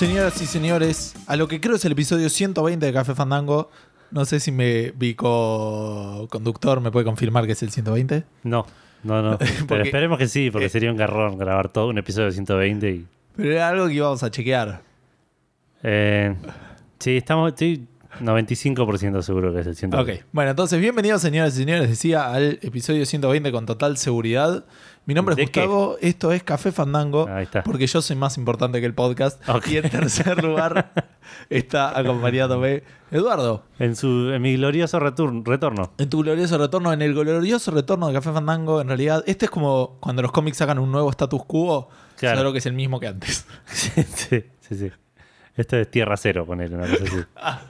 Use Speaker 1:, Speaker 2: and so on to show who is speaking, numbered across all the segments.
Speaker 1: Señoras y señores, a lo que creo es el episodio 120 de Café Fandango. No sé si mi conductor me puede confirmar que es el 120.
Speaker 2: No, no, no. Pero esperemos que sí, porque
Speaker 1: eh,
Speaker 2: sería un garrón grabar todo un episodio de 120 y.
Speaker 1: Pero era algo que íbamos a chequear.
Speaker 2: Eh, sí, estamos. 95% seguro que es el 120.
Speaker 1: Ok, bueno, entonces bienvenidos, señoras y señores, decía al episodio 120 con total seguridad. Mi nombre es
Speaker 2: ¿De qué?
Speaker 1: Gustavo, esto es Café Fandango,
Speaker 2: Ahí está.
Speaker 1: porque yo soy más importante que el podcast.
Speaker 2: Ok.
Speaker 1: Y en tercer lugar está acompañándome Eduardo.
Speaker 2: En, su, en mi glorioso retorno.
Speaker 1: En tu glorioso retorno, en el glorioso retorno de Café Fandango, en realidad, este es como cuando los cómics sacan un nuevo status quo,
Speaker 2: Claro.
Speaker 1: solo que es el mismo que antes.
Speaker 2: sí, sí, sí. Esto es tierra cero, ponerle una cosa así.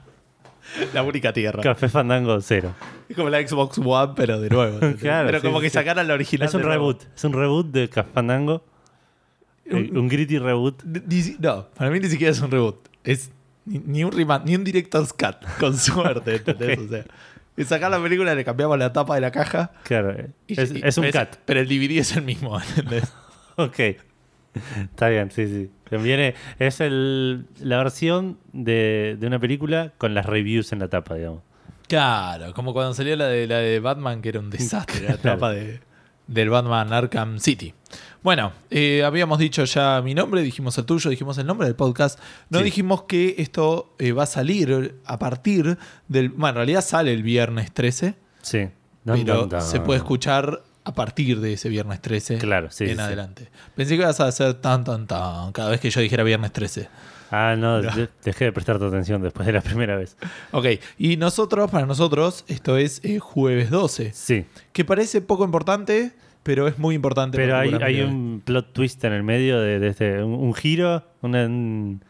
Speaker 1: La única tierra.
Speaker 2: Café Fandango cero.
Speaker 1: Es como la Xbox One, pero de nuevo.
Speaker 2: Claro,
Speaker 1: pero
Speaker 2: sí,
Speaker 1: como
Speaker 2: sí,
Speaker 1: que sacaran la original.
Speaker 2: Es un
Speaker 1: de nuevo.
Speaker 2: reboot. Es un reboot de Café Fandango. Eh, Un gritty reboot.
Speaker 1: No, para mí ni siquiera es un reboot. Es ni, un remand, ni un director's cut, con suerte, ¿entendés? O sea, es sacar la película, le cambiamos la tapa de la caja.
Speaker 2: Claro, eh,
Speaker 1: y-
Speaker 2: es,
Speaker 1: y-
Speaker 2: es un
Speaker 1: pero
Speaker 2: cat.
Speaker 1: Pero el DVD es el mismo, ¿entendés?
Speaker 2: Ok. Está bien, sí, sí. Viene, es el, la versión de, de una película con las reviews en la tapa, digamos.
Speaker 1: Claro, como cuando salió la de, la de Batman, que era un desastre, la
Speaker 2: Claro.
Speaker 1: tapa de, del Batman Arkham City. Bueno, eh, habíamos dicho ya mi nombre, dijimos el tuyo, dijimos el nombre del podcast. No
Speaker 2: Sí.
Speaker 1: dijimos que esto eh, va a salir a partir del. Bueno, en realidad sale el viernes 13,
Speaker 2: Sí. Dun,
Speaker 1: pero
Speaker 2: dun.
Speaker 1: se puede escuchar a partir de ese viernes 13
Speaker 2: Claro, sí,
Speaker 1: en
Speaker 2: sí, sí.
Speaker 1: adelante. Pensé que ibas a hacer tan, tan, tan cada vez que yo dijera viernes 13.
Speaker 2: Ah, no,
Speaker 1: No.
Speaker 2: de- dejé de prestarte atención después de la primera vez.
Speaker 1: Ok, y nosotros, para nosotros, esto es eh, jueves 12.
Speaker 2: Sí,
Speaker 1: Que parece poco importante, pero es muy importante.
Speaker 2: pero hay, hay un plot twist en el medio de, de este, un, un giro, una, un-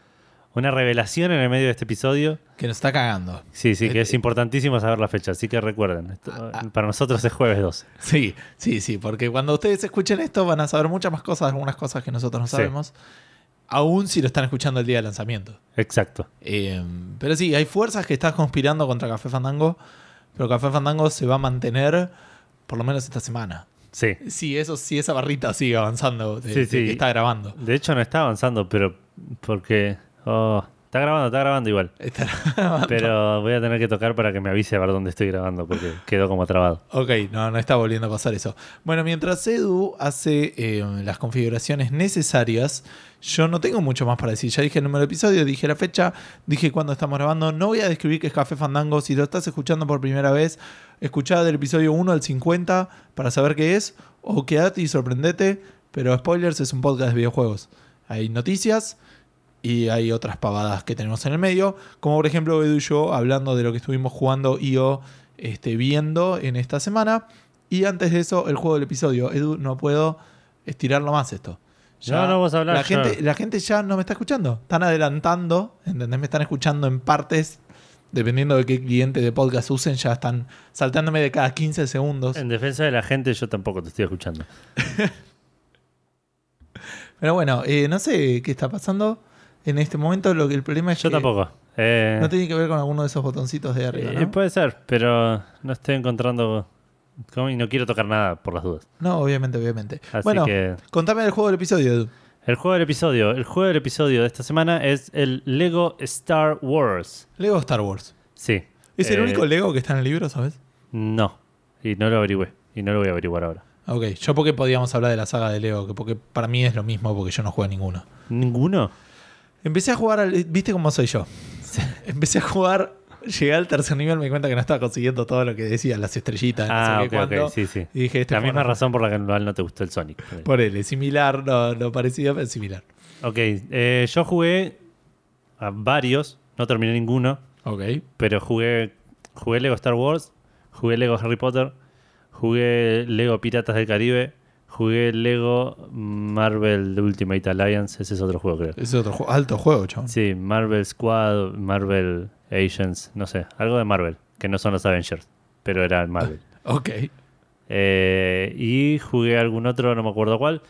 Speaker 2: una revelación en el medio de este episodio.
Speaker 1: Que nos está cagando.
Speaker 2: Sí, sí, que
Speaker 1: Eh,
Speaker 2: es importantísimo saber la fecha, así que recuerden, esto-
Speaker 1: Ah, ah.
Speaker 2: para nosotros es jueves 12.
Speaker 1: Sí, sí, sí, porque cuando ustedes escuchen esto van a saber muchas más cosas, algunas cosas que nosotros no
Speaker 2: Sí.
Speaker 1: sabemos, aún si lo están escuchando el día del lanzamiento.
Speaker 2: Exacto.
Speaker 1: Eh, pero sí, hay fuerzas que están conspirando contra Café Fandango, pero Café Fandango se va a mantener por lo menos esta semana.
Speaker 2: Sí.
Speaker 1: Sí, eso sí, esa barrita sigue avanzando, de,
Speaker 2: Sí,
Speaker 1: de
Speaker 2: sí.
Speaker 1: que está grabando.
Speaker 2: De hecho, no está avanzando, pero porque. Oh, está grabando, está grabando igual.
Speaker 1: Está grabando.
Speaker 2: Pero voy a tener que tocar para que me avise a ver dónde estoy grabando, porque quedó como trabado.
Speaker 1: Ok, no, no está volviendo a pasar eso. Bueno, mientras Edu hace eh, las configuraciones necesarias, yo no tengo mucho más para decir. Ya dije el número de episodio, dije la fecha, dije cuándo estamos grabando. No voy a describir qué es Café Fandango. Si lo estás escuchando por primera vez, escuchá del episodio 1 al 50 para saber qué es, o quédate y sorprendete. Pero spoilers es un podcast de videojuegos. Hay noticias y hay otras pavadas que tenemos en el medio, como por ejemplo Edu y yo hablando de lo que estuvimos jugando y o este, viendo en esta semana. Y antes de eso, el juego del episodio. Edu, no puedo estirarlo más esto.
Speaker 2: No, no, vos hablás,
Speaker 1: La gente, la gente ya no me está escuchando. Están adelantando, ¿entendés? Me están escuchando en partes. Dependiendo de qué cliente de podcast usen, ya están saltándome de cada 15 segundos.
Speaker 2: En defensa de la gente, yo tampoco te estoy escuchando.
Speaker 1: Pero bueno, eh, no sé qué está pasando. En este momento lo que el problema es
Speaker 2: Yo
Speaker 1: que
Speaker 2: tampoco. Eh,
Speaker 1: no tiene que ver con alguno de esos botoncitos de arriba,
Speaker 2: eh,
Speaker 1: ¿no?
Speaker 2: puede ser, pero no estoy encontrando. cómo- Y no quiero tocar nada por las dudas.
Speaker 1: No, obviamente, obviamente.
Speaker 2: Así
Speaker 1: bueno,
Speaker 2: que.
Speaker 1: contame del juego del episodio, Edu.
Speaker 2: El juego del episodio. El juego del episodio de esta semana es el Lego Star Wars.
Speaker 1: Lego Star Wars.
Speaker 2: Sí.
Speaker 1: ¿Es el
Speaker 2: Eh,
Speaker 1: único Lego que está en el libro, sabes?
Speaker 2: No. Y no lo averigüé. Y no lo voy a averiguar ahora.
Speaker 1: Ok, yo porque podíamos hablar de la saga de Lego, que porque para mí es lo mismo porque yo no juego a ninguno.
Speaker 2: ¿Ninguno?
Speaker 1: Empecé a jugar al. ¿Viste cómo soy yo? Empecé a jugar, llegué al tercer nivel, me di cuenta que no estaba consiguiendo todo lo que decía, las estrellitas, no
Speaker 2: Ah,
Speaker 1: sé
Speaker 2: ok,
Speaker 1: qué
Speaker 2: ok. Sí, sí.
Speaker 1: Y dije, este
Speaker 2: la misma
Speaker 1: no-
Speaker 2: razón por la que no no te gustó el Sonic.
Speaker 1: Por él, es similar, no, no parecido, pero es similar.
Speaker 2: Ok, eh, yo jugué a varios, no terminé ninguno,
Speaker 1: Ok.
Speaker 2: pero jugué, jugué Lego Star Wars, jugué Lego Harry Potter, jugué Lego Piratas del Caribe, jugué Lego Marvel The Ultimate Alliance, ese es otro juego creo.
Speaker 1: Ese es otro juego, alto juego, chabón.
Speaker 2: Sí, Marvel Squad, Marvel Agents, no sé, algo de Marvel, que no son los Avengers, pero era Marvel.
Speaker 1: Ok.
Speaker 2: Eh, y jugué algún otro, no me acuerdo cuál.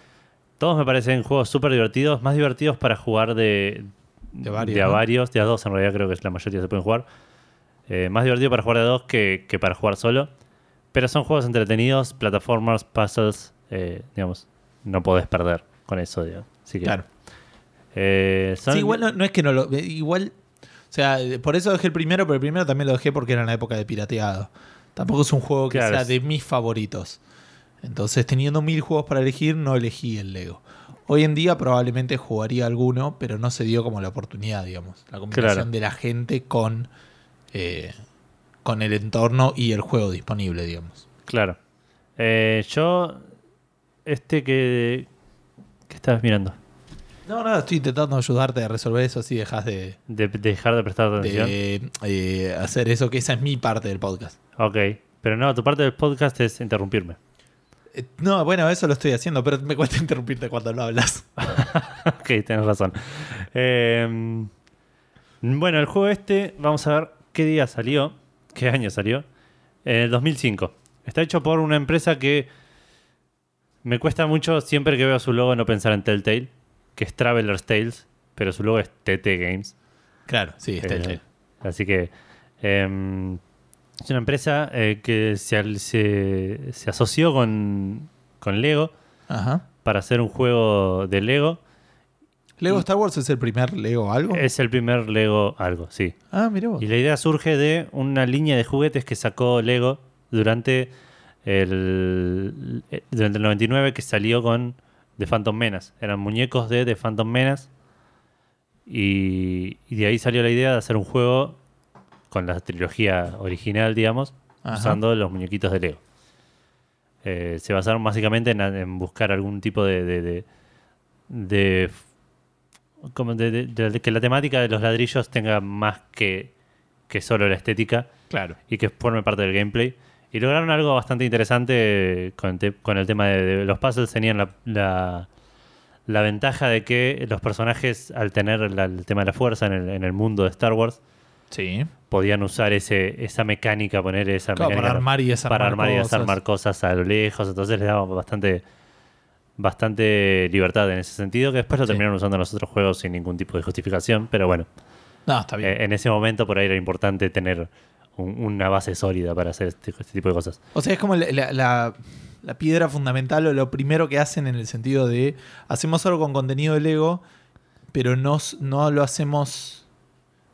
Speaker 2: Todos me parecen juegos súper divertidos, más divertidos para jugar de,
Speaker 1: De varios,
Speaker 2: de a
Speaker 1: ¿no?
Speaker 2: varios, de a dos en realidad creo que es la mayoría se pueden jugar. Eh, más divertido para jugar de a dos que, que para jugar solo. Pero son juegos entretenidos, plataformas, puzzles, eh, digamos, no podés perder con eso, digamos. Así que,
Speaker 1: Claro.
Speaker 2: Eh, son-
Speaker 1: Sí, igual no, no es que no lo. eh, Igual. O sea, por eso dejé el primero, pero el primero también lo dejé porque era en la época de pirateado. Tampoco es un juego que
Speaker 2: Claro,
Speaker 1: sea de mis favoritos. Entonces, teniendo mil juegos para elegir, no elegí el Lego. Hoy en día probablemente jugaría alguno, pero no se dio como la oportunidad, digamos. La combinación
Speaker 2: Claro.
Speaker 1: de la gente con, eh, con el entorno y el juego disponible, digamos.
Speaker 2: Claro. Eh, yo, este que, que estabas mirando,
Speaker 1: No, no, estoy intentando ayudarte a resolver eso así dejas de,
Speaker 2: de, de dejar de prestar atención.
Speaker 1: de eh, hacer eso, que esa es mi parte del podcast.
Speaker 2: Ok, pero no, tu parte del podcast es interrumpirme.
Speaker 1: Eh, No, bueno, eso lo estoy haciendo, pero me cuesta interrumpirte cuando lo hablas.
Speaker 2: ok, tienes razón. Eh, bueno, el juego este, vamos a ver qué día salió, qué año salió. En el 2005. Está hecho por una empresa que me cuesta mucho siempre que veo su logo no pensar en Telltale, que es Traveler's Tales, pero su logo es TT Games.
Speaker 1: Claro, sí, el
Speaker 2: Eh,
Speaker 1: trailer.
Speaker 2: Así que em, es una empresa eh, que se, se- se asoció con, con Lego
Speaker 1: Ajá.
Speaker 2: para hacer un juego de Lego.
Speaker 1: ¿Lego Star Wars es el primer Lego algo?
Speaker 2: Es el primer Lego algo, sí.
Speaker 1: Ah, mira vos.
Speaker 2: Y la idea surge de una línea de juguetes que sacó Lego durante el, durante el 99 que salió con The Phantom Menace. Eran muñecos de The Phantom Menace. Y, y de ahí salió la idea de hacer un juego con la trilogía original, digamos,
Speaker 1: Ajá.
Speaker 2: usando los muñequitos de Lego. Eh, se basaron básicamente en, en buscar algún tipo de. de, de- de- como de- de- de- que la temática de los ladrillos tenga más que, que solo la estética
Speaker 1: Claro.
Speaker 2: y que forme parte del gameplay. Y lograron algo bastante interesante con, te- con el tema de, de los puzzles. Tenían la, la, la ventaja de que los personajes, al tener la- el tema de la fuerza en el, en el mundo de Star Wars,
Speaker 1: Sí.
Speaker 2: podían usar ese, esa mecánica, poner esa
Speaker 1: Claro,
Speaker 2: mecánica
Speaker 1: para armar y desarmar
Speaker 2: para armar y
Speaker 1: cosas.
Speaker 2: a lo lejos. Entonces les daba bastante, bastante libertad en ese sentido, que después lo
Speaker 1: Sí.
Speaker 2: terminaron usando en los otros juegos sin ningún tipo de justificación. Pero bueno,
Speaker 1: No, está bien.
Speaker 2: eh, en ese momento por ahí era importante tener un- una base sólida para hacer este, este tipo de cosas.
Speaker 1: o sea, es como la, la- la- la piedra fundamental o lo primero que hacen en el sentido de hacemos algo con contenido de Lego, pero no, no lo hacemos.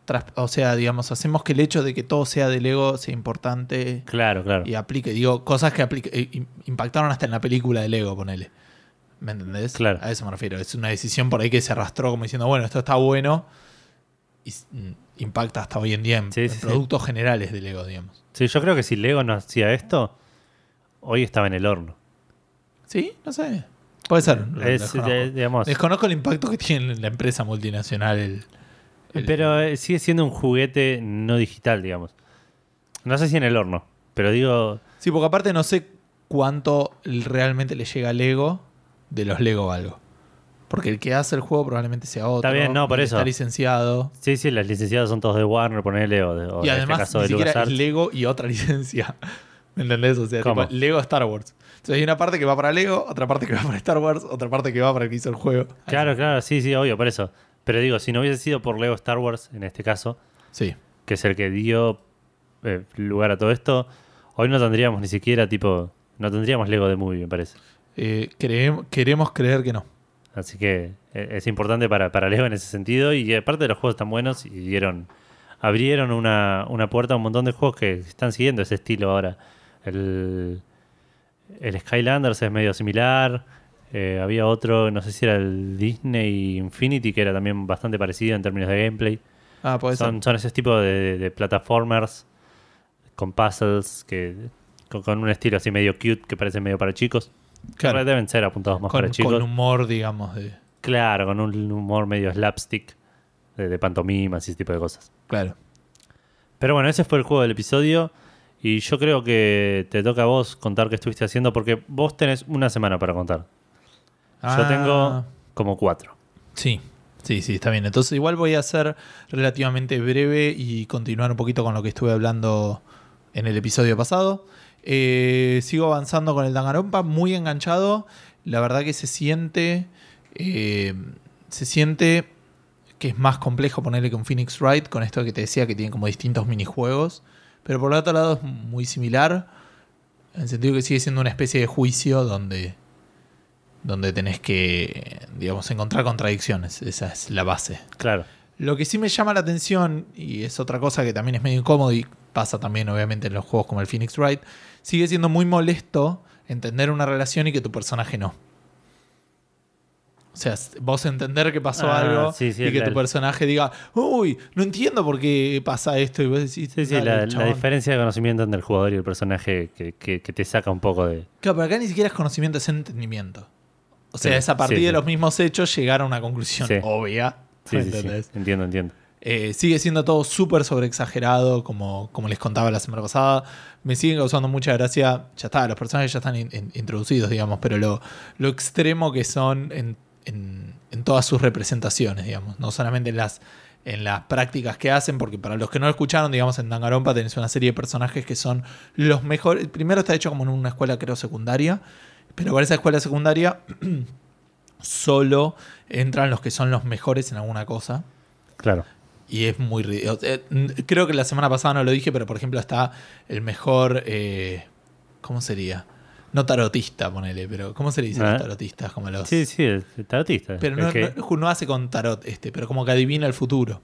Speaker 1: tras- o sea, digamos, hacemos que el hecho de que todo sea de Lego sea importante
Speaker 2: Claro, claro.
Speaker 1: y aplique. Digo, cosas que aplique- eh, im- impactaron hasta en la película de Lego, ponele. ¿Me entendés?
Speaker 2: Claro.
Speaker 1: A eso me refiero. Es una decisión por ahí que se arrastró como diciendo, bueno, esto está bueno y mm, impacta hasta hoy en día en,
Speaker 2: Sí,
Speaker 1: en
Speaker 2: sí, sí.
Speaker 1: productos generales de Lego, digamos.
Speaker 2: Sí, yo creo que si Lego no hacía esto, hoy estaba en el horno.
Speaker 1: Sí, no sé. Puede ser.
Speaker 2: Es,
Speaker 1: desconozco.
Speaker 2: digamos,
Speaker 1: Desconozco el impacto que tiene en la empresa multinacional. el- el-
Speaker 2: pero eh, sigue siendo un juguete no digital, digamos. No sé si en el horno, pero digo,
Speaker 1: Sí, porque aparte no sé cuánto realmente le llega a Lego de los Lego algo. Porque el que hace el juego probablemente sea otro.
Speaker 2: Está bien, no, por eso.
Speaker 1: Está licenciado.
Speaker 2: sí, sí, las licenciadas son todos de Warner, ponele, o, de, o
Speaker 1: y
Speaker 2: en
Speaker 1: además
Speaker 2: este caso
Speaker 1: ni
Speaker 2: de
Speaker 1: siquiera es
Speaker 2: LucasArts.
Speaker 1: Lego y otra licencia. ¿Me entendés? O sea, Lego Star Wars. Entonces hay una parte que va para Lego, otra parte que va para Star Wars, otra parte que va para el que hizo el juego.
Speaker 2: Claro, claro, sí, sí, obvio, por eso. Pero digo, si no hubiese sido por Lego Star Wars, en este caso,
Speaker 1: Sí.
Speaker 2: que es el que dio eh, lugar a todo esto, hoy no tendríamos ni siquiera, tipo, no tendríamos Lego de Movie, me parece.
Speaker 1: Eh, queremos creer que no.
Speaker 2: Así que eh, es importante para, para Lego en ese sentido. Y aparte de los juegos tan buenos, y dieron, abrieron una, una puerta a un montón de juegos que están siguiendo ese estilo ahora. El, el Skylanders es medio similar. Eh, había otro, no sé si era el Disney Infinity, que era también bastante parecido en términos de gameplay.
Speaker 1: Ah, puede
Speaker 2: Son,
Speaker 1: ser.
Speaker 2: son ese tipo de plataformers con puzzles que con, con un estilo así medio cute que parece medio para chicos.
Speaker 1: Claro.
Speaker 2: Deben ser apuntados más
Speaker 1: Con,
Speaker 2: para chicos.
Speaker 1: con humor, digamos. De,
Speaker 2: Claro, con un humor medio slapstick, de, de pantomimas y ese tipo de cosas.
Speaker 1: claro.
Speaker 2: Pero bueno, ese fue el juego del episodio. Y yo creo que te toca a vos contar qué estuviste haciendo, porque vos tenés una semana para contar. Yo
Speaker 1: Ah,
Speaker 2: tengo como cuatro.
Speaker 1: Sí, sí, sí, está bien. Entonces igual voy a ser relativamente breve y continuar un poquito con lo que estuve hablando en el episodio pasado. Eh, sigo avanzando con el Danganronpa, muy enganchado. La verdad que se siente... eh, se siente que es más complejo ponerle que un Phoenix Wright con esto que te decía que tiene como distintos minijuegos. Pero por el otro lado es muy similar. En el sentido que sigue siendo una especie de juicio donde donde tenés que, digamos, encontrar contradicciones. Esa es la base.
Speaker 2: Claro.
Speaker 1: Lo que sí me llama la atención, y es otra cosa que también es medio incómodo y pasa también obviamente en los juegos como el Phoenix Wright, sigue siendo muy molesto entender una relación y que tu personaje no. O sea, vos entender que pasó
Speaker 2: Ah,
Speaker 1: algo
Speaker 2: sí, sí,
Speaker 1: y que tu personaje diga, uy, no entiendo por qué pasa esto. Y vos decís,
Speaker 2: Sí, sí,
Speaker 1: "Dale,
Speaker 2: la, la
Speaker 1: chabón".
Speaker 2: diferencia de conocimiento entre el jugador y el personaje que, que- que te saca un poco de.
Speaker 1: Claro, pero acá ni siquiera es conocimiento, es entendimiento. O sea,
Speaker 2: Sí,
Speaker 1: es a partir de los mismos hechos llegar a una conclusión obvia.
Speaker 2: Sí, sí. Entiendo, entiendo.
Speaker 1: Eh, sigue siendo todo súper sobreexagerado, como, como les contaba la semana pasada. Me siguen causando mucha gracia. Ya está, los personajes ya están in- in- introducidos, digamos, pero lo, lo extremo que son en, en- todas sus representaciones, digamos. No solamente en las, en las prácticas que hacen, porque para los que no lo escucharon, digamos, en Danganronpa tenés una serie de personajes que son los mejores. Primero está hecho como en una escuela, creo, secundaria. Pero para esa escuela secundaria solo entran los que son los mejores en alguna cosa.
Speaker 2: Claro.
Speaker 1: Y es muy ridículo. Creo que la semana pasada no lo dije, pero por ejemplo está el mejor. eh, ¿Cómo sería? No tarotista, ponele, pero ¿cómo se le dice a los tarotistas? Como los,
Speaker 2: Sí, sí, el tarotista.
Speaker 1: pero no, no- no hace con tarot este, pero como que adivina el futuro.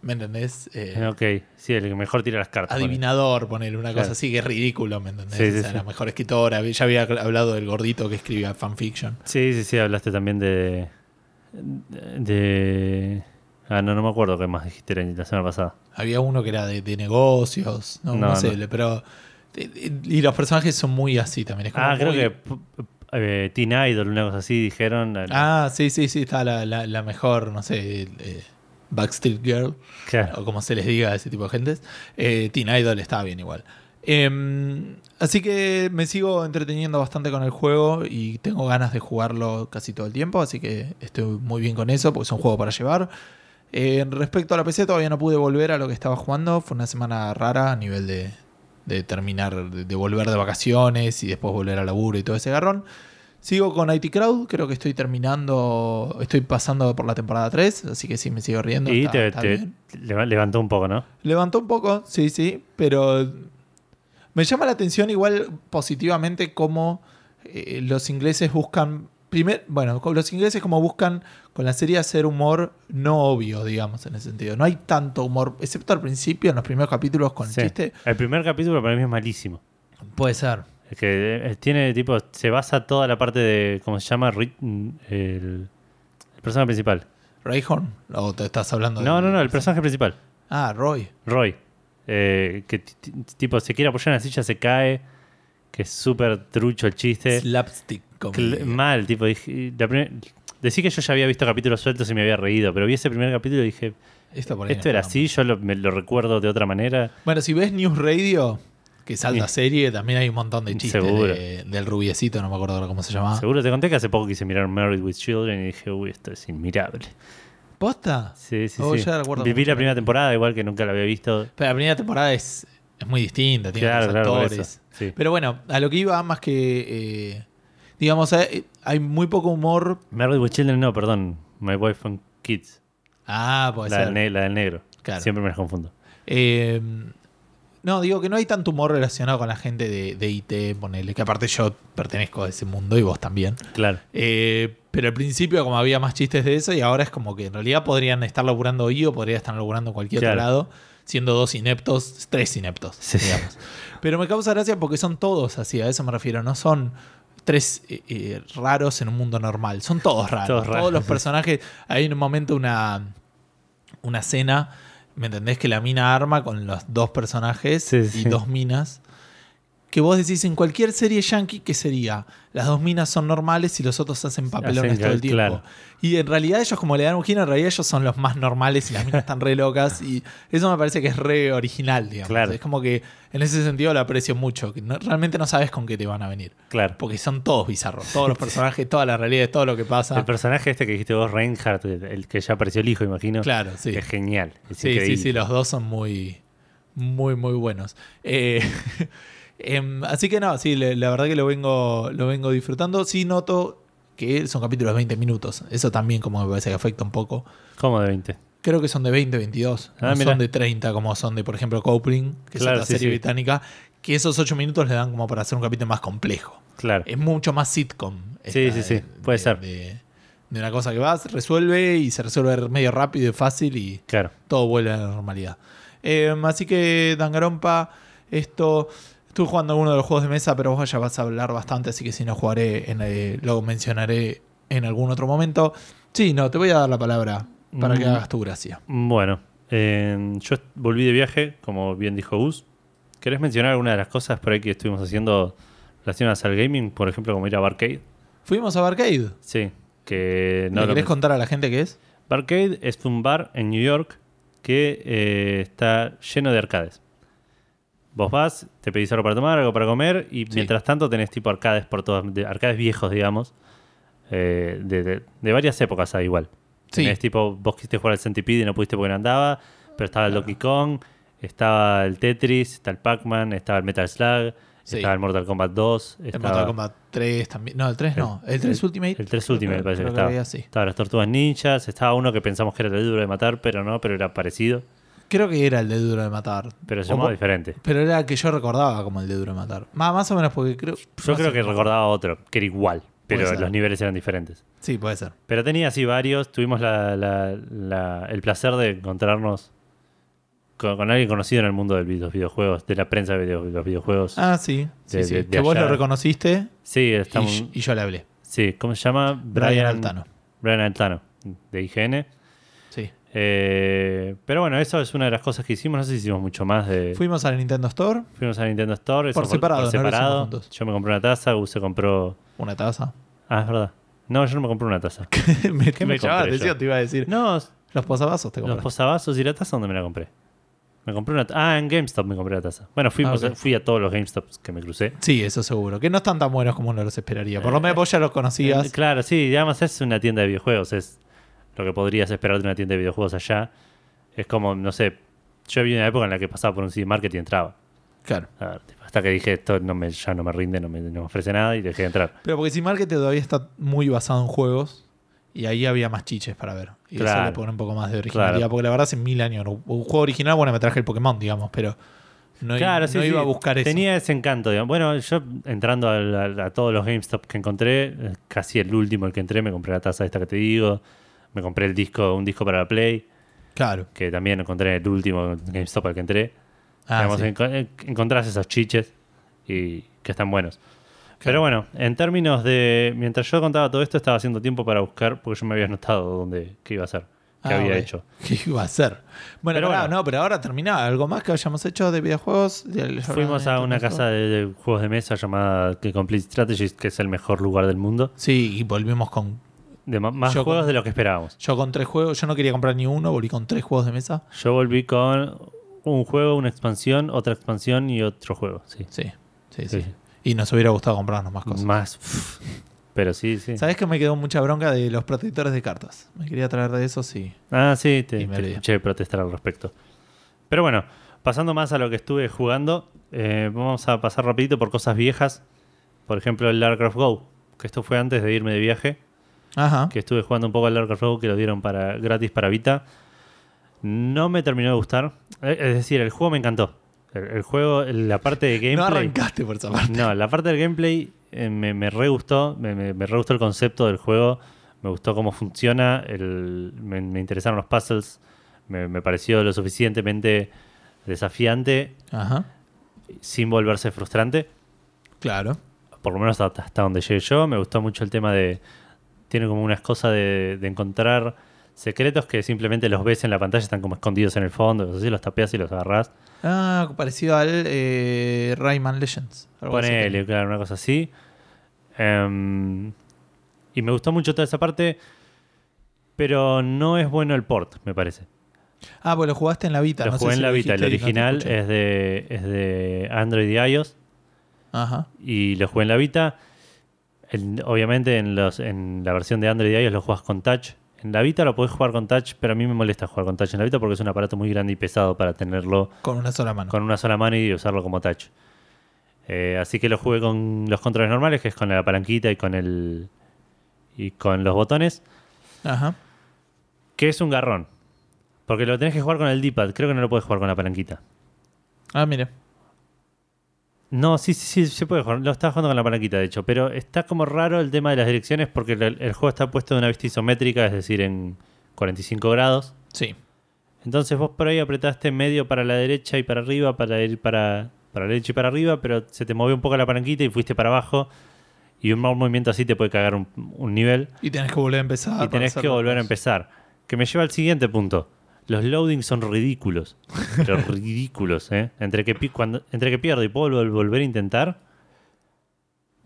Speaker 1: ¿Me entendés? Eh,
Speaker 2: Ok, sí, el que mejor tira las cartas.
Speaker 1: adivinador, poner una cosa así que es ridículo, ¿me entendés?
Speaker 2: Sí,
Speaker 1: O
Speaker 2: sí,
Speaker 1: sea,
Speaker 2: sí.
Speaker 1: la mejor escritora. Ya había hablado del gordito que escribía fanfiction.
Speaker 2: Sí, sí, sí, hablaste también de. de. Ah, no, no me acuerdo qué más dijiste la semana pasada.
Speaker 1: Había uno que era de, de negocios, no, no
Speaker 2: No,
Speaker 1: sé,
Speaker 2: no.
Speaker 1: pero. Y los personajes son muy así también. Es como
Speaker 2: Ah, creo
Speaker 1: muy-
Speaker 2: que eh, Teen Idol, una cosa así, dijeron.
Speaker 1: Ah, sí, sí, sí, está la, la- la mejor, no sé, eh, Backstreet Girl,
Speaker 2: claro.
Speaker 1: o como se les diga a ese tipo de gentes. Eh, Teen Idol está bien igual. Em, así que me sigo entreteniendo bastante con el juego y tengo ganas de jugarlo casi todo el tiempo, así que estoy muy bien con eso, porque es un juego para llevar. Eh, respecto a la PC, todavía no pude volver a lo que estaba jugando. Fue una semana rara a nivel de, de terminar, de, de volver de vacaciones y después volver al laburo y todo ese garrón. Sigo con IT Crowd, creo que estoy terminando, estoy pasando por la temporada 3, así que sí me sigo riendo.
Speaker 2: Y
Speaker 1: está-
Speaker 2: te,
Speaker 1: está
Speaker 2: levantó un poco, ¿no?
Speaker 1: Levantó un poco, sí, sí, pero me llama la atención igual positivamente cómo eh, los ingleses buscan, primer, bueno, los ingleses como buscan con la serie hacer humor no obvio, digamos, en ese sentido. No hay tanto humor, excepto al principio, en los primeros capítulos con el
Speaker 2: Sí.
Speaker 1: chiste.
Speaker 2: El primer capítulo para mí es malísimo.
Speaker 1: Puede ser.
Speaker 2: Es que eh, tiene tipo, se basa toda la parte de, ¿cómo se llama? Mm, El, el personaje principal.
Speaker 1: Rayhorn, o te estás hablando
Speaker 2: No,
Speaker 1: del-
Speaker 2: no, no, el personaje principal.
Speaker 1: Ah, Roy.
Speaker 2: Roy. Eh, que tipo se quiere apoyar en la silla, se cae. Que es súper trucho el chiste.
Speaker 1: Slapstick comedy.
Speaker 2: Mal, tipo, dije, la primer- decí que yo ya había visto capítulos sueltos y me había reído, pero vi ese primer capítulo y dije,
Speaker 1: Esto, por
Speaker 2: era así, yo lo, me lo recuerdo de otra manera.
Speaker 1: Bueno, si ves News Radio, que salta
Speaker 2: Sí.
Speaker 1: serie, también hay un montón de chistes
Speaker 2: Seguro.
Speaker 1: de- del rubiecito, no me acuerdo ahora cómo se llamaba.
Speaker 2: Seguro te conté que hace poco quise mirar Married with Children y dije, uy, esto es inmirable.
Speaker 1: ¿Posta?
Speaker 2: Sí, sí,
Speaker 1: Oh,
Speaker 2: sí.
Speaker 1: ya
Speaker 2: Viví la primera temporada, igual que nunca la había visto.
Speaker 1: Pero la primera temporada es, es muy distinta, tiene
Speaker 2: Claro,
Speaker 1: otros
Speaker 2: claro, por
Speaker 1: actores.
Speaker 2: Sí.
Speaker 1: Pero bueno, a lo que iba más que. eh, digamos, hay, hay muy poco humor.
Speaker 2: Married with Children, no, perdón. My Wife and Kids.
Speaker 1: Ah, puede
Speaker 2: La
Speaker 1: ser.
Speaker 2: del, ne- la del negro.
Speaker 1: Claro.
Speaker 2: Siempre me las confundo.
Speaker 1: Eh, no, digo que no hay tanto humor relacionado con la gente de, de IT, ponele, que aparte yo pertenezco a ese mundo y vos también.
Speaker 2: Claro.
Speaker 1: Eh, pero al principio como había más chistes de eso y ahora es como que en realidad podrían estar laburando ahí o podrían estar laburando en cualquier
Speaker 2: Claro.
Speaker 1: otro lado, siendo dos ineptos, tres ineptos,
Speaker 2: Sí.
Speaker 1: digamos. Pero me causa gracia porque son todos así, a eso me refiero, no son tres eh, eh, raros en un mundo normal, son todos raros.
Speaker 2: Todos
Speaker 1: los personajes, hay en un momento una, una cena, ¿me entendés? Que la mina arma con los dos personajes
Speaker 2: Sí,
Speaker 1: y
Speaker 2: sí.
Speaker 1: dos minas. Que vos decís en cualquier serie yankee, ¿qué sería? Las dos minas son normales y los otros hacen papelones
Speaker 2: Hacen
Speaker 1: todo el tiempo.
Speaker 2: claro.
Speaker 1: Y en realidad ellos, como le dan un giro, en realidad ellos son los más normales y las minas están re locas. Y eso me parece que es re original, digamos.
Speaker 2: Claro.
Speaker 1: Es como que en ese sentido lo aprecio mucho. Que no- realmente no sabes con qué te van a venir.
Speaker 2: Claro.
Speaker 1: Porque son todos bizarros. Todos los personajes, toda la realidad, todo lo que pasa.
Speaker 2: El personaje este que dijiste vos, Reinhardt, el que ya apareció el hijo, imagino.
Speaker 1: Claro, sí.
Speaker 2: Es genial. Es
Speaker 1: Sí,
Speaker 2: increíble.
Speaker 1: sí, sí, los dos son muy, muy, muy buenos. Eh, em, así que no, sí, le- la verdad que lo vengo, lo vengo disfrutando. Sí noto que son capítulos de 20 minutos. Eso también como me parece que afecta un poco.
Speaker 2: ¿Cómo de 20?
Speaker 1: Creo que son de 20, 22.
Speaker 2: Ah,
Speaker 1: no
Speaker 2: mirá.
Speaker 1: son de 30 como son de, por ejemplo, Coupling, que
Speaker 2: Claro,
Speaker 1: es otra
Speaker 2: sí,
Speaker 1: serie
Speaker 2: sí.
Speaker 1: británica, que esos ocho minutos le dan como para hacer un capítulo más complejo.
Speaker 2: Claro.
Speaker 1: Es mucho más sitcom.
Speaker 2: Sí, sí, sí,
Speaker 1: de-
Speaker 2: puede
Speaker 1: de-
Speaker 2: ser.
Speaker 1: De, de una cosa que vas, resuelve y se resuelve medio rápido y fácil y
Speaker 2: Claro.
Speaker 1: todo vuelve a la normalidad. Eh, así que, Dangarompa, esto. Estuve jugando alguno de los juegos de mesa, pero vos ya vas a hablar bastante, así que si no jugaré, en, eh, lo mencionaré en algún otro momento. Sí, no, te voy a dar la palabra para que
Speaker 2: Mm.
Speaker 1: hagas tu gracia.
Speaker 2: Bueno, eh, yo volví de viaje, como bien dijo Gus. ¿Querés mencionar alguna de las cosas por ahí que estuvimos haciendo relacionadas al gaming? Por ejemplo, como ir a Barcade.
Speaker 1: Fuimos a Barcade.
Speaker 2: Sí, que no
Speaker 1: ¿Le querés contar a la gente qué es?
Speaker 2: Barcade es un bar en New York que eh, está lleno de arcades. Vos vas, te pedís algo para tomar, algo para comer y mientras tanto tenés tipo arcades por todas, de- arcades viejos, digamos, eh, de, de- de varias épocas hay igual.
Speaker 1: Sí.
Speaker 2: Tenés tipo, vos quisiste jugar al Centipede y no pudiste porque no andaba, pero estaba el Donkey Kong, estaba el Tetris, está el Pac-Man, estaba el Metal Slug,
Speaker 1: Sí.
Speaker 2: estaba el Mortal Kombat 2,
Speaker 1: El
Speaker 2: estaba
Speaker 1: Mortal Kombat 3 también. No, el 3 no. El 3 Ultimate.
Speaker 2: el 3 Ultimate, me parece que
Speaker 1: Creo
Speaker 2: estaba.
Speaker 1: había, sí.
Speaker 2: Estaba las Tortugas Ninjas, estaba uno que pensamos que era el duro de matar, pero no, pero era parecido.
Speaker 1: Creo que era el de Duro de Matar.
Speaker 2: Pero se llamaba
Speaker 1: po-
Speaker 2: diferente.
Speaker 1: Pero era el que yo recordaba como el de Duro de Matar. Más, más o menos porque creo.
Speaker 2: Yo creo que recordaba otro, que era igual, pero
Speaker 1: ser.
Speaker 2: los niveles eran diferentes.
Speaker 1: Sí, puede ser.
Speaker 2: Pero tenía así varios. Tuvimos la- la- la- el placer de encontrarnos con, con alguien conocido en el mundo de los videojuegos, de la prensa de video- los videojuegos.
Speaker 1: Ah, sí. sí,
Speaker 2: De-
Speaker 1: sí.
Speaker 2: de- de
Speaker 1: que vos
Speaker 2: allá.
Speaker 1: lo reconociste
Speaker 2: sí,
Speaker 1: y,
Speaker 2: estamos.
Speaker 1: y yo le hablé.
Speaker 2: Sí, ¿cómo se llama?
Speaker 1: Brian Altano.
Speaker 2: Brian Altano, de IGN. Eh, pero bueno, eso es una de las cosas que hicimos. No sé si hicimos mucho más de.
Speaker 1: Fuimos al Nintendo Store,
Speaker 2: Fuimos a Nintendo Store. eso
Speaker 1: Por separado, hicimos
Speaker 2: separado. Yo me compré una taza, Gus se compró.
Speaker 1: una taza.
Speaker 2: Ah, es verdad. No, yo no me compré una taza.
Speaker 1: me
Speaker 2: ¿Qué
Speaker 1: me
Speaker 2: me
Speaker 1: llamaba la
Speaker 2: compré
Speaker 1: atención, te iba a decir.
Speaker 2: No,
Speaker 1: Los posavasos te
Speaker 2: los
Speaker 1: compraste.
Speaker 2: posavasos y la taza, ¿dónde me la compré? Me compré una Ah, en GameStop me compré la taza. Bueno, fuimos
Speaker 1: Ah,
Speaker 2: fui a todos los GameStops que me crucé.
Speaker 1: Sí, eso seguro. Que no están tan buenos como uno los esperaría. Por lo menos vos ya los conocías.
Speaker 2: Eh, claro, sí, y además es una tienda de videojuegos. Es lo que podrías esperar de una tienda de videojuegos allá. Es como, no sé, yo vi una época en la que pasaba por un CD Market y entraba.
Speaker 1: Claro.
Speaker 2: Ver, hasta que dije, esto no me, ya no me rinde, no me, no me ofrece nada y dejé de entrar.
Speaker 1: Pero porque si Market todavía está muy basado en juegos y ahí había más chiches para ver. Y eso
Speaker 2: Claro.
Speaker 1: le pone un poco más de originalidad.
Speaker 2: Claro.
Speaker 1: Porque la verdad hace mil años. Un juego original, bueno, me traje el Pokémon, digamos, pero no,
Speaker 2: claro, sí,
Speaker 1: iba
Speaker 2: sí.
Speaker 1: a buscar eso.
Speaker 2: Tenía ese encanto. digamos. Bueno, yo entrando a, todos los GameStop que encontré, eh, casi el último el que entré, me compré la taza esta que te digo. Me compré el disco, un disco para la Play,
Speaker 1: Claro.
Speaker 2: que también encontré en el último GameStop al que entré.
Speaker 1: Ah,
Speaker 2: Digamos,
Speaker 1: sí.
Speaker 2: enco- en- encontrás esos chiches y que están buenos. Pero bueno, en términos de. Mientras yo contaba todo esto, estaba haciendo tiempo para buscar, porque yo me había anotado dónde, qué iba a hacer, qué
Speaker 1: Ah,
Speaker 2: había hecho.
Speaker 1: ¿Qué iba a hacer? Bueno,
Speaker 2: Pero
Speaker 1: pará,
Speaker 2: bueno.
Speaker 1: no, pero ahora termina. ¿Algo más que hayamos hecho de videojuegos?
Speaker 2: Fuimos a una casa de, de juegos de mesa llamada The Complete Strategies, que es el mejor lugar del mundo.
Speaker 1: Sí, y volvimos con.
Speaker 2: De más
Speaker 1: Yo
Speaker 2: juegos
Speaker 1: con-
Speaker 2: de lo que esperábamos.
Speaker 1: Yo con tres juegos. Yo no quería comprar ni uno, volví con tres juegos de mesa.
Speaker 2: Yo volví con un juego, una expansión, otra expansión y otro juego. Sí.
Speaker 1: Sí, sí, sí.
Speaker 2: Sí.
Speaker 1: Y nos hubiera gustado comprarnos más cosas.
Speaker 2: Más. Pero sí, sí.
Speaker 1: ¿Sabes que me quedó mucha bronca de los protectores de cartas? Me quería traer de esos y.
Speaker 2: Ah, sí, te, te escuché protestar al respecto. Pero bueno, pasando más a lo que estuve jugando, eh, vamos a pasar rapidito por cosas viejas. Por ejemplo, el Larcraft Go, que esto fue antes de irme de viaje,
Speaker 1: Ajá.
Speaker 2: que estuve jugando un poco al Larcraft Go, que lo dieron para gratis para Vita. No me terminó de gustar. Eh, Es decir, el juego me encantó. El, el juego, la parte de gameplay...
Speaker 1: No arrancaste por esa parte.
Speaker 2: No, la parte del gameplay eh, me, me re gustó, me, me, me re gustó el concepto del juego, me gustó cómo funciona, el, me, interesaron los puzzles, me, me pareció lo suficientemente desafiante
Speaker 1: Ajá.
Speaker 2: sin volverse frustrante,
Speaker 1: Claro.
Speaker 2: por lo menos hasta, hasta donde llegué yo, me gustó mucho el tema de, tiene como unas cosas de, de encontrar secretos que simplemente los ves en la pantalla, están como escondidos en el fondo, así los tapeas y los agarrás.
Speaker 1: Ah, parecido al eh, Rayman Legends.
Speaker 2: Ponele, claro, una cosa así. Em, y me gustó mucho toda esa parte, pero no es bueno el port, me parece.
Speaker 1: Ah, pues lo jugaste en la Vita.
Speaker 2: Lo
Speaker 1: no sé
Speaker 2: jugué
Speaker 1: si
Speaker 2: en la Vita, el
Speaker 1: no
Speaker 2: original es de, es de Android y iOS,
Speaker 1: Ajá.
Speaker 2: y lo jugué en la Vita. El- obviamente en, los, en la versión de Android y iOS lo juegas con touch. En la Vita lo podés jugar con touch, pero a mí me molesta jugar con touch en la Vita porque es un aparato muy grande y pesado para tenerlo
Speaker 1: Con una sola mano.
Speaker 2: con una sola mano y usarlo como touch. Eh, así que lo jugué con los controles normales, que es con la palanquita y con el y con los botones,
Speaker 1: Ajá.
Speaker 2: que es un garrón. Porque lo tenés que jugar con el D-pad, creo que no lo puedes jugar con la palanquita.
Speaker 1: Ah, mire.
Speaker 2: No, sí, sí, sí, se puede jugar. Lo estaba jugando con la palanquita, de hecho. Pero está como raro el tema de las direcciones porque el, el juego está puesto de una vista isométrica, es decir, en 45 grados.
Speaker 1: Sí.
Speaker 2: Entonces vos por ahí apretaste medio para la derecha y para arriba, para ir para, para la derecha y para arriba, pero se te movió un poco la palanquita y fuiste para abajo. Y un mal movimiento así te puede cagar un, un nivel.
Speaker 1: Y tenés que volver a empezar.
Speaker 2: y tenés que volver a empezar. Que me lleva al siguiente punto. Los loadings son ridículos. Pero ridículos, ¿eh? Entre que, pi- cuando, entre que pierdo y puedo vol- volver a intentar,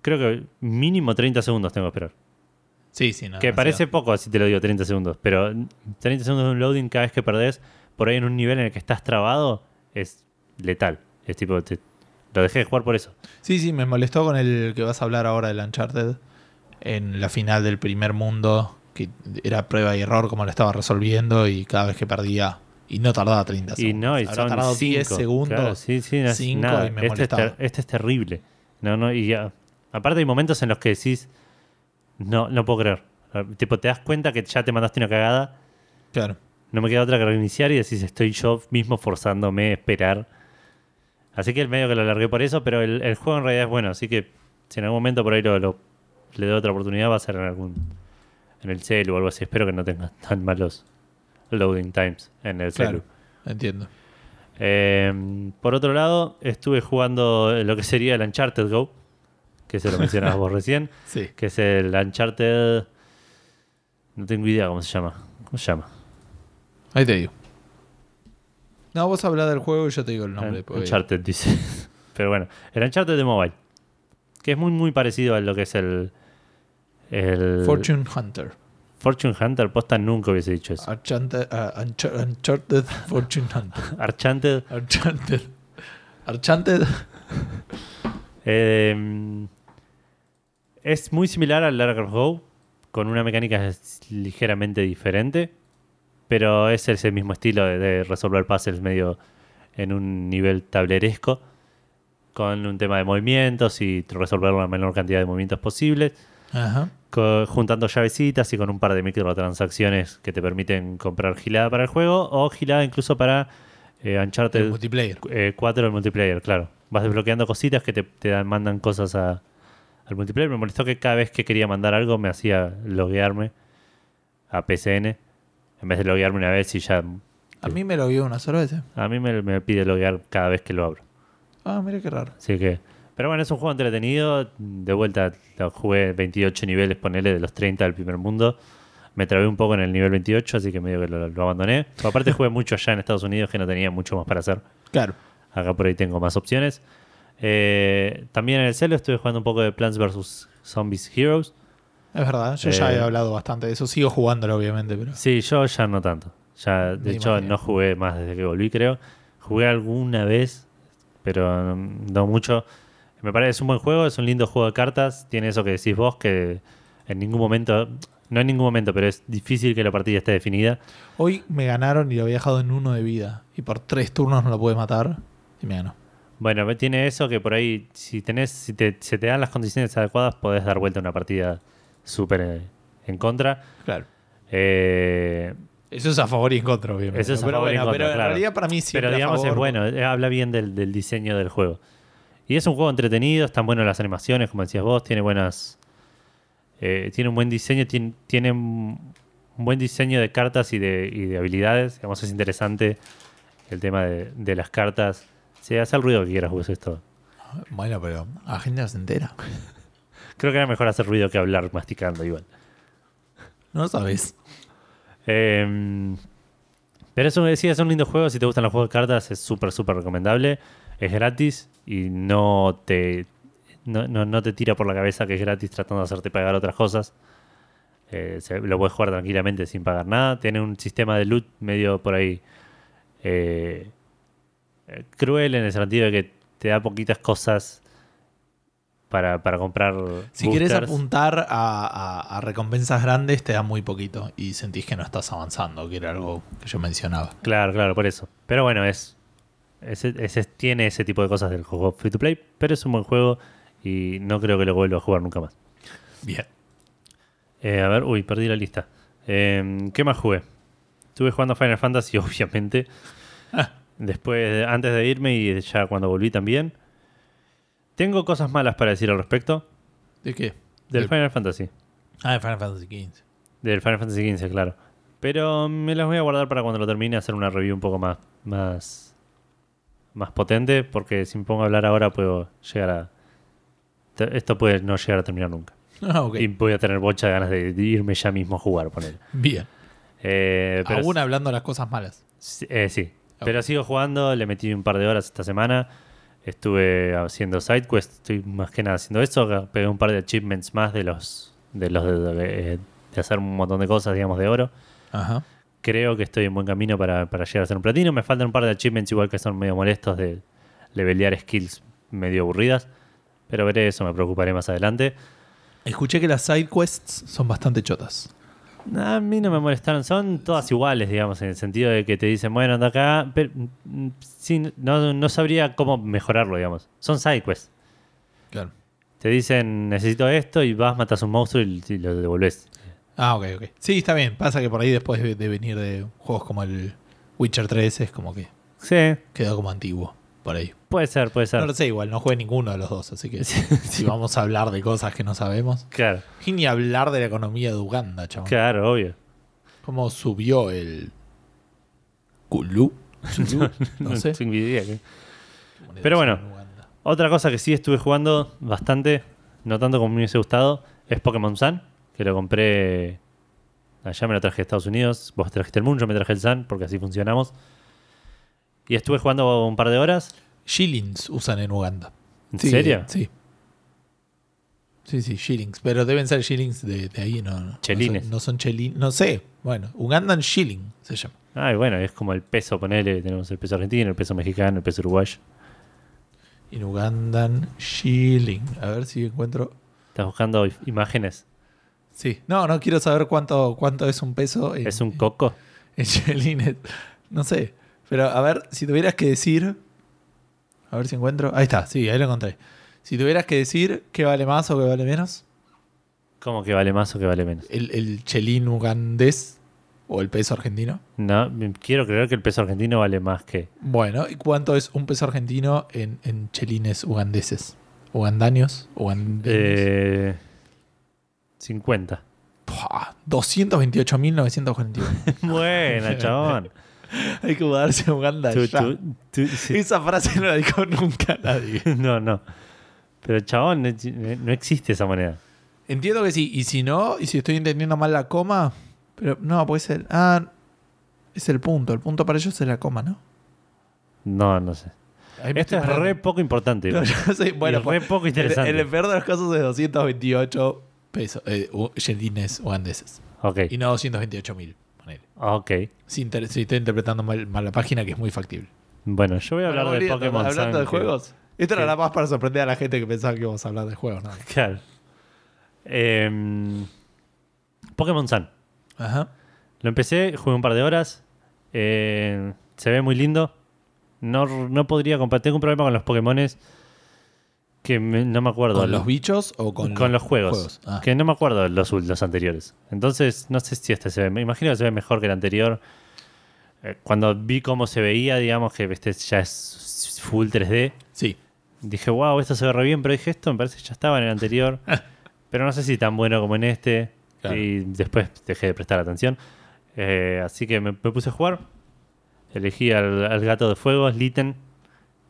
Speaker 2: creo que mínimo 30 segundos tengo que esperar.
Speaker 1: Sí, sí, no.
Speaker 2: que
Speaker 1: demasiado.
Speaker 2: parece poco, así te lo digo, 30 segundos. Pero 30 segundos de un loading cada vez que perdés, por ahí en un nivel en el que estás trabado, es letal. Es tipo, te- lo dejé de jugar por eso.
Speaker 1: Sí, sí, me molestó con el que vas a hablar ahora del Uncharted. En la final del primer mundo, que era prueba y error como lo estaba resolviendo y cada vez que perdía. Y no tardaba 30
Speaker 2: Y
Speaker 1: segundos.
Speaker 2: no, y
Speaker 1: Habrá
Speaker 2: son
Speaker 1: tardado 10
Speaker 2: cinco,
Speaker 1: segundos.
Speaker 2: claro, sí, sí, no
Speaker 1: cinco
Speaker 2: nada.
Speaker 1: y me
Speaker 2: este, es este es terrible. No, no, y ya- aparte hay momentos en los que decís, no, no puedo creer. Tipo, te das cuenta que ya te mandaste una cagada,
Speaker 1: Claro.
Speaker 2: no me queda otra que reiniciar y decís, estoy yo mismo forzándome a esperar. Así que el medio que lo largué por eso, pero el, el juego en realidad es bueno, así que si en algún momento por ahí lo, lo- le doy otra oportunidad va a ser en algún en el celu o algo así. Espero que no tenga tan malos loading times en el celu.
Speaker 1: Claro. Entiendo.
Speaker 2: Eh, por otro lado, estuve jugando lo que sería el Uncharted Go, que se lo mencionabas vos recién,
Speaker 1: Sí.
Speaker 2: que es el Uncharted. No tengo idea cómo se llama. ¿Cómo se llama?
Speaker 1: Ahí te digo. No, vos habla del juego y yo te digo el nombre.
Speaker 2: Un- Uncharted, dice. Pero bueno, el Uncharted de mobile, que es muy, muy parecido a lo que es el. El
Speaker 1: Fortune Hunter.
Speaker 2: Fortune Hunter. Posta nunca hubiese dicho eso.
Speaker 1: Uncharted, uh, Unchar- Uncharted Fortune Hunter.
Speaker 2: Archanted.
Speaker 1: Uncharted. Uncharted.
Speaker 2: Eh, es muy similar al Larger Go, con una mecánica ligeramente diferente, pero es ese mismo estilo de, de resolver puzzles medio en un nivel tableresco, con un tema de movimientos y resolver la menor cantidad de movimientos posibles,
Speaker 1: Ajá.
Speaker 2: juntando llavecitas y con un par de microtransacciones que te permiten comprar gilada para el juego o gilada incluso para eh, Uncharted
Speaker 1: El multiplayer.
Speaker 2: eh, 4 el multiplayer, claro. Vas desbloqueando cositas que te, te dan- mandan cosas a- al multiplayer. Me molestó que cada vez que quería mandar algo me hacía loguearme a PCN. En vez de loguearme una vez y ya...
Speaker 1: A mí me lo vio una sola vez. eh.
Speaker 2: A mí me, me pide loguear cada vez que lo abro.
Speaker 1: Ah, mira qué raro.
Speaker 2: Así que... Pero bueno, es un juego entretenido. De vuelta lo jugué 28 niveles, ponele, de los 30 del primer mundo. Me trabé un poco en el nivel 28, así que medio que lo, lo abandoné. Pero aparte jugué mucho allá en Estados Unidos que no tenía mucho más para hacer.
Speaker 1: Claro.
Speaker 2: Acá por ahí tengo más opciones. Eh, también en el celo estuve jugando un poco de Plants vs. Zombies Heroes.
Speaker 1: Es verdad. Yo ya
Speaker 2: Eh,
Speaker 1: he hablado bastante de eso. Sigo jugándolo, obviamente, pero.
Speaker 2: Sí, yo ya no tanto. Ya, de
Speaker 1: Me
Speaker 2: hecho,
Speaker 1: imagino.
Speaker 2: no jugué más desde que volví, creo. Jugué alguna vez, pero no mucho. Me parece es un buen juego, es un lindo juego de cartas. Tiene eso que decís vos, que en ningún momento, no en ningún momento, pero es difícil que la partida esté definida.
Speaker 1: Hoy me ganaron y lo había dejado en uno de vida. Y por tres turnos no lo pude matar. Y me ganó.
Speaker 2: Bueno, tiene eso que por ahí, si tenés, si te, se te dan las condiciones adecuadas, podés dar vuelta a una partida súper eh, en contra.
Speaker 1: Claro.
Speaker 2: Eh,
Speaker 1: Eso es a favor y en contra, obviamente.
Speaker 2: Eso es a
Speaker 1: pero
Speaker 2: favor y en
Speaker 1: bueno,
Speaker 2: contra,
Speaker 1: pero en
Speaker 2: claro.
Speaker 1: realidad para mí siempre
Speaker 2: pero digamos es
Speaker 1: favor.
Speaker 2: bueno, eh, habla bien del, del diseño del juego. Y es un juego entretenido, están buenas las animaciones, como decías vos, tiene buenas. eh, tiene un buen diseño, tiene, tiene un buen diseño de cartas y de, y de habilidades. Digamos, es interesante el tema de, de las cartas. Sí, haz el ruido que quieras, pues esto.
Speaker 1: Bueno, pero la gente no se entera.
Speaker 2: Creo que era mejor hacer ruido que hablar masticando igual.
Speaker 1: No sabes.
Speaker 2: Eh, pero eso me decía, es un lindo juego. Si te gustan los juegos de cartas, es súper, súper recomendable. Es gratis y no te, no, no- no te tira por la cabeza que es gratis tratando de hacerte pagar otras cosas. Eh, se- lo puedes jugar tranquilamente sin pagar nada. Tiene un sistema de loot medio por ahí eh, eh, cruel en el sentido de que te da poquitas cosas para, para comprar.
Speaker 1: Si quieres apuntar a, a- a recompensas grandes, te da muy poquito. Y sentís que no estás avanzando, que era algo que yo mencionaba.
Speaker 2: Claro, claro, por eso. Pero bueno, es, ese, ese- tiene ese tipo de cosas del juego free to play, pero es un buen juego y no creo que lo vuelva a jugar nunca más.
Speaker 1: Bien.
Speaker 2: Eh, a ver, uy, perdí la lista. Eh, ¿Qué más jugué? Estuve jugando Final Fantasy, obviamente.
Speaker 1: Ah.
Speaker 2: Después, de- antes de irme y ya cuando volví también. Tengo cosas malas para decir al respecto.
Speaker 1: ¿De qué?
Speaker 2: Del
Speaker 1: Del-
Speaker 2: Final Fantasy.
Speaker 1: Ah, de Final Fantasy XV.
Speaker 2: Del Final Fantasy XV, claro. Pero me las voy a guardar para cuando lo termine hacer una review un poco más, más, más potente, porque si me pongo a hablar ahora puedo llegar a... Esto puede no llegar a terminar nunca.
Speaker 1: Ah.
Speaker 2: Y voy a tener bocha de ganas de, irme ya mismo a jugar, poner.
Speaker 1: Bien.
Speaker 2: Eh, pero
Speaker 1: Aún hablando de las cosas malas.
Speaker 2: sí, eh, sí. Pero sigo jugando, le metí un par de horas esta semana. Estuve haciendo sidequests, estoy más que nada haciendo eso. Pegué un par de achievements más de los de los de, de- de hacer un montón de cosas, digamos, de oro.
Speaker 1: Ajá.
Speaker 2: Creo que estoy en buen camino para, para llegar a ser un platino. Me faltan un par de achievements igual que son medio molestos de levelear skills medio aburridas. Pero veré eso, me preocuparé más adelante.
Speaker 1: Escuché que las side quests son bastante chotas.
Speaker 2: A mí no me molestaron, son todas iguales, digamos, en el sentido de que te dicen, bueno, anda acá, pero mm, sí, no, no sabría cómo mejorarlo, digamos. Son sidequests.
Speaker 1: Claro.
Speaker 2: Te dicen, necesito esto, y vas, matas un monstruo y, y lo devolves.
Speaker 1: Ah, ok, ok. Sí, está bien. Pasa que por ahí después de, de venir de juegos como el Witcher 3 es como que
Speaker 2: Sí,
Speaker 1: quedó como antiguo por ahí.
Speaker 2: puede ser, puede ser.
Speaker 1: No lo sé, igual no jugué ninguno de los dos, así que si vamos a hablar de cosas que no sabemos.
Speaker 2: Claro,
Speaker 1: Y ni hablar de la economía de Uganda, chaval.
Speaker 2: claro, obvio.
Speaker 1: ¿Cómo subió el Kulu? Zulu, no sé.
Speaker 2: tengo idea. ¿qué? Pero bueno. Otra cosa que sí estuve jugando bastante, no tanto como me hubiese gustado, es Pokémon Sun, que lo compré. Allá me lo traje de Estados Unidos. Vos trajiste el Moon, yo me traje el Sun, porque así funcionamos. Y estuve jugando un par de horas.
Speaker 1: Shillings usan en Uganda.
Speaker 2: ¿En
Speaker 1: Sí,
Speaker 2: serio?
Speaker 1: Sí. Sí, sí, shillings. Pero deben ser shillings de, de ahí, no. no
Speaker 2: Chelines.
Speaker 1: son- No son chelines. No sé. Bueno, Ugandan shilling se llama.
Speaker 2: Ay, bueno, es como el peso, ponele. Tenemos el peso argentino, el peso mexicano, el peso uruguayo.
Speaker 1: En Ugandan shilling. A ver si encuentro.
Speaker 2: Estás buscando imágenes.
Speaker 1: Sí. No, no quiero saber cuánto, cuánto es un peso. En,
Speaker 2: ¿Es un coco?
Speaker 1: En chelines. No sé. Pero a ver, si tuvieras que decir. A ver si encuentro. Ahí está, sí, ahí lo encontré. Si tuvieras que decir qué vale más o qué vale menos,
Speaker 2: ¿Cómo que vale más o que vale menos?
Speaker 1: el, el chelín ugandés o el peso argentino.
Speaker 2: No, quiero creer que el peso argentino vale más que.
Speaker 1: Bueno, ¿y cuánto es un peso argentino en, en chelines ugandeses? ¿Ugandaños? ¿Ugandeños?
Speaker 2: Eh, 50.
Speaker 1: Pua, 228.941.
Speaker 2: Buena, chabón.
Speaker 1: Hay que mudarse a Uganda
Speaker 2: Tú-
Speaker 1: ya.
Speaker 2: tú- tú- sí.
Speaker 1: Esa frase no la dijo nunca nadie.
Speaker 2: No, no. Pero chabón, no no existe esa moneda.
Speaker 1: Entiendo que sí. Y si no, y si estoy entendiendo mal la coma, pero no, puede ser. Ah, es el punto. El punto para ellos es la coma, ¿no?
Speaker 2: No, no sé. Esto es re poco importante.
Speaker 1: No, yo sé, bueno, pues,
Speaker 2: re poco
Speaker 1: en-
Speaker 2: interesante.
Speaker 1: En el peor de los casos es 228 pesos, eh, u- chelines ugandeses.
Speaker 2: Ok,
Speaker 1: Y no 228.000. ponele.
Speaker 2: ok.
Speaker 1: Si, inter- si estoy interpretando mal, mal la página, que es muy factible.
Speaker 2: Bueno, yo voy a hablar
Speaker 1: Bueno,
Speaker 2: de Pokémon
Speaker 1: Hablando de
Speaker 2: que-
Speaker 1: juegos. Esto era nada más para sorprender a la gente que pensaba que íbamos a hablar de juegos. ¿no?
Speaker 2: Claro. Em, Pokémon Sun.
Speaker 1: Ajá.
Speaker 2: Lo empecé, jugué un par de horas. eh, se ve muy lindo. No, no podría comprar. Tengo un problema con los Pokémones que me- no me acuerdo.
Speaker 1: ¿Con los bichos o con,
Speaker 2: con los juegos.
Speaker 1: Ah.
Speaker 2: Que no me acuerdo de los, los anteriores. Entonces, no sé si este se ve. Me imagino que se ve mejor que el anterior. Eh, cuando vi cómo se veía, digamos que este ya es full 3D.
Speaker 1: Sí.
Speaker 2: Dije, wow, esto se ve re bien, pero dije, esto me parece que ya estaba en el anterior. pero no sé si tan bueno como en este.
Speaker 1: Claro.
Speaker 2: Y después dejé de prestar atención. Eh, así que me, me puse a jugar. Elegí al, al gato de fuego, Litten.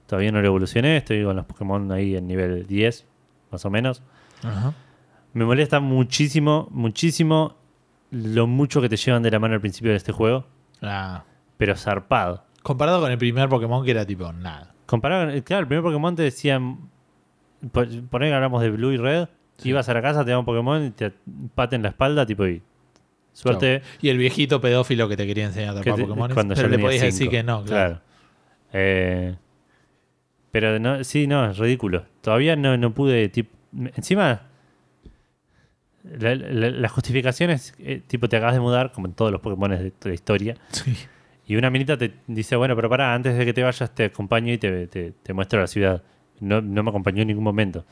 Speaker 2: Todavía no lo evolucioné, estoy con los Pokémon ahí en nivel 10, más o menos.
Speaker 1: Ajá.
Speaker 2: Me molesta muchísimo, muchísimo lo mucho que te llevan de la mano al principio de este juego,
Speaker 1: Ah.
Speaker 2: pero zarpado.
Speaker 1: Comparado con el primer Pokémon que era tipo nada.
Speaker 2: Comparado con, claro, el primer Pokémon te decían, por ahí hablamos de Blue y Red,
Speaker 1: Sí.
Speaker 2: ibas a la casa, te daban un Pokémon y te paten la espalda, tipo, y suerte.
Speaker 1: Chau. Y el viejito pedófilo que te quería enseñar a
Speaker 2: que
Speaker 1: atrapar Pokémon.
Speaker 2: cuando
Speaker 1: Pero
Speaker 2: yo
Speaker 1: le podías decir que no, claro.
Speaker 2: Eh, pero no, sí, no, es ridículo. Todavía no, no pude, tip- encima... La, la- la justificación es, eh, tipo, te acabas de mudar, como en todos los Pokémon de, la historia,
Speaker 1: Sí.
Speaker 2: Y una minita te dice, bueno, pero pará, antes de que te vayas te acompaño y te, te, te muestro la ciudad. No, no me acompañó en ningún momento.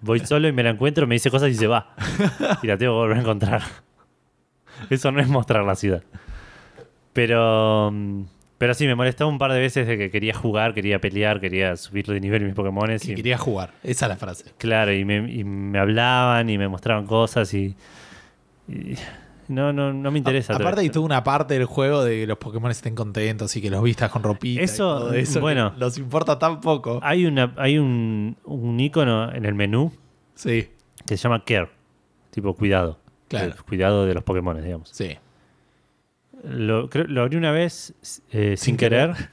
Speaker 2: Voy solo y me la encuentro, me dice cosas y se va. Y la tengo que volver a encontrar. Eso no es mostrar la ciudad. Pero, mm, Pero sí, me molestó un par de veces de que quería jugar, quería pelear, quería subir de nivel mis Pokémones. Y,
Speaker 1: quería jugar. Esa es la frase.
Speaker 2: Claro, y me, y me hablaban y me mostraban cosas y. y no, no, no me interesa.
Speaker 1: A- aparte hay toda una parte del juego de que los Pokémon estén contentos y que los vistas con ropita. y
Speaker 2: Eso,
Speaker 1: todo eso que
Speaker 2: bueno.
Speaker 1: Nos importa tan poco.
Speaker 2: Hay, una, hay un, un icono en el menú
Speaker 1: Sí,
Speaker 2: que se llama Care, tipo cuidado.
Speaker 1: Claro.
Speaker 2: El cuidado de los Pokémon, digamos.
Speaker 1: sí.
Speaker 2: Lo, creo- lo abrí una vez eh, sin,
Speaker 1: Sin
Speaker 2: querer.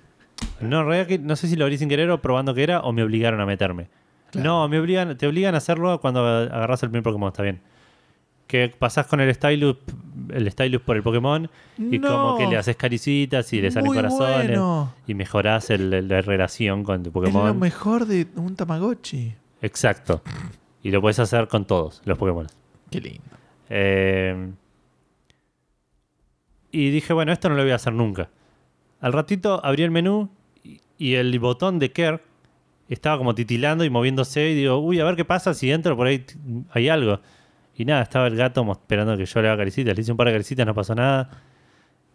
Speaker 2: No, en realidad que no sé si lo abrí sin querer o probando que era o me obligaron a meterme.
Speaker 1: Claro.
Speaker 2: No, me obligan, te obligan a hacerlo cuando agarras el primer Pokémon, está bien. Que pasás con el Stylus, el Stylus por el Pokémon y
Speaker 1: No.
Speaker 2: como que le haces caricitas y le salen
Speaker 1: Muy
Speaker 2: corazones
Speaker 1: bueno.
Speaker 2: y mejorás el- el- la relación con tu
Speaker 1: Es lo
Speaker 2: Pokémon.
Speaker 1: mejor de un Tamagotchi.
Speaker 2: Exacto. Y lo puedes hacer con todos los Pokémon.
Speaker 1: Qué lindo.
Speaker 2: Eh, y dije, bueno, esto no lo voy a hacer nunca. Al ratito abrí el menú y, el botón de Care estaba como titilando y moviéndose. Y digo, uy, a ver qué pasa si entro por ahí hay algo. Y nada, estaba el gato esperando que yo le haga caricitas. Le hice un par de caricitas, no pasó nada.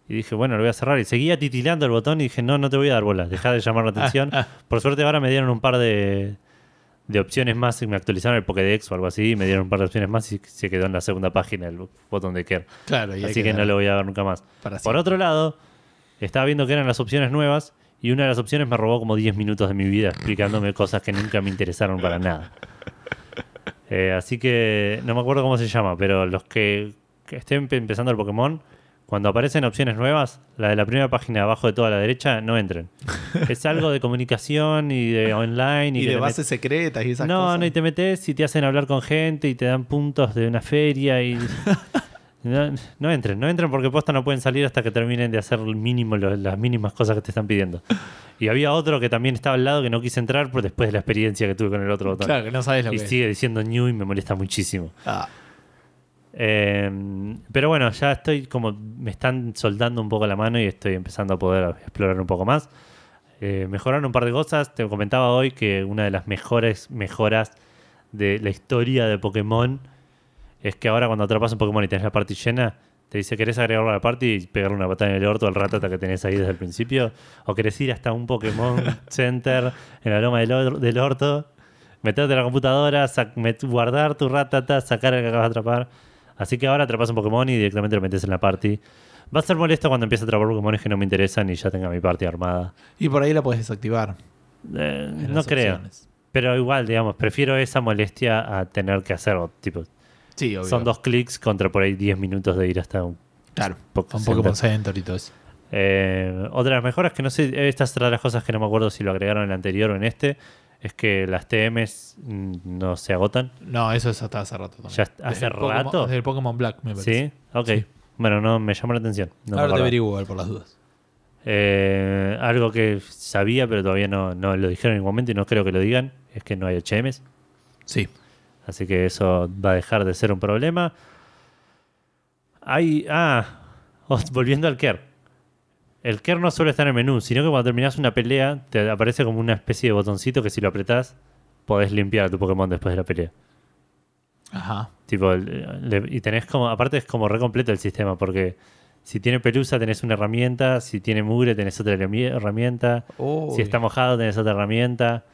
Speaker 2: Y dije, bueno, lo voy a cerrar. Y seguía titilando el botón y dije, no, no te voy a dar bola. Deja de llamar la atención. Por suerte ahora me dieron un par de, de opciones más. y Me actualizaron el Pokédex o algo así. Y me dieron un par de opciones más y se quedó en la segunda página el botón de Care.
Speaker 1: Claro, y
Speaker 2: Así que no lo voy a ver nunca más.
Speaker 1: para
Speaker 2: Por otro lado, estaba viendo que eran las opciones nuevas y una de las opciones me robó como 10 minutos de mi vida explicándome cosas que nunca me interesaron para nada. Eh, así que no me acuerdo cómo se llama, pero los que, que estén empe- empezando el Pokémon, cuando aparecen opciones nuevas, la de la primera página abajo de toda la derecha, no entren. es algo de comunicación y de online y,
Speaker 1: Y de bases secretas y esas
Speaker 2: no,
Speaker 1: cosas.
Speaker 2: no, y te metes y te hacen hablar con gente y te dan puntos de una feria y... no, no entren, no entren porque posta no pueden salir hasta que terminen de hacer el mínimo, lo- las mínimas cosas que te están pidiendo. Y había otro que también estaba al lado que no quise entrar por después de la experiencia que tuve con el otro botón.
Speaker 1: Claro, que no sabes lo
Speaker 2: y
Speaker 1: que es.
Speaker 2: sigue diciendo new y me molesta muchísimo.
Speaker 1: Ah,
Speaker 2: Eh, pero bueno, ya estoy como me están soldando un poco la mano y estoy empezando a poder explorar un poco más. Eh, mejoraron un par de cosas. Te comentaba hoy que una de las mejores mejoras de la historia de Pokémon es que ahora cuando atrapas un Pokémon y tenés la party llena, te dice, ¿querés agregarlo a la party y pegarle una patada en el orto al ratata que tenés ahí desde el principio? ¿O querés ir hasta un Pokémon Center en la loma del, or- del orto, meterte a la computadora, guardar tu ratata, sacar el que acabas de atrapar? Así que ahora atrapas un Pokémon y directamente lo metes en la party. Va a ser molesto cuando empiece a atrapar Pokémon que no me interesan y ya tenga mi party armada.
Speaker 1: y por ahí la puedes desactivar.
Speaker 2: Eh, no creo.
Speaker 1: opciones.
Speaker 2: Pero igual, digamos, prefiero esa molestia a tener que hacerlo. Tipo,
Speaker 1: Sí, obvio.
Speaker 2: son dos clics contra por ahí 10 minutos de ir hasta un
Speaker 1: Claro,
Speaker 2: Poké
Speaker 1: un. Pokémon Center y todo eso.
Speaker 2: Eh, otra de las mejoras que no sé, esta es otra de las cosas que no me acuerdo si lo agregaron en el anterior o en este, es que las TMs mm, no se agotan.
Speaker 1: No, eso es hasta hace rato también.
Speaker 2: Ya hace
Speaker 1: Desde el Pokémon-
Speaker 2: rato.
Speaker 1: Desde el Pokémon Black, me parece.
Speaker 2: ¿Sí? Ok.
Speaker 1: Sí.
Speaker 2: Bueno, no me llamó la atención. No me
Speaker 1: Ahora te averiguo igual por las dudas.
Speaker 2: Eh, algo que sabía, pero todavía no, no lo dijeron en ningún momento y no creo que lo digan, es que no hay HMs.
Speaker 1: Sí.
Speaker 2: Así que eso va a dejar de ser un problema. Hay. Ah, volviendo al Care. El Care no suele estar en el menú, sino que cuando terminas una pelea, te aparece como una especie de botoncito que si lo apretás, podés limpiar a tu Pokémon después de la pelea.
Speaker 1: Ajá.
Speaker 2: Tipo, le- y tenés como. Aparte, es como re completo el sistema, porque si tiene pelusa, tenés una herramienta. Si tiene mugre, tenés otra herrami- herramienta.
Speaker 1: Uy,
Speaker 2: Si está mojado, tenés otra herramienta.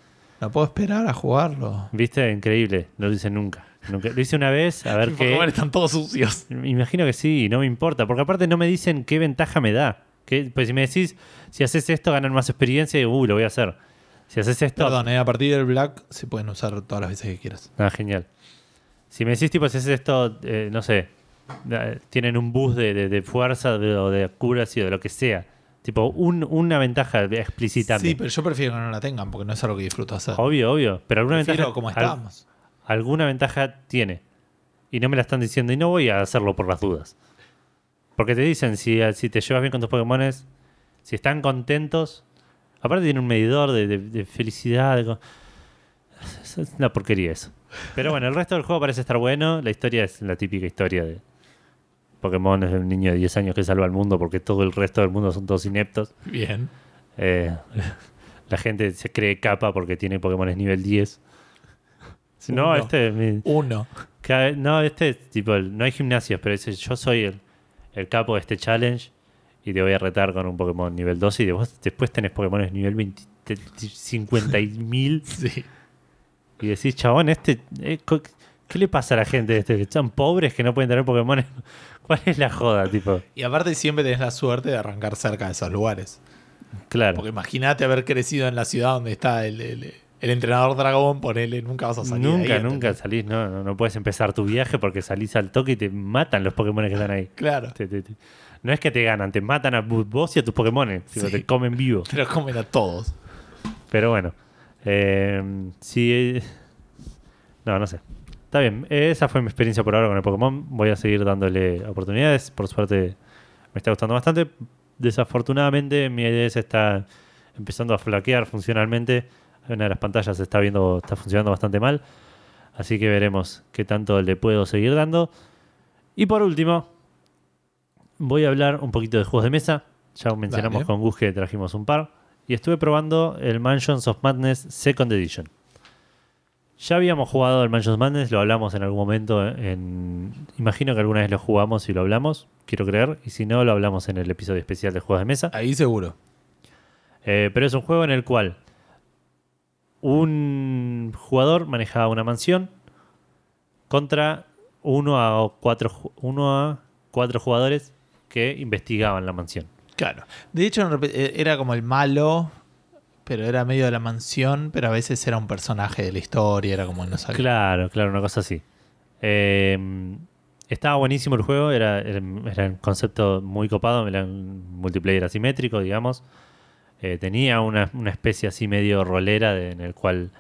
Speaker 1: No puedo esperar a jugarlo.
Speaker 2: ¿Viste? Increíble. No lo hice nunca. nunca. Lo hice una vez, a ver qué.
Speaker 1: Pokémon están todos sucios.
Speaker 2: Imagino que sí, no me importa, porque aparte no me dicen qué ventaja me da. Pues si me decís, si haces esto ganan más experiencia, digo, uh, lo voy a hacer. Si haces esto,
Speaker 1: Perdón, eh, a partir del Black se pueden usar todas las veces que quieras.
Speaker 2: ah, genial. Si me decís, tipo, si haces esto, eh, no sé, tienen un boost de, de- de fuerza de- o de accuracy o de lo que sea. Tipo, un- una ventaja explícitame.
Speaker 1: Sí, pero yo prefiero que no la tengan porque no es algo que disfruto hacer.
Speaker 2: Obvio, obvio. Pero alguna
Speaker 1: Prefiero
Speaker 2: ventaja.
Speaker 1: como
Speaker 2: al-
Speaker 1: estábamos.
Speaker 2: alguna ventaja tiene. Y no me la están diciendo. Y no voy a hacerlo por las dudas. Porque te dicen, si, si te llevas bien con tus Pokémones, si están contentos. Aparte tiene un medidor de, de- de felicidad. de Es es una porquería eso. Pero bueno, el resto del juego parece estar bueno. La historia es la típica historia de Pokémon es de un niño de 10 años que salva al mundo porque todo el resto del mundo son todos ineptos.
Speaker 1: Bien.
Speaker 2: Eh, la gente se cree capa porque tiene Pokémon nivel 10. No,
Speaker 1: Uno.
Speaker 2: este... mi-
Speaker 1: Uno.
Speaker 2: cada no, este tipo, el- no hay gimnasios, pero dice, yo soy el, el capo de este challenge. Y te voy a retar con un Pokémon nivel 12 y de vos después tenés Pokémon nivel 20, te- te- 50.000
Speaker 1: Sí.
Speaker 2: y decís, chabón, este, eh, ¿qué le pasa a la gente? Este, que ¿Son pobres que no pueden tener Pokémon? ¿Cuál es la joda? Tipo,
Speaker 1: Y aparte siempre tenés la suerte de arrancar cerca de esos lugares.
Speaker 2: claro.
Speaker 1: Porque imagínate haber crecido en la ciudad donde está el, el- el entrenador dragón, ponele, nunca vas a salir
Speaker 2: Nunca,
Speaker 1: ahí,
Speaker 2: nunca salís, no, no, no puedes empezar tu viaje porque salís al toque y te matan los Pokémon que están ahí.
Speaker 1: Claro.
Speaker 2: Te- te- te- No es que te ganan, te matan a vos y a tus Pokémon, tipo,
Speaker 1: Sí.
Speaker 2: te comen vivo.
Speaker 1: Te los comen a todos.
Speaker 2: Pero bueno, eh, sí. eh, no, no sé. Está bien, esa fue mi experiencia por ahora con el Pokémon. Voy a seguir dándole oportunidades. Por suerte, me está gustando bastante. Desafortunadamente, mi IDS está empezando a flaquear funcionalmente. Una de las pantallas está viendo, está funcionando bastante mal. Así que veremos qué tanto le puedo seguir dando. Y por último, voy a hablar un poquito de juegos de mesa. Ya mencionamos
Speaker 1: Dale.
Speaker 2: con Gus que trajimos un par. Y estuve probando el Mansions of Madness Second Edition. Ya habíamos jugado el Mansions of Madness, lo hablamos en algún momento. En, imagino que alguna vez lo jugamos y lo hablamos, quiero creer. Y si no, lo hablamos en el episodio especial de juegos de mesa.
Speaker 1: Ahí seguro.
Speaker 2: Eh, pero es un juego en el cual un jugador manejaba una mansión contra uno a cuatro, uno a cuatro jugadores que investigaban la mansión.
Speaker 1: Claro. De hecho, eh, era como el malo, pero era medio de la mansión, pero a veces era un personaje de la historia, era como no sabía.
Speaker 2: Claro, claro, una cosa así. Eh, estaba buenísimo el juego, era, era, era un concepto muy copado, era un multiplayer asimétrico, digamos. Eh, tenía una, una especie así medio rolera de- en el cual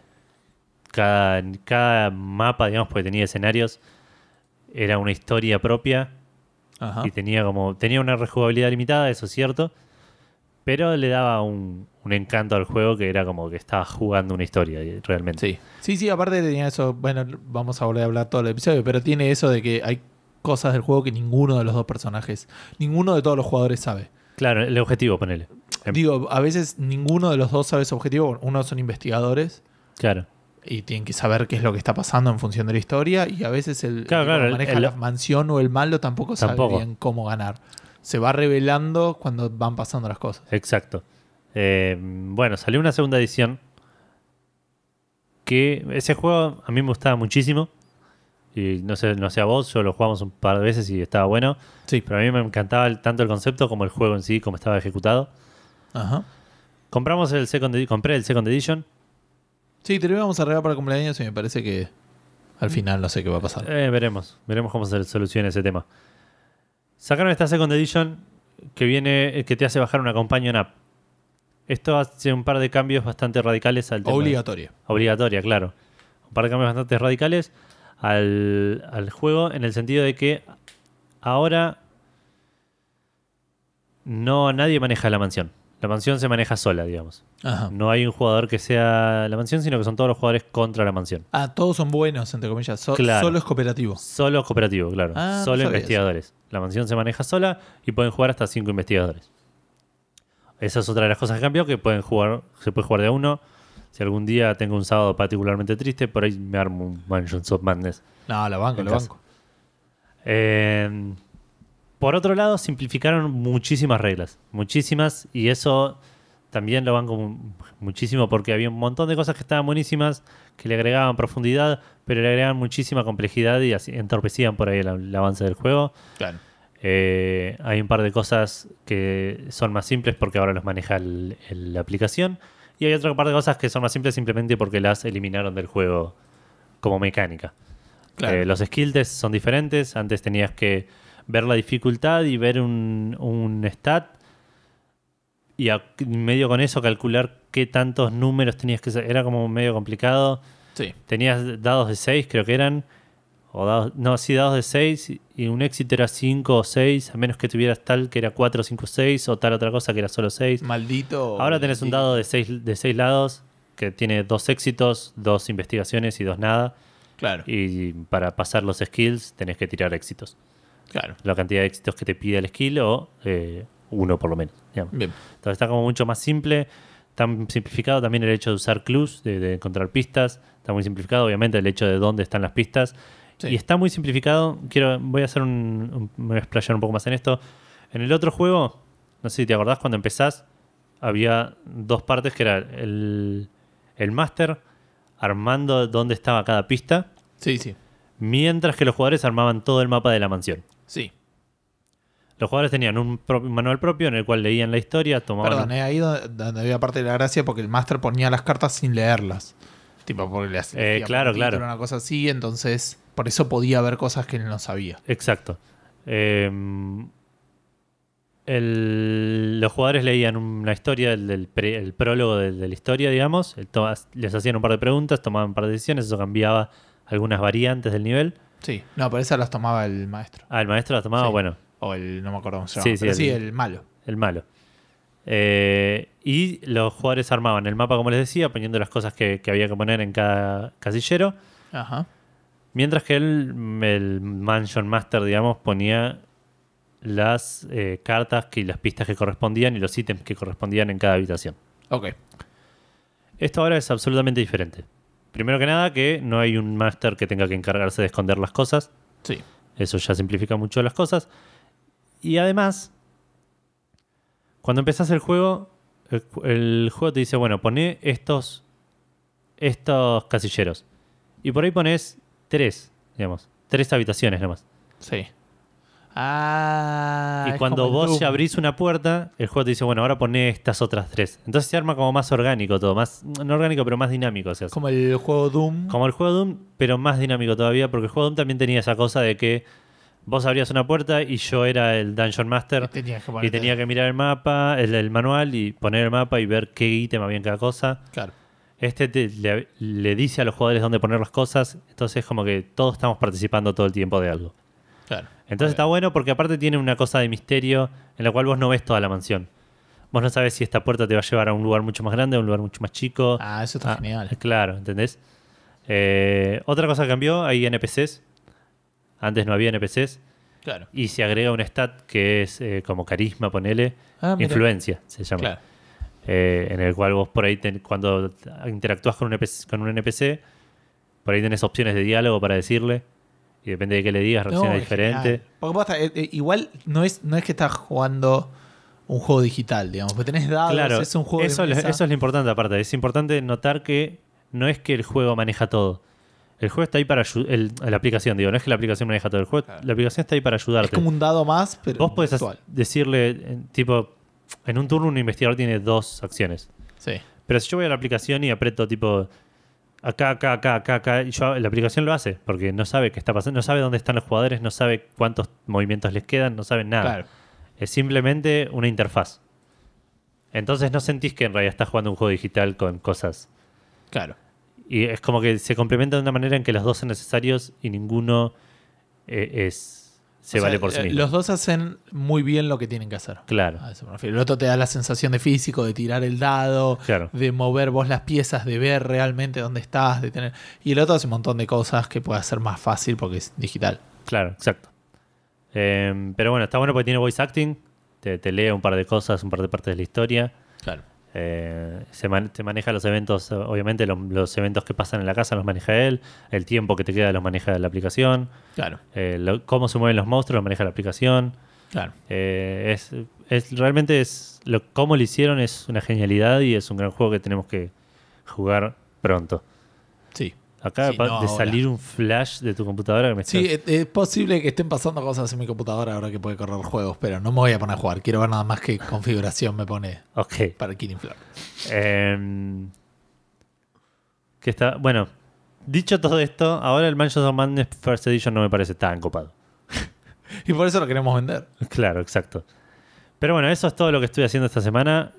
Speaker 2: cada, cada mapa, digamos, porque tenía escenarios, era una historia propia
Speaker 1: Ajá.
Speaker 2: y tenía como tenía una rejugabilidad limitada, eso es cierto, pero le daba un, un encanto al juego que era como que estaba jugando una historia realmente.
Speaker 1: Sí. Sí, sí, aparte tenía eso, bueno, vamos a volver a hablar todo el episodio, pero tiene eso de que hay cosas del juego que ninguno de los dos personajes, ninguno de todos los jugadores sabe.
Speaker 2: Claro, el objetivo, ponele. Em-
Speaker 1: Digo, a veces ninguno de los dos sabe su objetivo, uno son investigadores
Speaker 2: Claro.
Speaker 1: y tienen que saber qué es lo que está pasando en función de la historia y a veces el,
Speaker 2: Claro,
Speaker 1: el
Speaker 2: claro,
Speaker 1: que maneja
Speaker 2: el-
Speaker 1: la mansión o el malo tampoco,
Speaker 2: Tampoco.
Speaker 1: sabe bien cómo ganar. Se va revelando cuando van pasando las cosas.
Speaker 2: Exacto. Eh, bueno, salió una segunda edición. Que ese juego a mí me gustaba muchísimo. Y no sé, no sé a vos, yo lo jugamos un par de veces y estaba bueno.
Speaker 1: Sí.
Speaker 2: Pero a mí me encantaba el- tanto el concepto como el juego en sí, como estaba ejecutado.
Speaker 1: Ajá.
Speaker 2: Compramos el second compré el Second Edition.
Speaker 1: Sí, te lo íbamos a regalar para cumpleaños y me parece que al final no sé qué va a pasar.
Speaker 2: Eh, veremos, veremos cómo se soluciona ese tema. Sacaron esta Second Edition que viene, eh, que te hace bajar una companion app. Esto hace un par de cambios bastante radicales al tema.
Speaker 1: Obligatoria.
Speaker 2: Obligatoria, claro. Un par de cambios bastante radicales al, al juego en el sentido de que ahora no nadie maneja la mansión. La mansión se maneja sola, digamos.
Speaker 1: Ajá.
Speaker 2: No hay un jugador que sea la mansión, sino que son todos los jugadores contra la mansión.
Speaker 1: Ah, todos son buenos, entre comillas. So-
Speaker 2: Claro.
Speaker 1: Solo es cooperativo.
Speaker 2: Solo cooperativo, claro.
Speaker 1: Ah,
Speaker 2: Solo investigadores. La mansión se maneja sola y pueden jugar hasta cinco investigadores. Esa es otra de las cosas que cambió, que pueden jugar, se puede jugar de a uno. Si algún día tengo un sábado particularmente triste, por ahí me armo un Mansions of Madness.
Speaker 1: No, lo banco,
Speaker 2: casa.
Speaker 1: banco.
Speaker 2: Eh, por otro lado, simplificaron muchísimas reglas. Muchísimas. Y eso también lo banco mu- muchísimo porque había un montón de cosas que estaban buenísimas, que le agregaban profundidad, pero le agregaban muchísima complejidad y así entorpecían por ahí el, el avance del juego.
Speaker 1: Claro.
Speaker 2: Eh, hay un par de cosas que son más simples porque ahora los maneja el- el- la aplicación. Y hay otra par de cosas que son más simples simplemente porque las eliminaron del juego como mecánica.
Speaker 1: Claro.
Speaker 2: Eh, los skill tests son diferentes. Antes tenías que ver la dificultad y ver un, un stat. Y a- medio con eso calcular qué tantos números tenías que... Era como medio complicado.
Speaker 1: sí.
Speaker 2: Tenías dados de 6, creo que eran. O dados, no, sí, dados de 6. Y un éxito era 5 o 6. A menos que tuvieras tal que era 4, 5, 6. O tal otra cosa que era solo 6.
Speaker 1: Maldito.
Speaker 2: Ahora tenés un dado de 6 de seis lados. Que tiene dos éxitos, dos investigaciones y dos nada.
Speaker 1: Claro,
Speaker 2: Y para pasar los skills tenés que tirar éxitos.
Speaker 1: claro.
Speaker 2: La cantidad de éxitos que te pide el skill o eh, uno por lo menos. digamos.
Speaker 1: Bien.
Speaker 2: Entonces está como mucho más simple. Está simplificado también el hecho de usar clues, de, de encontrar pistas. Está muy simplificado, obviamente, el hecho de dónde están las pistas.
Speaker 1: Sí.
Speaker 2: Y está muy simplificado. Quiero, voy a hacer un, un- me voy a explayar un poco más en esto. En el otro juego, no sé si te acordás, cuando empezás, había dos partes que era el, el máster armando dónde estaba cada pista,
Speaker 1: Sí, sí.
Speaker 2: mientras que los jugadores armaban todo el mapa de la mansión.
Speaker 1: Sí.
Speaker 2: Los jugadores tenían un, pro- manual propio en el cual leían la historia, tomaban...
Speaker 1: Perdón, ahí donde, donde había parte de la gracia porque el máster ponía las cartas sin leerlas. Tipo, porque le hacía
Speaker 2: Eh, claro, claro.
Speaker 1: Una cosa así, entonces por eso podía ver cosas que él no sabía.
Speaker 2: Exacto. Eh, el- los jugadores leían una historia, el, del pre- el prólogo de, de la historia, digamos. to- les hacían un par de preguntas, tomaban un par de decisiones, eso cambiaba algunas variantes del nivel.
Speaker 1: Sí. No, pero esas las tomaba el maestro.
Speaker 2: Ah, el maestro las tomaba,
Speaker 1: Sí.
Speaker 2: bueno,
Speaker 1: O el, no me acuerdo cómo se
Speaker 2: Sí,
Speaker 1: llama.
Speaker 2: sí,
Speaker 1: pero sí, el malo.
Speaker 2: el malo. Eh, y los jugadores armaban el mapa, como les decía, poniendo las cosas que, que había que poner en cada casillero.
Speaker 1: Ajá.
Speaker 2: Mientras que el, el Mansion Master, digamos, ponía las eh, cartas y las pistas que correspondían y los ítems que correspondían en cada habitación.
Speaker 1: Ok.
Speaker 2: Esto ahora es absolutamente diferente. Primero que nada, que no hay un Master que tenga que encargarse de esconder las cosas.
Speaker 1: Sí.
Speaker 2: Eso ya simplifica mucho las cosas. Y además, cuando empezás el juego, el, el juego te dice, bueno, poné estos, estos casilleros. Y por ahí pones tres, digamos. Tres habitaciones nomás.
Speaker 1: Sí. Ah.
Speaker 2: y cuando vos ya abrís una puerta, el juego te dice, bueno, ahora poné estas otras tres. Entonces se arma como más orgánico todo. Más, no orgánico, pero más dinámico. se hace.
Speaker 1: Como el juego Doom.
Speaker 2: Como el juego Doom, pero más dinámico todavía, porque el juego Doom también tenía esa cosa de que vos abrías una puerta y yo era el Dungeon Master
Speaker 1: Tenías que
Speaker 2: y tenía que mirar el mapa, el, el manual y poner el mapa y ver qué ítem había en cada cosa.
Speaker 1: Claro.
Speaker 2: Este te- le, le dice a los jugadores dónde poner las cosas, entonces es como que todos estamos participando todo el tiempo de algo.
Speaker 1: Claro.
Speaker 2: Entonces está bueno porque aparte tiene una cosa de misterio en la cual vos no ves toda la mansión. Vos no sabes si esta puerta te va a llevar a un lugar mucho más grande, a un lugar mucho más chico.
Speaker 1: Ah, eso está
Speaker 2: Ah,
Speaker 1: genial.
Speaker 2: Claro, ¿entendés? Eh, otra cosa que cambió, hay NPCs. Antes no había NPCs.
Speaker 1: Claro.
Speaker 2: Y se agrega un stat que es eh, como carisma, ponele.
Speaker 1: Ah,
Speaker 2: influencia, se llama.
Speaker 1: Claro.
Speaker 2: Eh, en el cual vos por ahí, ten- cuando interactúas con un, NPC, con un NPC, por ahí tenés opciones de diálogo para decirle. Y depende de qué le digas, reacciona
Speaker 1: No,
Speaker 2: diferente.
Speaker 1: genial. Porque vos eh, eh, igual no es, no es que estás jugando un juego digital, digamos. Porque tenés dados,
Speaker 2: Claro,
Speaker 1: es un juego
Speaker 2: eso,
Speaker 1: de mesa.
Speaker 2: eso es lo importante aparte. Es importante notar que no es que el juego maneja todo. El juego está ahí para ayudar. La aplicación, digo, no es que la aplicación maneja todo. El juego,
Speaker 1: Claro.
Speaker 2: La aplicación está ahí para ayudarte.
Speaker 1: Es como un dado más, pero
Speaker 2: Vos podés decirle, tipo, en un turno un investigador tiene dos acciones.
Speaker 1: Sí.
Speaker 2: Pero si yo voy a la aplicación y aprieto, tipo, acá, acá, acá, acá, acá, y yo, la aplicación lo hace, porque no sabe qué está pasando, no sabe dónde están los jugadores, no sabe cuántos movimientos les quedan, no sabe nada.
Speaker 1: Claro.
Speaker 2: Es simplemente una interfaz. Entonces no sentís que en realidad estás jugando un juego digital con cosas.
Speaker 1: Claro.
Speaker 2: Y es como que se complementan de una manera en que los dos son necesarios y ninguno eh, es se
Speaker 1: O sea,
Speaker 2: vale por sí
Speaker 1: eh,
Speaker 2: mismo.
Speaker 1: Los dos hacen muy bien lo que tienen que hacer.
Speaker 2: Claro,
Speaker 1: A eso me refiero. El otro te da la sensación de físico, de tirar el dado,
Speaker 2: claro.
Speaker 1: de mover vos las piezas, de ver realmente dónde estás, de tener. Y el otro hace un montón de cosas que puede hacer más fácil porque es digital.
Speaker 2: Claro, exacto. Eh, pero bueno, está bueno porque tiene voice acting. Te, te lee un par de cosas, un par de partes de la historia.
Speaker 1: Claro.
Speaker 2: Eh, se, man- se maneja los eventos, obviamente lo- los eventos que pasan en la casa los maneja él. El tiempo que te queda los maneja la aplicación.
Speaker 1: Claro.
Speaker 2: Eh, lo- cómo se mueven los monstruos los maneja la aplicación.
Speaker 1: Claro.
Speaker 2: Eh, es, es- realmente es lo, cómo lo hicieron es una genialidad y es un gran juego que tenemos que jugar pronto.
Speaker 1: Sí. Sí, no
Speaker 2: de
Speaker 1: ahora.
Speaker 2: salir un flash de tu computadora que me
Speaker 1: Sí,
Speaker 2: está-
Speaker 1: es, es posible que estén pasando cosas en mi computadora ahora que puede correr juegos, pero no me voy a poner a jugar. Quiero ver nada más qué configuración me pone
Speaker 2: Ok.
Speaker 1: para Killing Floor.
Speaker 2: Em, que está, bueno, dicho todo esto, ahora el Mansions of Madness First Edition no me parece tan copado.
Speaker 1: Y por eso lo queremos vender.
Speaker 2: Claro, exacto. Pero bueno, eso es todo lo que estoy haciendo esta semana.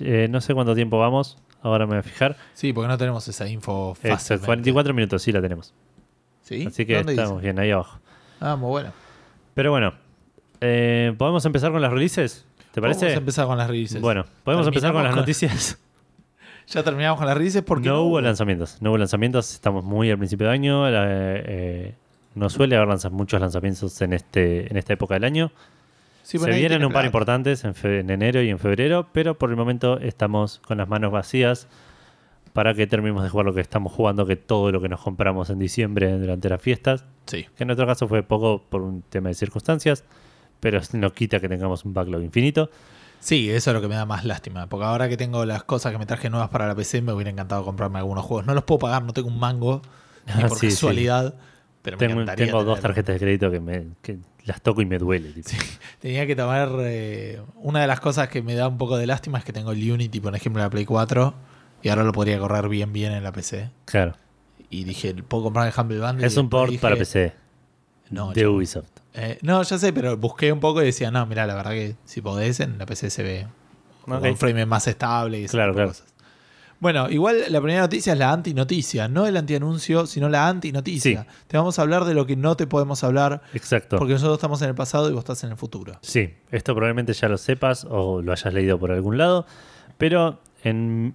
Speaker 2: Eh, no sé cuánto tiempo vamos. Ahora me voy a fijar.
Speaker 1: Sí, porque no tenemos esa info
Speaker 2: Es
Speaker 1: fácil.
Speaker 2: 44 minutos, sí la tenemos.
Speaker 1: ¿Sí?
Speaker 2: Así que
Speaker 1: ¿Dónde
Speaker 2: estamos
Speaker 1: dice?
Speaker 2: bien ahí abajo.
Speaker 1: Ah, muy bueno.
Speaker 2: Pero bueno, eh, ¿podemos empezar con las releases? ¿Te parece?
Speaker 1: A empezar con las releases.
Speaker 2: Bueno, podemos empezar con las
Speaker 1: Terminamos
Speaker 2: noticias.
Speaker 1: Ya terminamos con las releases porque
Speaker 2: no hubo lanzamientos. No hubo lanzamientos. Estamos muy al principio de año. la- eh, no suele haber lanza- muchos lanzamientos en este en esta época del año.
Speaker 1: Sí,
Speaker 2: Se
Speaker 1: bueno,
Speaker 2: vienen un par
Speaker 1: plata.
Speaker 2: importantes en, fe- en enero y en febrero, pero por el momento estamos con las manos vacías para que terminemos de jugar lo que estamos jugando, que todo lo que nos compramos en diciembre durante las fiestas,
Speaker 1: Sí.
Speaker 2: que en nuestro caso fue poco por un tema de circunstancias, pero no quita que tengamos un backlog infinito.
Speaker 1: Sí, eso es lo que me da más lástima. Porque ahora que tengo las cosas que me traje nuevas para la PC, me hubiera encantado comprarme algunos juegos. No los puedo pagar, no tengo un mango, ni
Speaker 2: Ah,
Speaker 1: por
Speaker 2: sí, sí.
Speaker 1: casualidad. Pero me
Speaker 2: Tengo, tengo dos tarjetas de crédito que, me, que las toco y me duele. tipo.
Speaker 1: Tenía que tomar. eh, una de las cosas que me da un poco de lástima es que tengo el Unity, por ejemplo, en la Play 4. Y ahora lo podría correr bien, bien en la PC.
Speaker 2: Claro.
Speaker 1: Y dije, ¿puedo comprar el Humble Bundle?
Speaker 2: Es un port
Speaker 1: dije,
Speaker 2: para PC
Speaker 1: No,
Speaker 2: de Ubisoft.
Speaker 1: Eh, no, ya sé, pero busqué un poco y decía, no, mira, la verdad que si podés, en la PC se ve
Speaker 2: Ok.
Speaker 1: un frame más estable y
Speaker 2: Claro,
Speaker 1: de
Speaker 2: claro.
Speaker 1: cosas. Bueno, igual la primera noticia es la antinoticia, no el antianuncio, sino la antinoticia.
Speaker 2: Sí.
Speaker 1: Te vamos a hablar de lo que no te podemos hablar
Speaker 2: Exacto.
Speaker 1: porque nosotros estamos en el pasado y vos estás en el futuro.
Speaker 2: Sí, esto probablemente ya lo sepas o lo hayas leído por algún lado, pero en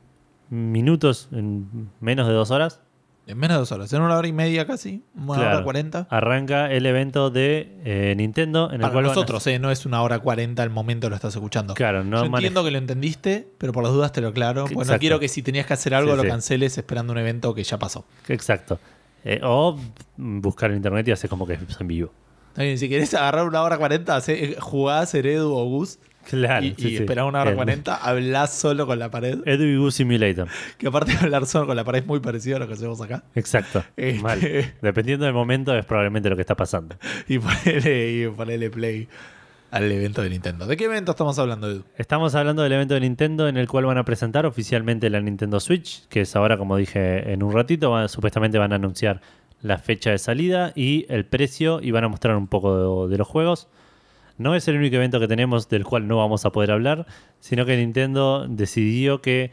Speaker 2: minutos, en menos de dos horas,
Speaker 1: En menos de dos horas, en una hora y media casi, una
Speaker 2: Claro.
Speaker 1: hora cuarenta.
Speaker 2: arranca el evento de eh, Nintendo en el
Speaker 1: Para
Speaker 2: cual a-
Speaker 1: nosotros, eh, no es una hora cuarenta el momento lo estás escuchando.
Speaker 2: Claro, no
Speaker 1: Yo
Speaker 2: mane-
Speaker 1: entiendo que lo entendiste, pero por las dudas te lo aclaro. Porque no quiero que si tenías que hacer algo
Speaker 2: Sí,
Speaker 1: lo
Speaker 2: sí.
Speaker 1: canceles esperando un evento que ya pasó.
Speaker 2: Exacto. Eh, o buscar en internet y hacer como que es en vivo.
Speaker 1: Si querés agarrar una hora cuarenta, jugás Heredu o Gus
Speaker 2: Claro.
Speaker 1: y,
Speaker 2: sí,
Speaker 1: y
Speaker 2: sí.
Speaker 1: esperá una hora cuarenta, hablás solo con la pared.
Speaker 2: Edu y Gu Simulator.
Speaker 1: Que aparte de hablar solo con la pared es muy parecido a lo que hacemos acá.
Speaker 2: Exacto.
Speaker 1: Este-
Speaker 2: Mal. Dependiendo del momento es probablemente lo que está pasando.
Speaker 1: Y ponele, y ponele play al evento de Nintendo. ¿De qué evento estamos hablando, Edu?
Speaker 2: Estamos hablando del evento de Nintendo en el cual van a presentar oficialmente la Nintendo Switch, que es ahora, como dije en un ratito, van- supuestamente van a anunciar la fecha de salida y el precio y van a mostrar un poco de, de los juegos. No es el único evento que tenemos del cual no vamos a poder hablar, sino que Nintendo decidió que,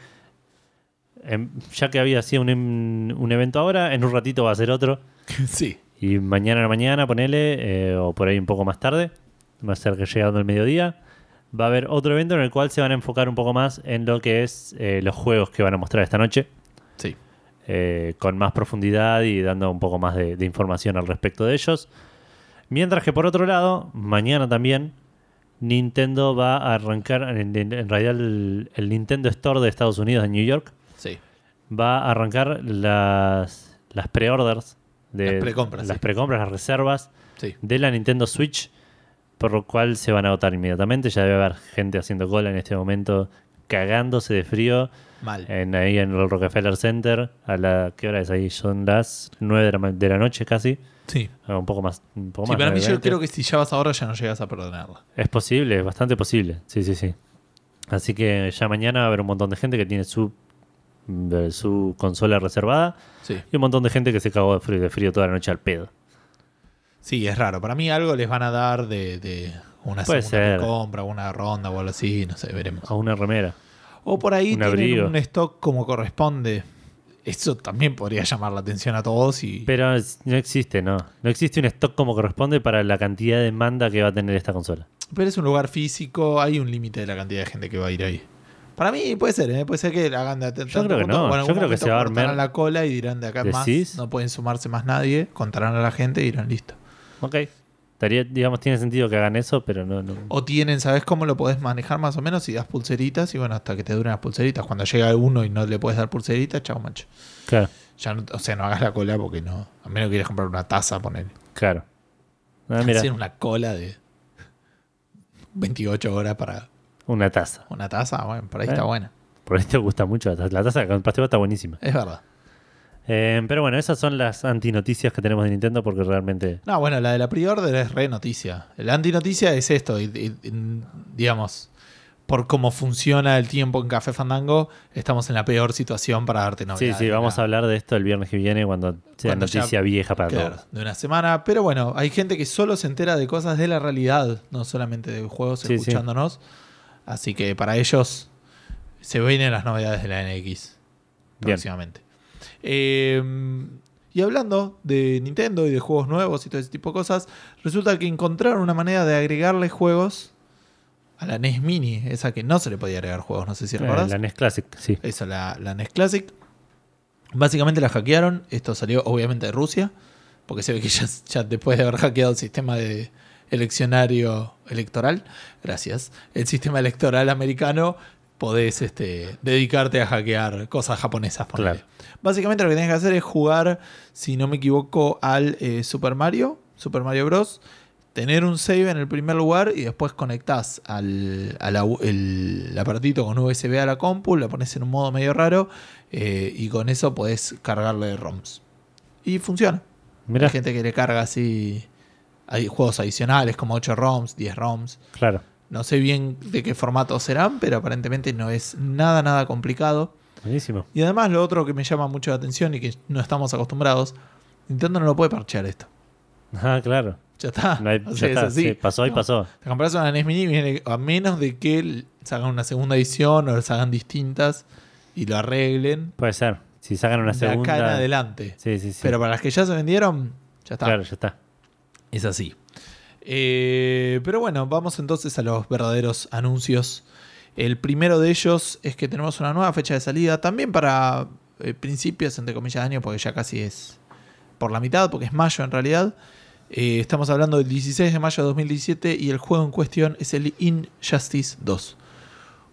Speaker 2: em, ya que había sido un, un evento ahora, en un ratito va a ser otro.
Speaker 1: sí.
Speaker 2: Y mañana a la mañana, ponele, eh, o por ahí un poco más tarde, más cerca llegando el mediodía, va a haber otro evento en el cual se van a enfocar un poco más en lo que es eh, los juegos que van a mostrar esta noche,
Speaker 1: Sí.
Speaker 2: eh, con más profundidad y dando un poco más de, de información al respecto de ellos. Mientras que por otro lado, mañana también, Nintendo va a arrancar, en, en- en realidad el, el Nintendo Store de Estados Unidos, en New York,
Speaker 1: Sí.
Speaker 2: va a arrancar las, las pre-orders. De,
Speaker 1: Las precompras,
Speaker 2: Las
Speaker 1: sí.
Speaker 2: las reservas
Speaker 1: Sí.
Speaker 2: de la Nintendo Switch, por lo cual se van a agotar inmediatamente. Ya debe haber gente haciendo cola en este momento, cagándose de frío,
Speaker 1: Mal.
Speaker 2: en, ahí en el Rockefeller Center. ¿A la qué hora es ahí? Son las 9 de la, de la noche casi.
Speaker 1: Sí.
Speaker 2: Ah, Un poco más. Un poco
Speaker 1: Sí,
Speaker 2: más
Speaker 1: para mí yo
Speaker 2: 9:20.
Speaker 1: creo que si ya vas ahora ya no llegas a perdonarla.
Speaker 2: Es posible, es bastante posible. Sí, sí, sí. Así que ya mañana va a haber un montón de gente que tiene su, su consola reservada
Speaker 1: Sí.
Speaker 2: y un montón de gente que se cagó de frío, de frío toda la noche al pedo.
Speaker 1: Sí, es raro. Para mí algo les van a dar de, de una
Speaker 2: Puede
Speaker 1: segunda
Speaker 2: ser.
Speaker 1: compra, una ronda o algo así, no sé, veremos.
Speaker 2: A una remera.
Speaker 1: O por ahí
Speaker 2: Un
Speaker 1: tienen
Speaker 2: abrigo.
Speaker 1: un stock como corresponde. Eso también podría llamar la atención a todos y
Speaker 2: Pero no existe, no. No existe un stock como corresponde para la cantidad de demanda que va a tener esta consola.
Speaker 1: pero es un lugar físico, hay un límite de la cantidad de gente que va a ir ahí. Para mí puede ser, ¿eh? puede ser que hagan de tanto
Speaker 2: creo que no, yo creo que se va a armar-
Speaker 1: la cola y dirán de acá más, no pueden sumarse más nadie, contarán a la gente y dirán listo.
Speaker 2: Ok. Estaría, digamos, tiene sentido que hagan eso, pero no. no.
Speaker 1: O tienen, ¿sabes cómo lo podés manejar más o menos? Si das pulseritas y bueno, hasta que te duren las pulseritas. Cuando llega uno y no le puedes dar pulseritas, chao, macho.
Speaker 2: Claro,
Speaker 1: Ya no- o sea, no hagas la cola porque no. A menos que quieras comprar una taza, poner.
Speaker 2: claro. Ah, mira,
Speaker 1: Hacer una cola de 28 horas para
Speaker 2: una taza.
Speaker 1: una taza, bueno, por ahí
Speaker 2: Eh.
Speaker 1: está buena.
Speaker 2: Por ahí te gusta mucho la taza. La taza con pastel está buenísima.
Speaker 1: Es verdad.
Speaker 2: Eh, pero bueno, esas son las antinoticias que tenemos de Nintendo porque realmente.
Speaker 1: No, bueno, la de la pre-order es re noticia. La antinoticia es esto, y, y- y, digamos, por cómo funciona el tiempo en Café Fandango, estamos en la peor situación para darte
Speaker 2: Sí,
Speaker 1: novedades.
Speaker 2: sí, vamos a hablar de esto el viernes que viene cuando sea
Speaker 1: Cuando ya-
Speaker 2: noticia vieja para
Speaker 1: Claro,
Speaker 2: todos.
Speaker 1: de una semana. Pero bueno, hay gente que solo se entera de cosas de la realidad, no solamente de juegos
Speaker 2: Sí, sí.
Speaker 1: escuchándonos. Así que para ellos se vienen las novedades de la NX
Speaker 2: Bien.
Speaker 1: Eh, y hablando de Nintendo y de juegos nuevos y todo ese tipo de cosas, resulta que encontraron una manera de agregarle juegos a la NES Mini, esa que no se le podía agregar juegos, no sé si
Speaker 2: Eh,
Speaker 1: recuerdas.
Speaker 2: la NES Classic, sí.
Speaker 1: Esa, la, la NES Classic. Básicamente la hackearon. Esto salió obviamente de Rusia. Porque se ve que ya, ya después de haber hackeado el sistema de eleccionario electoral, gracias, el sistema electoral americano, podés este, dedicarte a hackear cosas japonesas.
Speaker 2: Claro.
Speaker 1: Básicamente lo que tenés que hacer es jugar, si no me equivoco, al eh, Super Mario, Super Mario Bros. tener un save en el primer lugar y después conectás al, a la- el aparatito con USB a la compu, lo pones en un modo medio raro eh, y con eso podés cargarle ROMs. Y funciona.
Speaker 2: Mira,
Speaker 1: Hay gente que le carga así. Hay juegos adicionales como 8 ROMs, 10 ROMs.
Speaker 2: claro.
Speaker 1: No sé bien de qué formato serán, pero aparentemente no es nada, nada complicado.
Speaker 2: Buenísimo.
Speaker 1: Y además lo otro que me llama mucho la atención y que no estamos acostumbrados, Nintendo no lo puede parchear esto.
Speaker 2: Ah, claro.
Speaker 1: Ya está.
Speaker 2: No hay-
Speaker 1: O
Speaker 2: ya
Speaker 1: es así.
Speaker 2: sí, pasó y
Speaker 1: No.
Speaker 2: pasó.
Speaker 1: Te compras una NES Mini, viene- a menos de que sacan una segunda edición o las hagan distintas y lo arreglen
Speaker 2: Puede ser. Si sacan una
Speaker 1: de acá en
Speaker 2: segunda.
Speaker 1: adelante.
Speaker 2: Sí, sí, sí.
Speaker 1: Pero para las que ya se vendieron, ya está.
Speaker 2: Claro, ya está.
Speaker 1: Es así. Eh, pero bueno, vamos entonces a los verdaderos anuncios. El primero de ellos es que tenemos una nueva fecha de salida, también para eh, principios, entre comillas, de año, porque ya casi es por la mitad, porque es mayo en realidad. Eh, estamos hablando del 16 de mayo de 2017 y el juego en cuestión es el Injustice 2.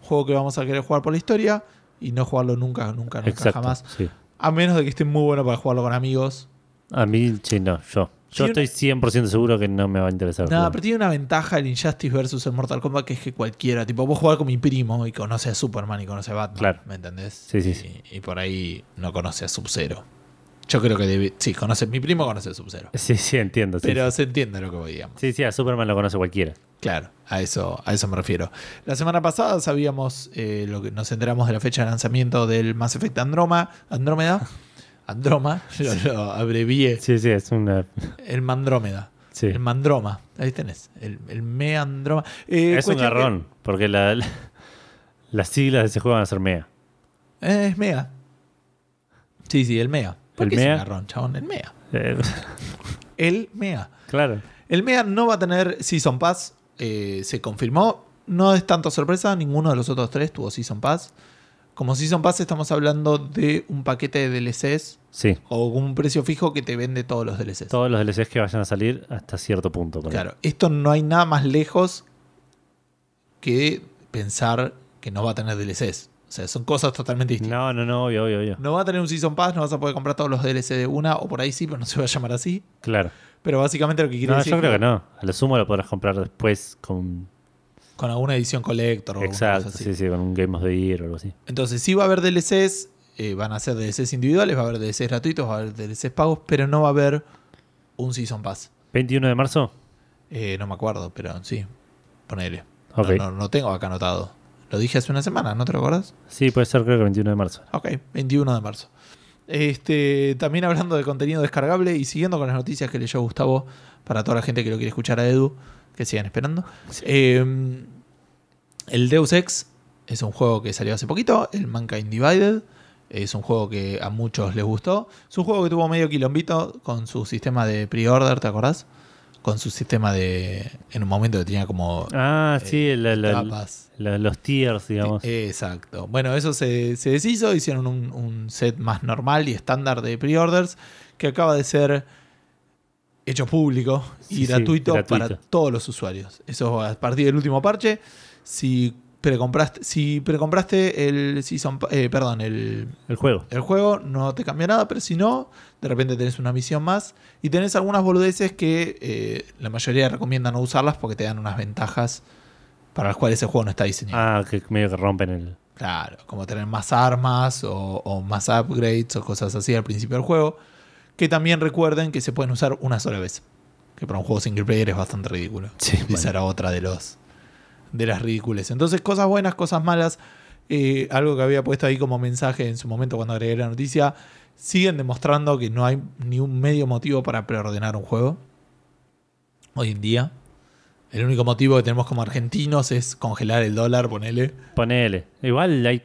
Speaker 1: Juego que vamos a querer jugar por la historia y no jugarlo nunca, nunca, nunca,
Speaker 2: Exacto.
Speaker 1: jamás.
Speaker 2: Sí.
Speaker 1: A menos de que esté muy bueno para jugarlo con amigos.
Speaker 2: A mí, sí, no, yo. Yo estoy 100% seguro que no me va a interesar.
Speaker 1: Nada, pero tiene una ventaja el Injustice versus el Mortal Kombat que es que cualquiera, tipo, vos jugar con mi primo y conoce a Superman y conoce a Batman,
Speaker 2: Claro.
Speaker 1: ¿me entendés?
Speaker 2: Sí, sí,
Speaker 1: y,
Speaker 2: sí.
Speaker 1: y por ahí no conoce a Sub-Zero. Yo creo que debe, sí, conoce, mi primo conoce a Sub-Zero.
Speaker 2: Sí, sí, entiendo. sí,
Speaker 1: Pero
Speaker 2: sí.
Speaker 1: se entiende lo que voy, digamos.
Speaker 2: Sí, sí, a Superman lo conoce cualquiera.
Speaker 1: Claro, a eso, a eso me refiero. La semana pasada sabíamos, eh, lo que nos enteramos de la fecha de lanzamiento del Mass Effect Androma, Andrómeda. Androma, lo, lo abrevié.
Speaker 2: Sí, sí, es una.
Speaker 1: El Mandrómeda.
Speaker 2: Sí.
Speaker 1: El Mandroma. Ahí tenés. El, el Meandroma. Eh,
Speaker 2: es un
Speaker 1: que-
Speaker 2: garrón, porque la, la- las siglas de ese juego van a ser MEA.
Speaker 1: Eh, es Mega. Sí, sí, el. ¿Por
Speaker 2: ¿El
Speaker 1: qué es un garrón, chabón? El Mega.
Speaker 2: Eh,
Speaker 1: El Mega.
Speaker 2: claro.
Speaker 1: El Mega no va a tener Season Pass. se confirmó. No es tanta sorpresa. Ninguno de los otros tres tuvo Season Pass. Como Season Pass estamos hablando de un paquete de DLCs
Speaker 2: Sí.
Speaker 1: o un precio fijo que te vende todos los DLCs.
Speaker 2: Todos los DLCs que vayan a salir hasta cierto punto.
Speaker 1: Claro, esto no hay nada más lejos que pensar que no va a tener DLCs. O sea, son cosas totalmente distintas.
Speaker 2: No, no, no, obvio, obvio, obvio.
Speaker 1: No va a tener un Season Pass, no vas a poder comprar todos los DLC de una, o por ahí sí, pero no se va a llamar así.
Speaker 2: Claro.
Speaker 1: Pero básicamente lo que quiere
Speaker 2: No,
Speaker 1: decir
Speaker 2: yo
Speaker 1: es
Speaker 2: creo que no. A lo sumo lo podrás comprar después con.
Speaker 1: Con alguna edición collector o
Speaker 2: Exacto,
Speaker 1: cosa así.
Speaker 2: sí, sí, con un Game of the Year o algo así.
Speaker 1: Entonces, sí va a haber DLCs, eh, van a ser DLCs individuales, va a haber DLCs gratuitos, va a haber DLCs pagos, pero no va a haber un Season Pass.
Speaker 2: 21 de marzo.
Speaker 1: Eh, no me acuerdo, pero sí, ponele.
Speaker 2: Ok.
Speaker 1: No, no, no tengo acá anotado. Lo dije hace una semana, ¿no te lo acordás?
Speaker 2: Sí, puede ser, creo que 21 de marzo.
Speaker 1: Ok, 21 de marzo. Este, también hablando de contenido descargable y siguiendo con las noticias que leyó Gustavo para toda la gente que lo quiere escuchar a Edu, que sigan esperando. Eh, el Deus Ex es un juego que salió hace poquito, el Mankind Divided. Es un juego que a muchos les gustó. Es un juego que tuvo medio quilombito con su sistema de pre-order, ¿te acordás? Con su sistema de. En un momento que tenía como.
Speaker 2: Ah,
Speaker 1: eh,
Speaker 2: sí, la- la-
Speaker 1: etapas.
Speaker 2: la- los tiers, digamos.
Speaker 1: Eh, Exacto. Bueno, eso se, se deshizo, hicieron un, un set más normal y estándar de pre-orders que acaba de ser hecho público y
Speaker 2: Sí, sí,
Speaker 1: gratuito, para todos los usuarios. Eso a partir del último parche. Si precompraste, si precompraste el season, eh, perdón, el,
Speaker 2: El juego.
Speaker 1: el juego no te cambia nada, pero si no, de repente tenés una misión más y tenés algunas boludeces que eh, la mayoría recomiendan no usarlas porque te dan unas ventajas para las cuales el juego no está diseñado.
Speaker 2: Ah, que medio que rompen el.
Speaker 1: Claro, como tener más armas o, o más upgrades o cosas así al principio del juego. Que también recuerden que se pueden usar una sola vez. Que para un juego single player es bastante ridículo.
Speaker 2: Sí,
Speaker 1: Esa
Speaker 2: bueno.
Speaker 1: era otra de los de las ridículas. Entonces, cosas buenas, cosas malas. Eh, algo que había puesto ahí como mensaje en su momento cuando agregué la noticia. Siguen demostrando que no hay ni un medio motivo para preordenar un juego. Hoy en día. El único motivo que tenemos como argentinos es congelar el dólar, ponele.
Speaker 2: Ponele. Igual hay,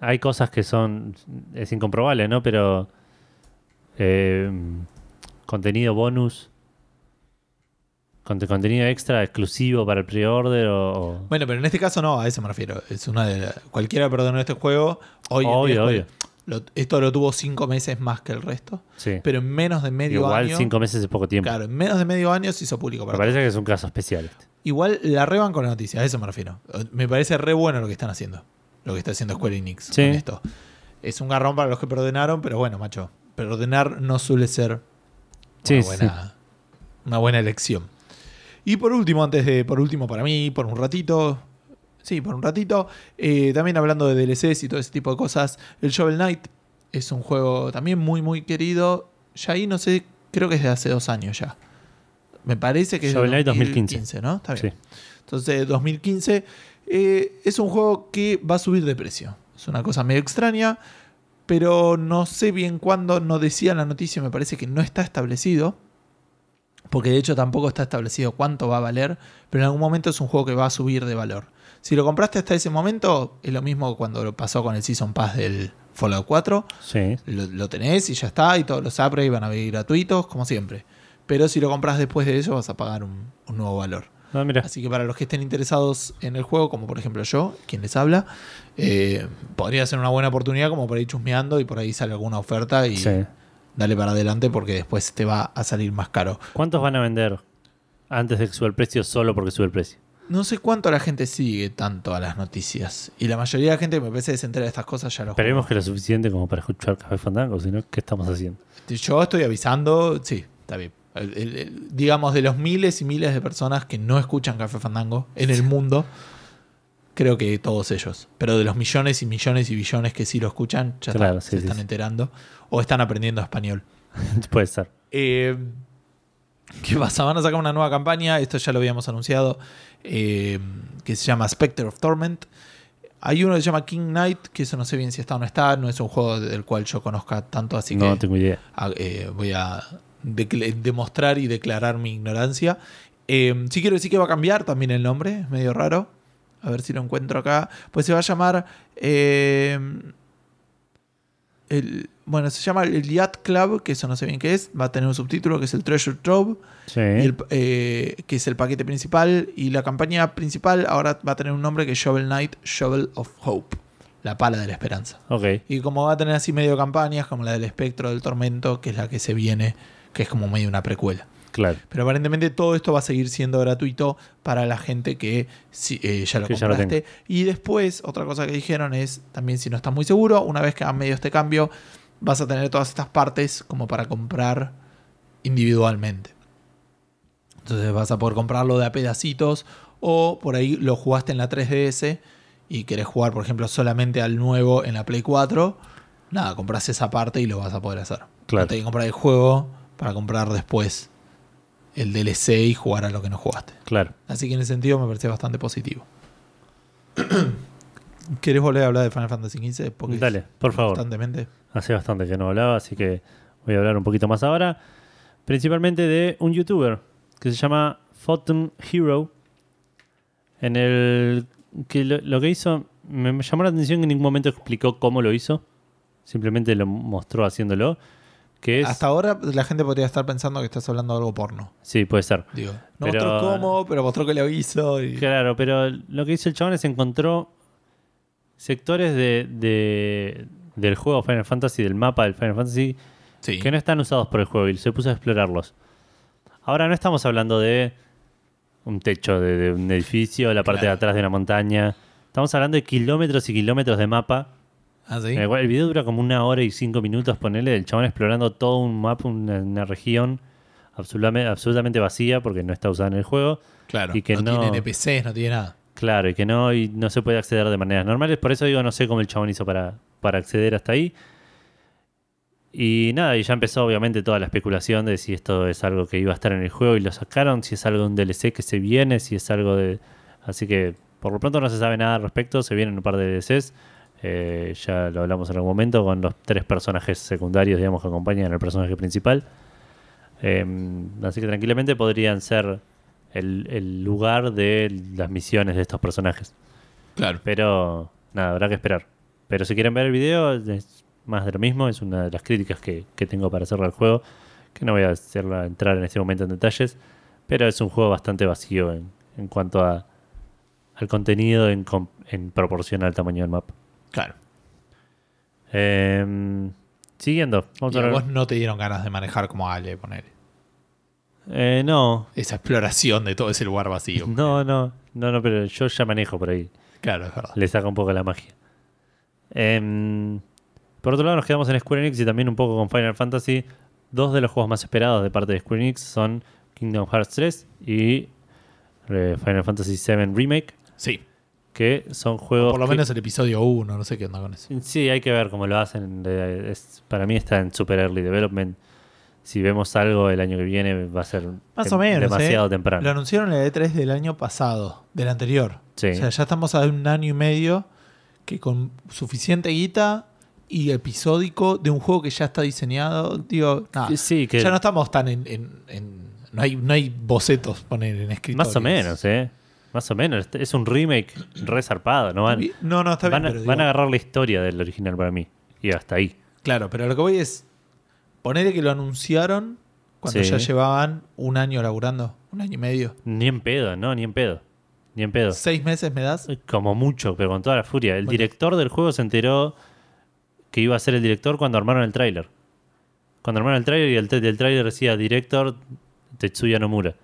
Speaker 2: hay cosas que son. Es incomprobable, ¿no? Pero. Eh, contenido bonus. conte- contenido extra exclusivo para el pre-order o.
Speaker 1: Bueno, pero en este caso no, a eso me refiero. Es una de la- cualquiera perdonó este juego. Hoy
Speaker 2: Obvio, obvio.
Speaker 1: lo- esto lo tuvo cinco meses más que el resto,
Speaker 2: sí.
Speaker 1: pero en menos de medio
Speaker 2: Igual
Speaker 1: año.
Speaker 2: cinco meses es poco tiempo.
Speaker 1: Claro, en menos de medio año se hizo público.
Speaker 2: Me parece que es un caso especial este.
Speaker 1: Igual la reban con la noticia, a eso me refiero. Me parece re bueno lo que están haciendo. Lo que está haciendo Square Enix
Speaker 2: Sí.
Speaker 1: con esto. Es un garrón para los que perdonaron, pero bueno, macho. Perdonar no suele ser
Speaker 2: Sí,
Speaker 1: una,
Speaker 2: sí.
Speaker 1: buena, una buena elección. Y por último, antes de, por último para mí, por un ratito, sí, por un ratito, eh, también hablando de DLCs y todo ese tipo de cosas, el Shovel Knight es un juego también muy, muy querido. Ya ahí no sé, creo que es de hace dos años ya. Me parece que
Speaker 2: Shovel
Speaker 1: es de
Speaker 2: Knight 2015.
Speaker 1: ¿no? Está bien.
Speaker 2: Sí.
Speaker 1: Entonces, 2015 eh, es un juego que va a subir de precio. Es una cosa medio extraña, pero no sé bien cuándo. No decía la noticia, me parece que no está establecido. Porque de hecho tampoco está establecido cuánto va a valer, pero en algún momento es un juego que va a subir de valor. Si lo compraste hasta ese momento, es lo mismo cuando lo pasó con el Season Pass del Fallout 4.
Speaker 2: Sí.
Speaker 1: Lo, lo tenés y ya está, y todos los upgrades van a venir gratuitos, como siempre. Pero si lo compras después de eso, vas a pagar un, un nuevo valor.
Speaker 2: Ah, mira.
Speaker 1: Así que para los que estén interesados en el juego, como por ejemplo yo, quien les habla, eh, podría ser una buena oportunidad como para ir chusmeando y por ahí sale alguna oferta y
Speaker 2: Sí.
Speaker 1: dale para adelante porque después te va a salir más caro.
Speaker 2: ¿Cuántos van a vender antes de que suba el precio solo porque sube el precio?
Speaker 1: No sé cuánto la gente sigue tanto a las noticias. Y la mayoría de la gente me parece que se entera de estas cosas ya lo
Speaker 2: Esperemos que lo suficiente como para escuchar Café Fandango, si no, ¿qué estamos haciendo?
Speaker 1: Yo estoy avisando, sí, está bien. Digamos, de los miles y miles de personas que no escuchan Café Fandango en el mundo, creo que todos ellos. Pero de los millones y millones y billones que sí lo escuchan, ya está,
Speaker 2: Claro, sí,
Speaker 1: se
Speaker 2: sí,
Speaker 1: están
Speaker 2: sí.
Speaker 1: enterando o están aprendiendo español.
Speaker 2: Puede ser.
Speaker 1: Eh, ¿Qué pasa? Van a sacar una nueva campaña, esto ya lo habíamos anunciado, eh, que se llama Spectre of Torment. Hay uno que se llama King Knight, que eso no sé bien si está o no está, no es un juego del cual yo conozca tanto, así
Speaker 2: no
Speaker 1: que
Speaker 2: tengo idea.
Speaker 1: a- eh, voy a demostrar y declarar mi ignorancia. Eh, sí quiero decir que va a cambiar también el nombre, es medio raro. A ver si lo encuentro acá. Pues se va a llamar... eh, el, bueno, se llama el Yacht Club, que eso no sé bien qué es. Va a tener un subtítulo que es el Treasure Trove,
Speaker 2: Sí.
Speaker 1: y el- eh, que es el paquete principal. Y la campaña principal ahora va a tener un nombre que es Shovel Knight, Shovel of Hope. La pala de la esperanza.
Speaker 2: Ok.
Speaker 1: Y como va a tener así medio campañas, como la del espectro del tormento, que es la que se viene, que es como medio una precuela.
Speaker 2: Claro.
Speaker 1: Pero aparentemente todo esto va a seguir siendo gratuito para la gente que eh, ya lo
Speaker 2: Que ya lo
Speaker 1: compraste. y después, otra cosa que dijeron es, también si no estás muy seguro, una vez que hagan medio este cambio, vas a tener todas estas partes como para comprar individualmente. Entonces vas a poder comprarlo de a pedacitos o por ahí lo jugaste en la 3DS y querés jugar, por ejemplo, solamente al nuevo en la Play 4. Nada, compras esa parte y lo vas a poder hacer.
Speaker 2: Claro.
Speaker 1: No te hay que comprar el juego para comprar después el DLC y jugar a lo que no jugaste.
Speaker 2: Claro.
Speaker 1: Así que en ese sentido me parece bastante positivo. ¿Querés volver a hablar de Final Fantasy XV? Porque
Speaker 2: Dale, por favor.
Speaker 1: Constantemente.
Speaker 2: Hace bastante que no hablaba, así que voy a hablar un poquito más ahora. Principalmente de un youtuber que se llama Photon Hero. En el que lo, lo que hizo me me llamó la atención que en ningún momento explicó cómo lo hizo. Simplemente lo mostró haciéndolo. Que es.
Speaker 1: Hasta ahora la gente podría estar pensando que estás hablando de algo porno.
Speaker 2: Sí, puede ser.
Speaker 1: Digo, no
Speaker 2: Pero-
Speaker 1: mostró cómo, pero mostró que lo hizo. y-
Speaker 2: Claro, pero lo que hizo el chabón es encontró sectores de, de- del juego Final Fantasy, del mapa del Final Fantasy,
Speaker 1: Sí.
Speaker 2: que no están usados por el juego y se puso a explorarlos. Ahora no estamos hablando de un techo de, de un edificio, la parte
Speaker 1: Claro.
Speaker 2: de atrás de una montaña. Estamos hablando de kilómetros y kilómetros de mapa.
Speaker 1: Ah, sí.
Speaker 2: En el, video dura como una hora y cinco minutos, ponele, el chabón explorando todo un mapa, una, una región absolutamente, absolutamente vacía porque no está usada en el juego.
Speaker 1: Claro.
Speaker 2: y que
Speaker 1: no,
Speaker 2: no-
Speaker 1: tiene NPCs, no tiene nada.
Speaker 2: Claro, y que no, y no se puede acceder de maneras normales. Por eso digo, no sé cómo el chabón hizo para, para acceder hasta ahí. Y nada, y ya empezó obviamente toda la especulación de si esto es algo que iba a estar en el juego y lo sacaron, si es algo de un DLC que se viene, si es algo de... Así que por lo pronto no se sabe nada al respecto, se vienen un par de DLCs. Eh, ya lo hablamos en algún momento con los tres personajes secundarios, digamos, que acompañan al personaje principal. Eh, así que tranquilamente podrían ser el, el lugar de las misiones de estos personajes.
Speaker 1: Claro.
Speaker 2: Pero nada, habrá que esperar. Pero si quieren ver el video, es más de lo mismo. Es una de las críticas que, que tengo para hacerle al juego. Que no voy a hacerla entrar en este momento en detalles. Pero es un juego bastante vacío en, en cuanto a al contenido en, en proporción al tamaño del mapa.
Speaker 1: Claro.
Speaker 2: Em, siguiendo. Vamos
Speaker 1: Y
Speaker 2: a
Speaker 1: a
Speaker 2: ver.
Speaker 1: vos no te dieron ganas de manejar como Ale, poner
Speaker 2: Eh, no,
Speaker 1: esa exploración de todo ese lugar vacío.
Speaker 2: no, no, no, no, pero yo ya manejo por ahí.
Speaker 1: Claro, es verdad.
Speaker 2: le saca un poco la magia. Em, por otro lado, nos quedamos en Square Enix y también un poco con Final Fantasy. Dos de los juegos más esperados de parte de Square Enix son Kingdom Hearts 3 y eh, Final Fantasy VII Remake,
Speaker 1: Sí.
Speaker 2: Que son juegos...
Speaker 1: Por lo
Speaker 2: que-
Speaker 1: menos el episodio 1, no sé qué onda con eso.
Speaker 2: Sí, hay que ver cómo lo hacen. es- para mí está en super early development. Si vemos algo el año que viene va a ser
Speaker 1: Más o menos.
Speaker 2: demasiado
Speaker 1: ¿eh?
Speaker 2: temprano.
Speaker 1: Lo anunciaron en el E3 del año pasado, del anterior.
Speaker 2: Sí.
Speaker 1: O sea, ya estamos a un año y medio que con suficiente guita y episódico de un juego que ya está diseñado, digo, nada,
Speaker 2: Sí, que
Speaker 1: ya no estamos tan en... en- en- no, hay, no hay bocetos poner en escritorio.
Speaker 2: más o menos, ¿eh? Más o menos. Este Es un remake resarpado. No van,
Speaker 1: No, no, está bien.
Speaker 2: van, a,
Speaker 1: pero
Speaker 2: van a agarrar la historia del original para mí. Y hasta ahí.
Speaker 1: Claro, pero lo que voy es ponerle que lo anunciaron cuando
Speaker 2: Sí.
Speaker 1: ya llevaban un año laburando, un año y medio.
Speaker 2: Ni en pedo, ¿no? Ni en pedo. Ni en pedo.
Speaker 1: ¿Seis meses me das?
Speaker 2: Como mucho, pero con toda la furia. El
Speaker 1: Bueno.
Speaker 2: director del juego se enteró que iba a ser el director cuando armaron el tráiler. Cuando armaron el tráiler y el, del tráiler decía director Tetsuya Nomura.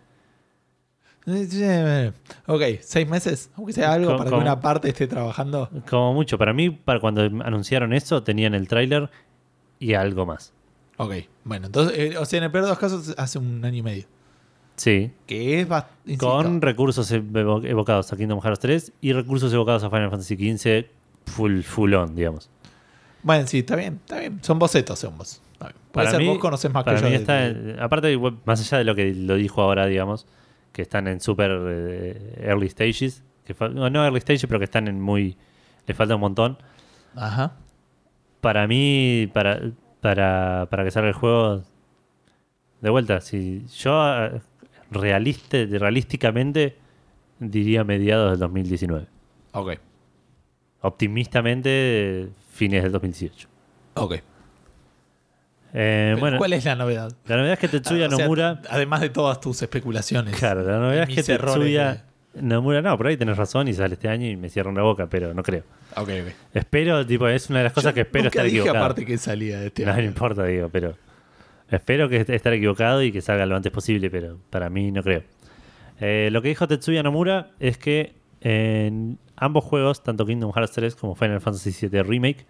Speaker 1: Ok, seis meses, aunque sea algo
Speaker 2: ¿Cómo-
Speaker 1: para que una parte esté trabajando.
Speaker 2: Como mucho. Para mí, para cuando anunciaron eso, tenían el tráiler y algo más.
Speaker 1: Ok, bueno, entonces, eh, o sea, en el peor de los casos, hace un año y medio.
Speaker 2: Sí.
Speaker 1: Que es bastante.
Speaker 2: Con recursos evo- evocados a Kingdom Hearts 3 y recursos evocados a Final Fantasy XV full, full on, digamos.
Speaker 1: Bueno, sí, está bien, está bien. Son bocetos, son vos. Puede
Speaker 2: Para
Speaker 1: ser
Speaker 2: mí-
Speaker 1: vos conoces más que
Speaker 2: Para
Speaker 1: yo.
Speaker 2: mí
Speaker 1: de-
Speaker 2: está,
Speaker 1: de-
Speaker 2: aparte, más allá de lo que lo dijo ahora, digamos, que están en super eh, early stages, que fa- no, no early stages, pero que están en muy, le falta un montón.
Speaker 1: Ajá.
Speaker 2: Para mí, para, para, para que salga el juego, de vuelta, si yo eh, realista, realísticamente diría mediados del 2019.
Speaker 1: Ok,
Speaker 2: Optimistamente, fines del 2018.
Speaker 1: ok.
Speaker 2: Eh, bueno,
Speaker 1: ¿Cuál es la novedad?
Speaker 2: la novedad es que Tetsuya
Speaker 1: Ah, o sea,
Speaker 2: Nomura.
Speaker 1: además de todas tus especulaciones.
Speaker 2: Claro, la novedad es que Tetsuya Nomura, no, por ahí tenés razón y sale este año y me cierran la boca, pero no creo.
Speaker 1: Ok, ok.
Speaker 2: Espero, tipo, es una de las cosas
Speaker 1: Yo
Speaker 2: que espero
Speaker 1: nunca
Speaker 2: estar
Speaker 1: dije
Speaker 2: equivocado.
Speaker 1: aparte que salía de este
Speaker 2: No, no
Speaker 1: año.
Speaker 2: importa, digo, pero espero que est- estar equivocado y que salga lo antes posible, pero para mí no creo. Eh, lo que dijo Tetsuya Nomura es que en ambos juegos, tanto Kingdom Hearts 3 como Final Fantasy VII Remake,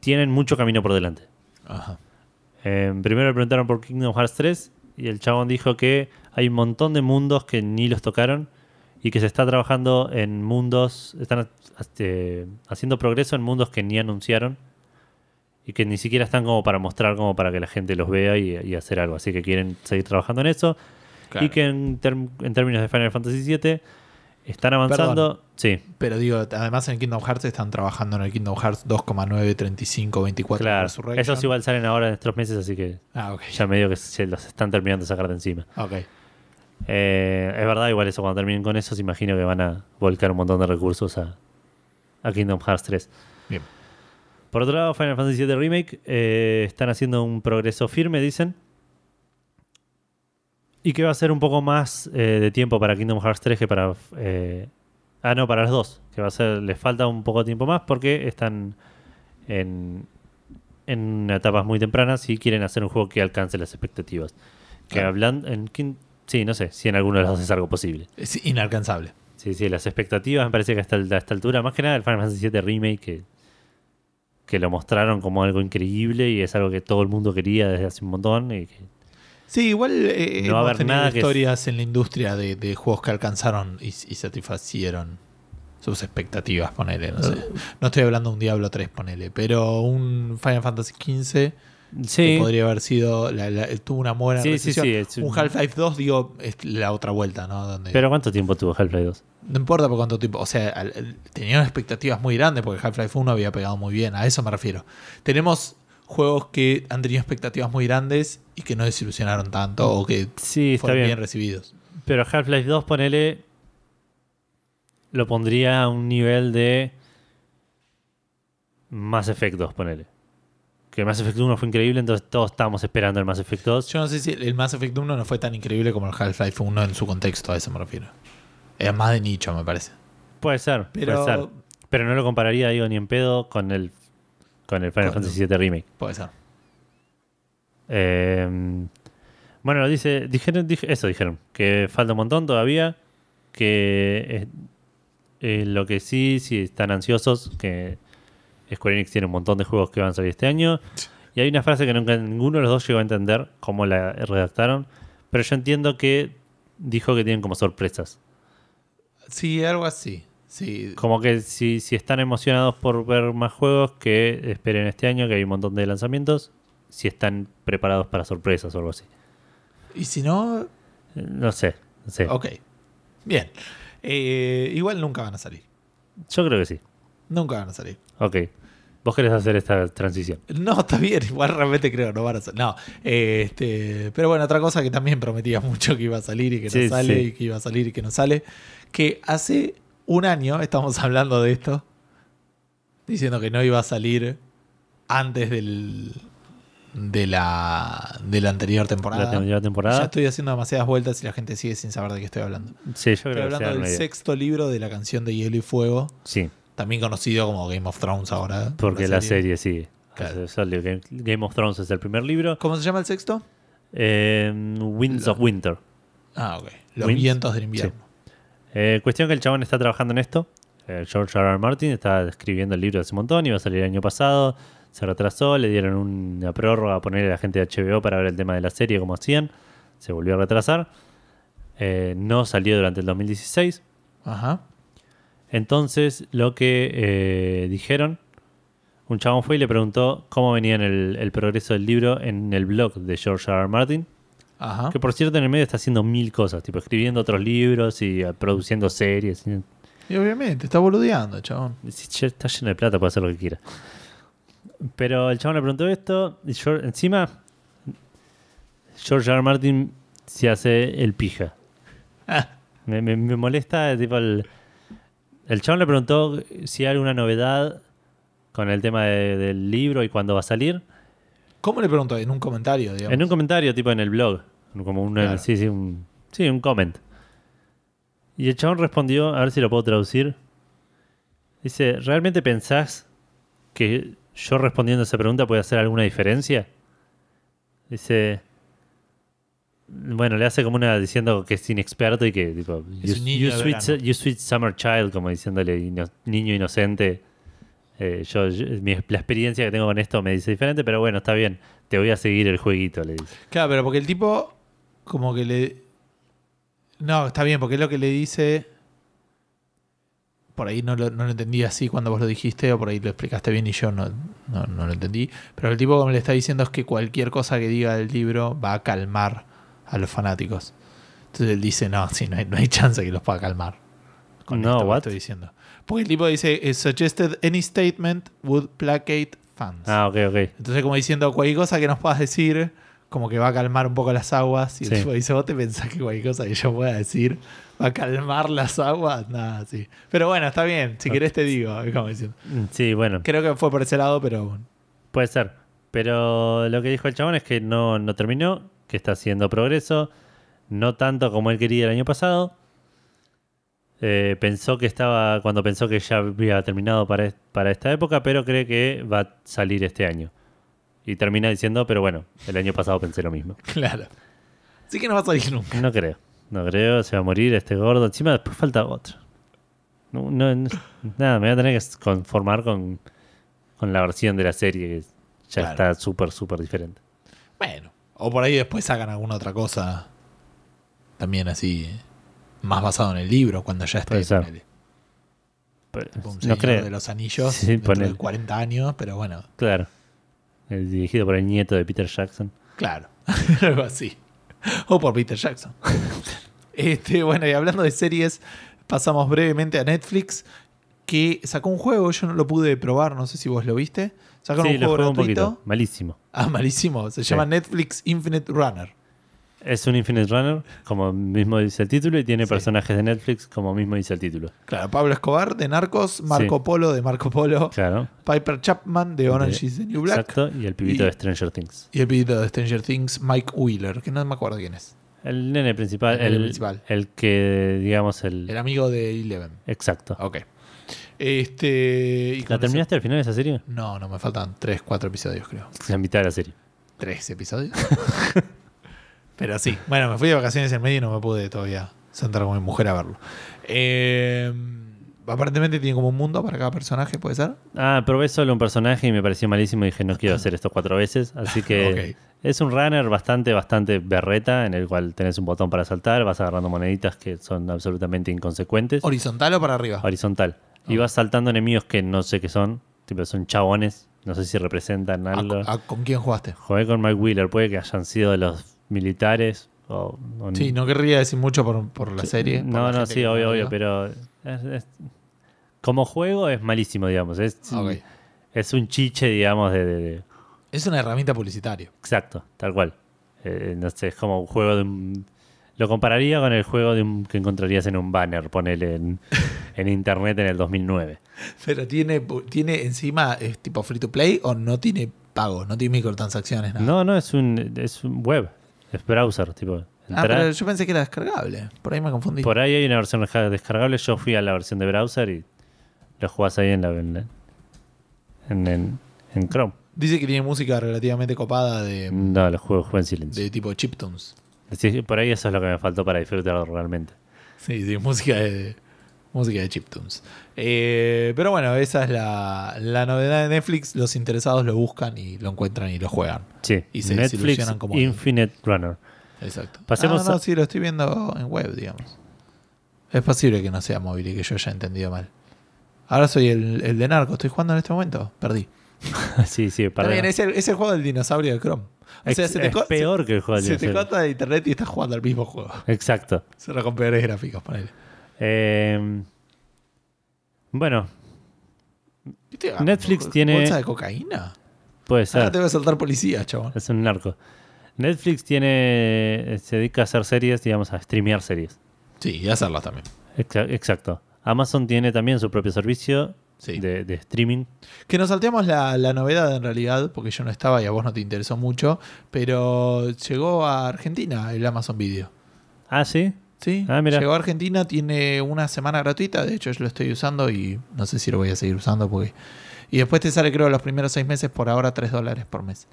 Speaker 2: tienen mucho camino por delante.
Speaker 1: Ajá.
Speaker 2: Eh, primero le preguntaron por Kingdom Hearts 3 y el chabón dijo que hay un montón de mundos que ni los tocaron y que se está trabajando en mundos, están este, haciendo progreso en mundos que ni anunciaron y que ni siquiera están como para mostrar, como para que la gente los vea y, y hacer algo. Así que quieren seguir trabajando en eso
Speaker 1: Claro.
Speaker 2: y que en términos de Final Fantasy VII están avanzando. Sí,
Speaker 1: Pero digo, además en Kingdom Hearts están trabajando en el Kingdom Hearts 2,93524
Speaker 2: claro.
Speaker 1: Resurrection.
Speaker 2: Esos igual salen ahora en estos meses, así que
Speaker 1: Ah, ok.
Speaker 2: ya medio que se los están terminando de sacar de encima.
Speaker 1: Ok.
Speaker 2: Eh, es verdad, igual eso cuando terminen con eso, se imagino que van a volcar un montón de recursos a, a Kingdom Hearts 3.
Speaker 1: Bien.
Speaker 2: Por otro lado, Final Fantasy VII Remake eh, están haciendo un progreso firme, dicen. Y que va a ser un poco más eh, de tiempo para Kingdom Hearts 3 que para... eh, ah, no, para los dos. Que va a ser... Les falta un poco de tiempo más porque están en, en etapas muy tempranas y quieren hacer un juego que alcance las expectativas. Que
Speaker 1: Claro.
Speaker 2: hablando... En, Kin- sí, no sé si en alguno de los dos es algo posible.
Speaker 1: Es inalcanzable.
Speaker 2: Sí, sí, las expectativas me parece que hasta, a esta altura, más que nada el Final Fantasy VII Remake, que, que lo mostraron como algo increíble y es algo que todo el mundo quería desde hace un montón. Y que,
Speaker 1: Sí, igual eh,
Speaker 2: No va a haber nada que-
Speaker 1: historias en la industria de, de juegos que alcanzaron y, y satisfacieron sus expectativas, ponele, no sé. No estoy hablando de un Diablo 3, ponele, pero un Final Fantasy XV que
Speaker 2: sí,
Speaker 1: podría haber sido, la- la- tuvo una buena
Speaker 2: Sí, sí, sí, un-
Speaker 1: un Half-Life 2, digo, es la otra vuelta, ¿no? Donde
Speaker 2: pero ¿cuánto tiempo tuvo Half-Life 2?
Speaker 1: no importa por cuánto tiempo, o sea, al- al- tenían expectativas muy grandes porque Half-Life 1 había pegado muy bien, a eso me refiero. Tenemos juegos que han tenido expectativas muy grandes y que no desilusionaron tanto o que
Speaker 2: Sí,
Speaker 1: fueron
Speaker 2: bien.
Speaker 1: bien recibidos.
Speaker 2: Pero Half-Life 2, ponele, lo pondría a un nivel de Mass Effect 2, ponele. Que Mass Effect 1 fue increíble, entonces todos estábamos esperando el Mass Effect 2.
Speaker 1: Yo no sé si el Mass Effect 1 no fue tan increíble como el Half-Life 1 en su contexto, a eso me refiero. Era más de nicho, me parece.
Speaker 2: Puede ser,
Speaker 1: Pero
Speaker 2: puede ser. Pero no lo compararía, digo, ni en pedo con el, con el Final Fantasy VII Remake.
Speaker 1: puede ser.
Speaker 2: Eh, bueno, dice, dijeron, dije- eso dijeron, que falta un montón todavía, que eh, lo que sí, sí están ansiosos, que Square Enix tiene un montón de juegos que van a salir este año. Y hay una frase que nunca ninguno de los dos llegó a entender cómo la redactaron, pero yo entiendo que dijo que tienen como sorpresas.
Speaker 1: Sí, algo así. Sí.
Speaker 2: Como que si, si están emocionados por ver más juegos, que esperen este año, que hay un montón de lanzamientos. Si están preparados para sorpresas o algo así.
Speaker 1: Y si no,
Speaker 2: No sé, no sé.
Speaker 1: ok. Bien. Eh, igual nunca van a salir.
Speaker 2: Yo creo que sí.
Speaker 1: Nunca van a salir.
Speaker 2: Ok. Vos querés hacer esta transición.
Speaker 1: No, está bien, igual realmente creo que no van a salir. No, eh, este, pero bueno, otra cosa que también prometía mucho que iba a salir y que no
Speaker 2: Sí,
Speaker 1: sale,
Speaker 2: sí.
Speaker 1: y que iba a salir y que no sale, que hace un año estamos hablando de esto, diciendo que no iba a salir antes del, de, la, de la anterior temporada.
Speaker 2: La anterior temporada.
Speaker 1: Ya estoy haciendo demasiadas vueltas y la gente sigue sin saber de qué estoy hablando.
Speaker 2: Sí, yo
Speaker 1: Estoy
Speaker 2: creo que
Speaker 1: hablando del
Speaker 2: idea.
Speaker 1: sexto libro de la canción de Hielo y Fuego,
Speaker 2: Sí,
Speaker 1: también conocido como Game of Thrones ahora.
Speaker 2: porque la serie, sí.
Speaker 1: Claro.
Speaker 2: Eso, salió. Game, of Thrones es el primer libro.
Speaker 1: ¿Cómo se llama el sexto?
Speaker 2: Eh, Winds of Winter.
Speaker 1: Ah, ok. Los
Speaker 2: Winds.
Speaker 1: vientos del invierno.
Speaker 2: Eh, cuestión que el chabón está trabajando en esto. Eh, George R. R. Martin está escribiendo el libro hace un montón, iba a salir el año pasado, se retrasó, le dieron una prórroga a poner a la gente de HBO para ver el tema de la serie como hacían, se volvió a retrasar, Eh, no salió durante el 2016.
Speaker 1: Ajá.
Speaker 2: Entonces lo que dijeron, un chabón fue y le preguntó cómo venía en el, el progreso del libro en el blog de George R. R. Martin.
Speaker 1: Ajá.
Speaker 2: Que por cierto en el medio está haciendo mil cosas, tipo escribiendo otros libros y eh, produciendo series. y-
Speaker 1: obviamente, está boludeando, chabón.
Speaker 2: Está lleno de plata, puede hacer lo que quiera. Pero el chabón le preguntó esto y encima George R. R. Martin se hace el pija.
Speaker 1: Ah,
Speaker 2: Me, me- me molesta, tipo, el, el chabón le preguntó si hay alguna novedad con el tema de- del libro y cuándo va a salir.
Speaker 1: ¿Cómo le pregunto? En un comentario, digamos.
Speaker 2: En un comentario, tipo en el blog. Como un,
Speaker 1: Claro.
Speaker 2: sí, sí, un, sí, un comment. Y el chabón respondió, a ver si lo puedo traducir. Dice, ¿realmente pensás que yo respondiendo a esa pregunta puede hacer alguna diferencia? Dice... Bueno, le hace como una diciendo que es inexperto y que tipo...
Speaker 1: Es
Speaker 2: you,
Speaker 1: un niño
Speaker 2: you sweet,
Speaker 1: verano".
Speaker 2: you sweet summer child, como diciéndole ino- niño inocente. Eh, yo, yo- mi- la experiencia que tengo con esto me dice diferente, pero bueno, está bien. Te voy a seguir el jueguito, le dice.
Speaker 1: Claro, pero porque el tipo, como que le. No, está bien, porque es lo que le dice. Por ahí no lo, no lo entendí así cuando vos lo dijiste, o por ahí lo explicaste bien y yo no, no, no lo entendí. Pero el tipo, como le está diciendo, es que cualquier cosa que diga del libro va a calmar a los fanáticos. Entonces él dice: No, sí, no hay, no hay chance que los pueda calmar. Con
Speaker 2: No,
Speaker 1: esto que
Speaker 2: what?
Speaker 1: estoy diciendo. Porque el tipo dice: "Eh, Suggested any statement would placate fans.
Speaker 2: Ah, ok, ok.
Speaker 1: Entonces, como diciendo, cualquier cosa que nos puedas decir, como que va a calmar un poco las aguas. Y
Speaker 2: Sí.
Speaker 1: el tipo dice, ¿vos te pensás que cualquier cosa que yo pueda decir va a calmar las aguas? Nada, sí. Pero bueno, está bien. Si querés te digo. como diciendo.
Speaker 2: Mm, Sí, bueno,
Speaker 1: Creo que fue por ese lado, pero
Speaker 2: puede ser. Pero lo que dijo el chabón es que no, no terminó, que está haciendo progreso, no tanto como él quería el año pasado. Eh, pensó que estaba, cuando pensó que ya había terminado para, para esta época, pero cree que va a salir este año. Y termina diciendo, pero bueno, el año pasado pensé lo mismo.
Speaker 1: claro. Así que no va a salir nunca.
Speaker 2: No creo, no creo, se va a morir este gordo. Encima después falta otro. No, no- no- nada, me voy a tener que conformar con, con la versión de la serie que ya
Speaker 1: Claro.
Speaker 2: está súper, súper diferente.
Speaker 1: Bueno. O por ahí después sacan alguna otra cosa. También así. Más basado en el libro, cuando ya esté. Ponele.
Speaker 2: Pero
Speaker 1: Tipo un
Speaker 2: no creo.
Speaker 1: de los anillos
Speaker 2: Sí,
Speaker 1: dentro de 40 años, pero bueno,
Speaker 2: Claro. El dirigido por el nieto de Peter Jackson.
Speaker 1: claro, algo así. O por Peter Jackson. este, bueno, y hablando de series, pasamos brevemente a Netflix, que sacó un juego, yo no lo pude probar, no sé si vos lo viste. Sacaron
Speaker 2: sí,
Speaker 1: un
Speaker 2: lo
Speaker 1: juego
Speaker 2: juego un
Speaker 1: gratuito.
Speaker 2: poquito. Malísimo.
Speaker 1: Ah, malísimo. Se
Speaker 2: Sí.
Speaker 1: llama Netflix Infinite Runner.
Speaker 2: Es un Infinite Runner, como mismo dice el título, y tiene
Speaker 1: Sí.
Speaker 2: personajes de Netflix, como mismo dice el título.
Speaker 1: Claro, Pablo Escobar de Narcos, Marco
Speaker 2: Sí.
Speaker 1: Polo de Marco Polo,
Speaker 2: Claro.
Speaker 1: Piper Chapman de Orange
Speaker 2: De-
Speaker 1: is the New Black
Speaker 2: Exacto. Y el pibito
Speaker 1: Y-
Speaker 2: de Stranger Things.
Speaker 1: y el pibito de Stranger Things, Mike Wheeler, que no me acuerdo quién es.
Speaker 2: El nene principal.
Speaker 1: El nene
Speaker 2: El,
Speaker 1: principal.
Speaker 2: el que, digamos, el.
Speaker 1: El amigo de Eleven.
Speaker 2: Exacto.
Speaker 1: Ok. Este. y
Speaker 2: ¿La terminaste al final de esa serie?
Speaker 1: No, no, me faltan 3, 4 episodios, creo.
Speaker 2: La mitad de la serie.
Speaker 1: ¿Tres episodios? Pero sí. Bueno, me fui de vacaciones en medio y no me pude todavía sentar con mi mujer a verlo. Eh, Aparentemente tiene como un mundo para cada personaje, ¿puede ser?
Speaker 2: Ah, probé solo un personaje y me pareció malísimo y dije no quiero hacer esto cuatro veces. Así que es un runner bastante, bastante berreta en el cual tenés un botón para saltar, vas agarrando moneditas que son absolutamente inconsecuentes.
Speaker 1: ¿Horizontal o para arriba?
Speaker 2: Horizontal. Y vas saltando enemigos que no sé qué son, tipo son chabones, no sé si representan
Speaker 1: ¿A-
Speaker 2: algo.
Speaker 1: a- ¿Con quién jugaste?
Speaker 2: Jugué con Mike Wheeler, puede que hayan sido de los militares o... o-
Speaker 1: Sí, no querría decir mucho por, por la serie. por
Speaker 2: No,
Speaker 1: la
Speaker 2: no, sí, obvio, obvio,
Speaker 1: vio.
Speaker 2: pero es- es- como juego es malísimo, digamos. Es,
Speaker 1: Ok.
Speaker 2: es un chiche, digamos, de, de- de-
Speaker 1: Es una herramienta publicitaria.
Speaker 2: Exacto, tal cual. Eh, no sé, es como un juego de un... Lo compararía con el juego de un- que encontrarías en un banner, ponele en, en internet en el 2009.
Speaker 1: Pero tiene, tiene encima, es tipo free to play o no tiene pago, no tiene microtransacciones, nada.
Speaker 2: No, no, es un, es un web, es browser, tipo.
Speaker 1: Ah, pero yo pensé que era descargable. Por ahí me confundí.
Speaker 2: Por ahí hay una versión desca- descargable, yo fui a la versión de browser y lo jugás ahí en la en, en, en- Chrome.
Speaker 1: Dice que tiene música relativamente copada de,
Speaker 2: No, los juegos juego en silencio.
Speaker 1: de tipo chiptunes.
Speaker 2: Sí, por ahí eso es lo que me faltó para disfrutarlo realmente.
Speaker 1: Sí, sí, música de, música de chiptunes. Eh, pero bueno, esa es la, la novedad de Netflix. Los interesados lo buscan y lo encuentran y lo juegan.
Speaker 2: Sí,
Speaker 1: Y se
Speaker 2: Netflix
Speaker 1: como-
Speaker 2: Infinite Runner.
Speaker 1: Exacto.
Speaker 2: Pasemos
Speaker 1: Ah, no,
Speaker 2: a-
Speaker 1: sí, lo estoy viendo en web, digamos. Es posible que no sea móvil y que yo haya entendido mal. Ahora soy el, el de narco. ¿Estoy jugando en este momento? Perdí.
Speaker 2: sí, sí, perdón.
Speaker 1: bien, es el, es el juego del dinosaurio de Chrome. O sea,
Speaker 2: Es-
Speaker 1: se te,
Speaker 2: es peor que el juego del
Speaker 1: se te corta de internet y estás jugando al mismo juego.
Speaker 2: Exacto.
Speaker 1: Solo con peores gráficos, ponele.
Speaker 2: Eh, bueno,
Speaker 1: ¿Qué te hago?
Speaker 2: Netflix
Speaker 1: ¿Bol-
Speaker 2: tiene-
Speaker 1: ¿Bolsa de cocaína?
Speaker 2: puede ser.
Speaker 1: Ahora te voy a soltar policía, chabón.
Speaker 2: Es un narco. Netflix tiene se dedica a hacer series, digamos, a streamear series.
Speaker 1: Sí, y hacerlas también.
Speaker 2: Exa- Exacto. Amazon tiene también su propio servicio
Speaker 1: Sí.
Speaker 2: de, de streaming.
Speaker 1: Que nos salteamos la, la novedad en realidad, porque yo no estaba y a vos no te interesó mucho, pero llegó a Argentina el Amazon Video.
Speaker 2: Ah, sí.
Speaker 1: Sí,
Speaker 2: Ah,
Speaker 1: llegó a Argentina, tiene una semana gratuita, de hecho yo lo estoy usando y no sé si lo voy a seguir usando porque... Y después te sale creo los primeros seis meses por ahora 3 dólares por mes.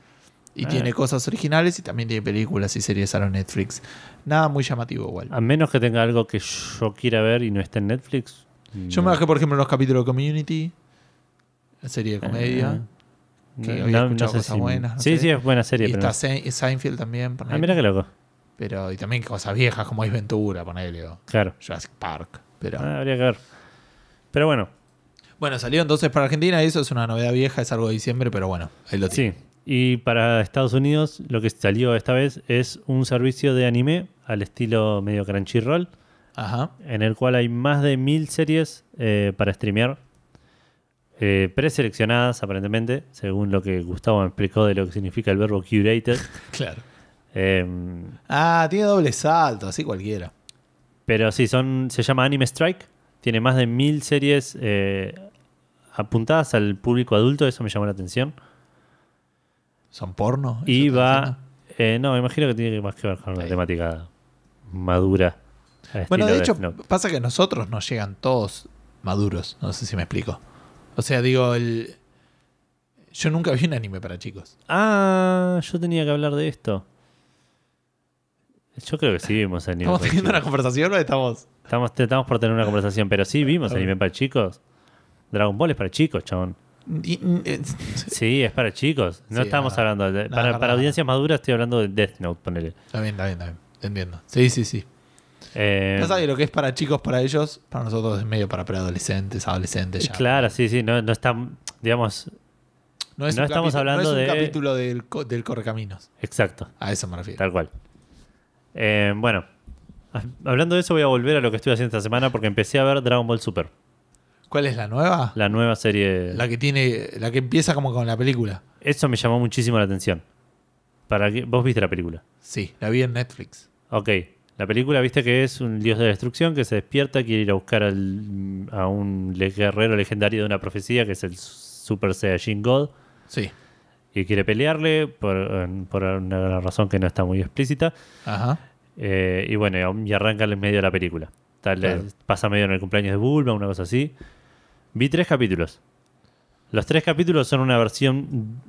Speaker 1: Y
Speaker 2: Ah.
Speaker 1: tiene cosas originales y también tiene películas y series a lo Netflix. Nada muy llamativo igual.
Speaker 2: A menos que tenga algo que yo quiera ver y no esté en Netflix.
Speaker 1: Yo me bajé por ejemplo los capítulos de Community, la serie de comedia.
Speaker 2: Eh,
Speaker 1: que
Speaker 2: no-
Speaker 1: había escuchado
Speaker 2: no sé
Speaker 1: cosas
Speaker 2: si-
Speaker 1: buenas,
Speaker 2: sí,
Speaker 1: sé.
Speaker 2: sí, es buena serie.
Speaker 1: y
Speaker 2: pero
Speaker 1: está Seinfeld también.
Speaker 2: Ah, mira qué loco.
Speaker 1: Pero, y también cosas viejas como Ace Ventura, ponele, o
Speaker 2: Claro.
Speaker 1: Jurassic Park. Pero,
Speaker 2: Ah, habría que ver. Pero bueno,
Speaker 1: Bueno, salió entonces para Argentina y eso es una novedad vieja, es algo de diciembre, pero bueno, ahí lo tiene.
Speaker 2: sí. Y para Estados Unidos, lo que salió esta vez es un servicio de anime al estilo medio Crunchyroll,
Speaker 1: Ajá.
Speaker 2: en el cual hay más de mil series eh, para streamear. eh, preseleccionadas aparentemente, según lo que Gustavo me explicó de lo que significa el verbo curated.
Speaker 1: Claro.
Speaker 2: Eh,
Speaker 1: Ah, tiene doble salto, así cualquiera.
Speaker 2: pero sí, son, se llama Anime Strike. Tiene más de mil series eh, apuntadas al público adulto, eso me llamó la atención.
Speaker 1: ¿Son porno?
Speaker 2: Y
Speaker 1: ¿Eso estás
Speaker 2: va. eh, no, me imagino que tiene más que ver con la temática madura.
Speaker 1: Bueno, de hecho, pasa que a nosotros nos llegan todos maduros. No sé si me explico. O sea, digo, el... yo nunca vi un anime para chicos.
Speaker 2: Ah, yo tenía que hablar de esto. Yo creo que sí vimos anime.
Speaker 1: ¿Estamos
Speaker 2: para
Speaker 1: teniendo una conversación o estamos...?
Speaker 2: Estamos, estamos por tener una conversación, pero sí vimos anime para chicos. Dragon Ball es para chicos, chabón.
Speaker 1: Y- y- eh,
Speaker 2: Sí, es para chicos. No
Speaker 1: Sí,
Speaker 2: estamos hablando de. Para, audiencias maduras estoy hablando de Death Note, ponele.
Speaker 1: Está bien, está bien, está bien. Te entiendo. Sí, sí, sí.
Speaker 2: Eh,
Speaker 1: Pasa que lo que es para chicos, para ellos, para nosotros es medio para preadolescentes, adolescentes ya.
Speaker 2: claro, sí, sí. No, no está. Digamos.
Speaker 1: No,
Speaker 2: estamos hablando
Speaker 1: no es un
Speaker 2: de-
Speaker 1: capítulo del, co- del Correcaminos.
Speaker 2: Exacto.
Speaker 1: A eso me refiero.
Speaker 2: Tal cual. Eh, bueno, ha- hablando de eso, voy a volver a lo que estoy haciendo esta semana porque empecé a ver Dragon Ball Super,
Speaker 1: ¿Cuál es la nueva?
Speaker 2: la nueva serie.
Speaker 1: La que tiene, la que empieza como con la película.
Speaker 2: Eso me llamó muchísimo la atención. Para que, ¿Vos viste la película?
Speaker 1: Sí, la vi en Netflix.
Speaker 2: Ok. La película, viste que es un dios de destrucción que se despierta, quiere ir a buscar al- a un guerrero legendario de una profecía que es el Super Saiyajin God
Speaker 1: Sí.
Speaker 2: Quiere pelearle por, por una razón que no está muy explícita.
Speaker 1: Ajá.
Speaker 2: Eh, y bueno, y arranca en medio de la película. Tal,
Speaker 1: Claro.
Speaker 2: Pasa medio en el cumpleaños de Bulma, una cosa así. Vi tres capítulos. Los tres capítulos son una versión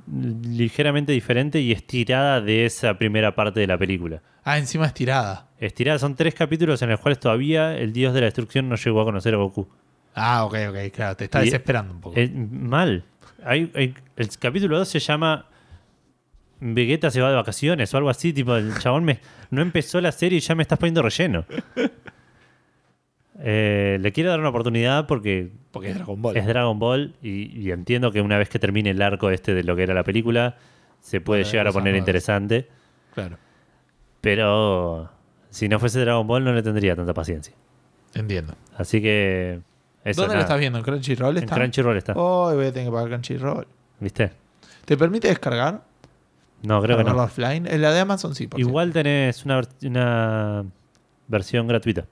Speaker 2: ligeramente diferente y estirada de esa primera parte de la película.
Speaker 1: Ah, encima estirada.
Speaker 2: Estirada son tres capítulos en los cuales todavía el dios de la destrucción no llegó a conocer a Goku.
Speaker 1: Ah, ok, ok, claro. Te está
Speaker 2: Y-
Speaker 1: desesperando un poco.
Speaker 2: Eh, mal. Hay, hay- el capítulo 2 se llama Vegeta se va de vacaciones o algo así. Tipo, el chabón me, no empezó la serie y ya me estás poniendo relleno. Eh, le quiero dar una oportunidad porque
Speaker 1: porque es Dragon Ball.
Speaker 2: es Dragon Ball y, y entiendo que una vez que termine el arco este de lo que era la película, se puede
Speaker 1: Bueno,
Speaker 2: llegar a poner interesante.
Speaker 1: Claro.
Speaker 2: Pero si no fuese Dragon Ball no le tendría tanta paciencia.
Speaker 1: Entiendo.
Speaker 2: Así que... Eso,
Speaker 1: ¿Dónde lo estás viendo? ¿En Crunchyroll
Speaker 2: En
Speaker 1: está?
Speaker 2: Crunchyroll está.
Speaker 1: Oh, voy a tener que pagar Crunchyroll.
Speaker 2: ¿Viste?
Speaker 1: ¿Te permite descargar?
Speaker 2: No, creo que
Speaker 1: ¿Cargarlo
Speaker 2: no.
Speaker 1: offline? En la de Amazon sí. por
Speaker 2: Igual tenés una, una versión gratuita.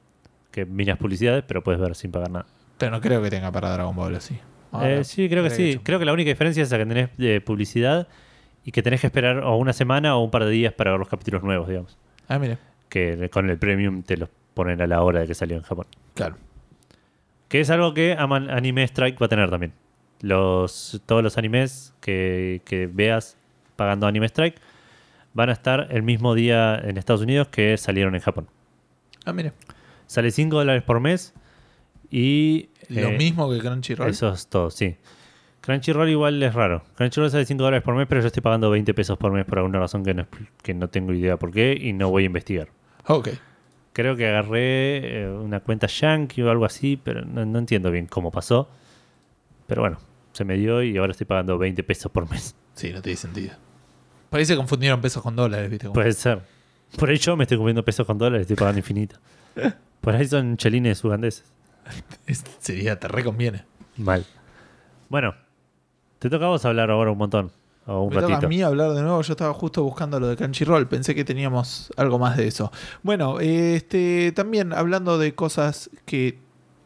Speaker 2: Que miras publicidades, pero puedes ver sin pagar nada.
Speaker 1: Pero no creo que tenga para Dragon Ball así.
Speaker 2: Eh, sí, creo que sí.
Speaker 1: hecho.
Speaker 2: Creo que la única diferencia es la que tenés publicidad y que tenés que esperar o una semana o un par de días para ver los capítulos nuevos, digamos.
Speaker 1: Ah, mire.
Speaker 2: Que con el premium te los ponen a la hora de que salió en Japón.
Speaker 1: Claro.
Speaker 2: Que es algo que Anime Strike va a tener también. Los, todos los animes que, que veas pagando Anime Strike van a estar el mismo día en Estados Unidos que salieron en Japón.
Speaker 1: Ah, mire.
Speaker 2: Sale 5 dólares por mes y...
Speaker 1: Lo
Speaker 2: eh,
Speaker 1: mismo que Crunchyroll.
Speaker 2: Eso es todo, sí. Crunchyroll igual es raro. Crunchyroll sale 5 dólares por mes, pero yo estoy pagando 20 pesos por mes por alguna razón que no, que no tengo idea por qué y no voy a investigar.
Speaker 1: Ok.
Speaker 2: Creo que agarré eh, una cuenta yankee o algo así, pero no, no entiendo bien cómo pasó. Pero bueno, se me dio y ahora estoy pagando 20 pesos por mes.
Speaker 1: Sí, no tiene sentido. Por ahí se confundieron pesos con dólares, ¿viste?
Speaker 2: Puede ser. Por ahí yo me estoy comiendo pesos con dólares, estoy pagando infinito. Por ahí son chelines ugandeses.
Speaker 1: Es- sería, te reconviene.
Speaker 2: Mal. Bueno, te toca a vos hablar ahora un montón. O un
Speaker 1: Me toca
Speaker 2: ratito.
Speaker 1: a mí hablar de nuevo. Yo estaba justo buscando lo de Crunchyroll. Pensé que teníamos algo más de eso. Bueno, este también hablando de cosas que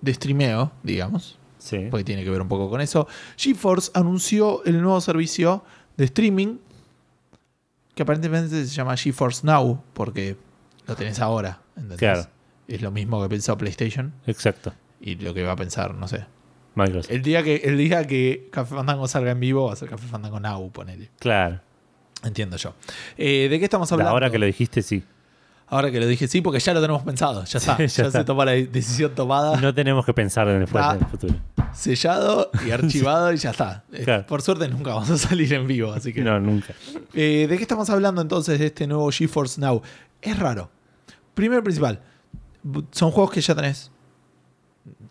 Speaker 1: de streameo, digamos,
Speaker 2: Sí.
Speaker 1: porque tiene que ver un poco con eso. GeForce anunció el nuevo servicio de streaming que aparentemente se llama GeForce Now porque lo tenés ahora. ¿entendés?
Speaker 2: Claro.
Speaker 1: Es lo mismo que pensó PlayStation
Speaker 2: Exacto.
Speaker 1: y lo que va a pensar, no sé.
Speaker 2: Microsoft.
Speaker 1: El día que, el día que Café Fandango salga en vivo va a ser Café Fandango Now, ponele.
Speaker 2: Claro.
Speaker 1: Entiendo yo. Eh, ¿De qué estamos hablando?
Speaker 2: Ahora que lo dijiste, sí.
Speaker 1: Ahora que lo dije, sí, porque ya lo tenemos pensado. Ya está.
Speaker 2: Sí,
Speaker 1: ya
Speaker 2: ya está.
Speaker 1: se toma la decisión tomada.
Speaker 2: No tenemos que pensar en el, fu-
Speaker 1: Ah.
Speaker 2: en el futuro.
Speaker 1: sellado y archivado y ya está.
Speaker 2: Claro.
Speaker 1: Por suerte nunca vamos a salir en vivo, así que...
Speaker 2: No, nunca.
Speaker 1: Eh, ¿De qué estamos hablando entonces de este nuevo GeForce Now? Es raro. Primero principal, son juegos que ya tenés.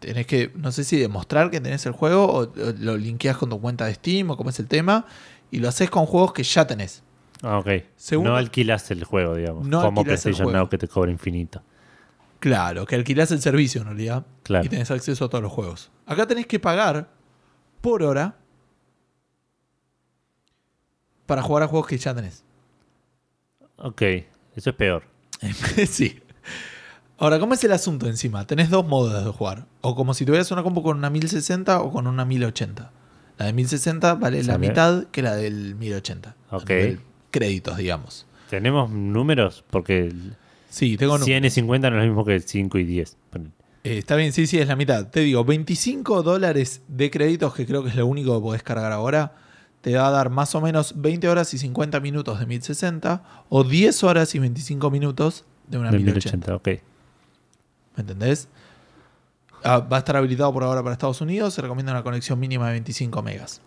Speaker 1: Tenés que, no sé si demostrar que tenés el juego o, o lo linkeás con tu cuenta de Steam o cómo es el tema y lo haces con juegos que ya tenés.
Speaker 2: Ah, ok. No alquilas el juego, digamos.
Speaker 1: No
Speaker 2: como PlayStation. Now que te cobra infinito.
Speaker 1: Claro, que alquilás el servicio en realidad
Speaker 2: Claro.
Speaker 1: y tenés acceso a todos los juegos. Acá tenés que pagar por hora para jugar a juegos que ya tenés.
Speaker 2: Ok. Eso es peor.
Speaker 1: sí. Ahora, ¿cómo es el asunto encima? Tenés dos modos de jugar. O como si tuvieras una compu con una 1060 o con una 1080. La de 1060 vale la mitad que la del 1080. a
Speaker 2: Ok.
Speaker 1: Créditos, digamos.
Speaker 2: ¿Tenemos números? Porque
Speaker 1: Sí, tengo números.
Speaker 2: 100 y 50 no es lo mismo que 5 y 10. Ponele.
Speaker 1: Eh, está bien, sí, sí, es la mitad. Te digo, 25 dólares de créditos, que creo que es lo único que podés cargar ahora, te va a dar más o menos 20 horas y 50 minutos de 1060 o 10 horas y 25 minutos de una
Speaker 2: De
Speaker 1: 1080.
Speaker 2: 1080, ok.
Speaker 1: ¿Me entendés? Ah, va a estar habilitado por ahora para Estados Unidos. Se recomienda una conexión mínima de 25 megas.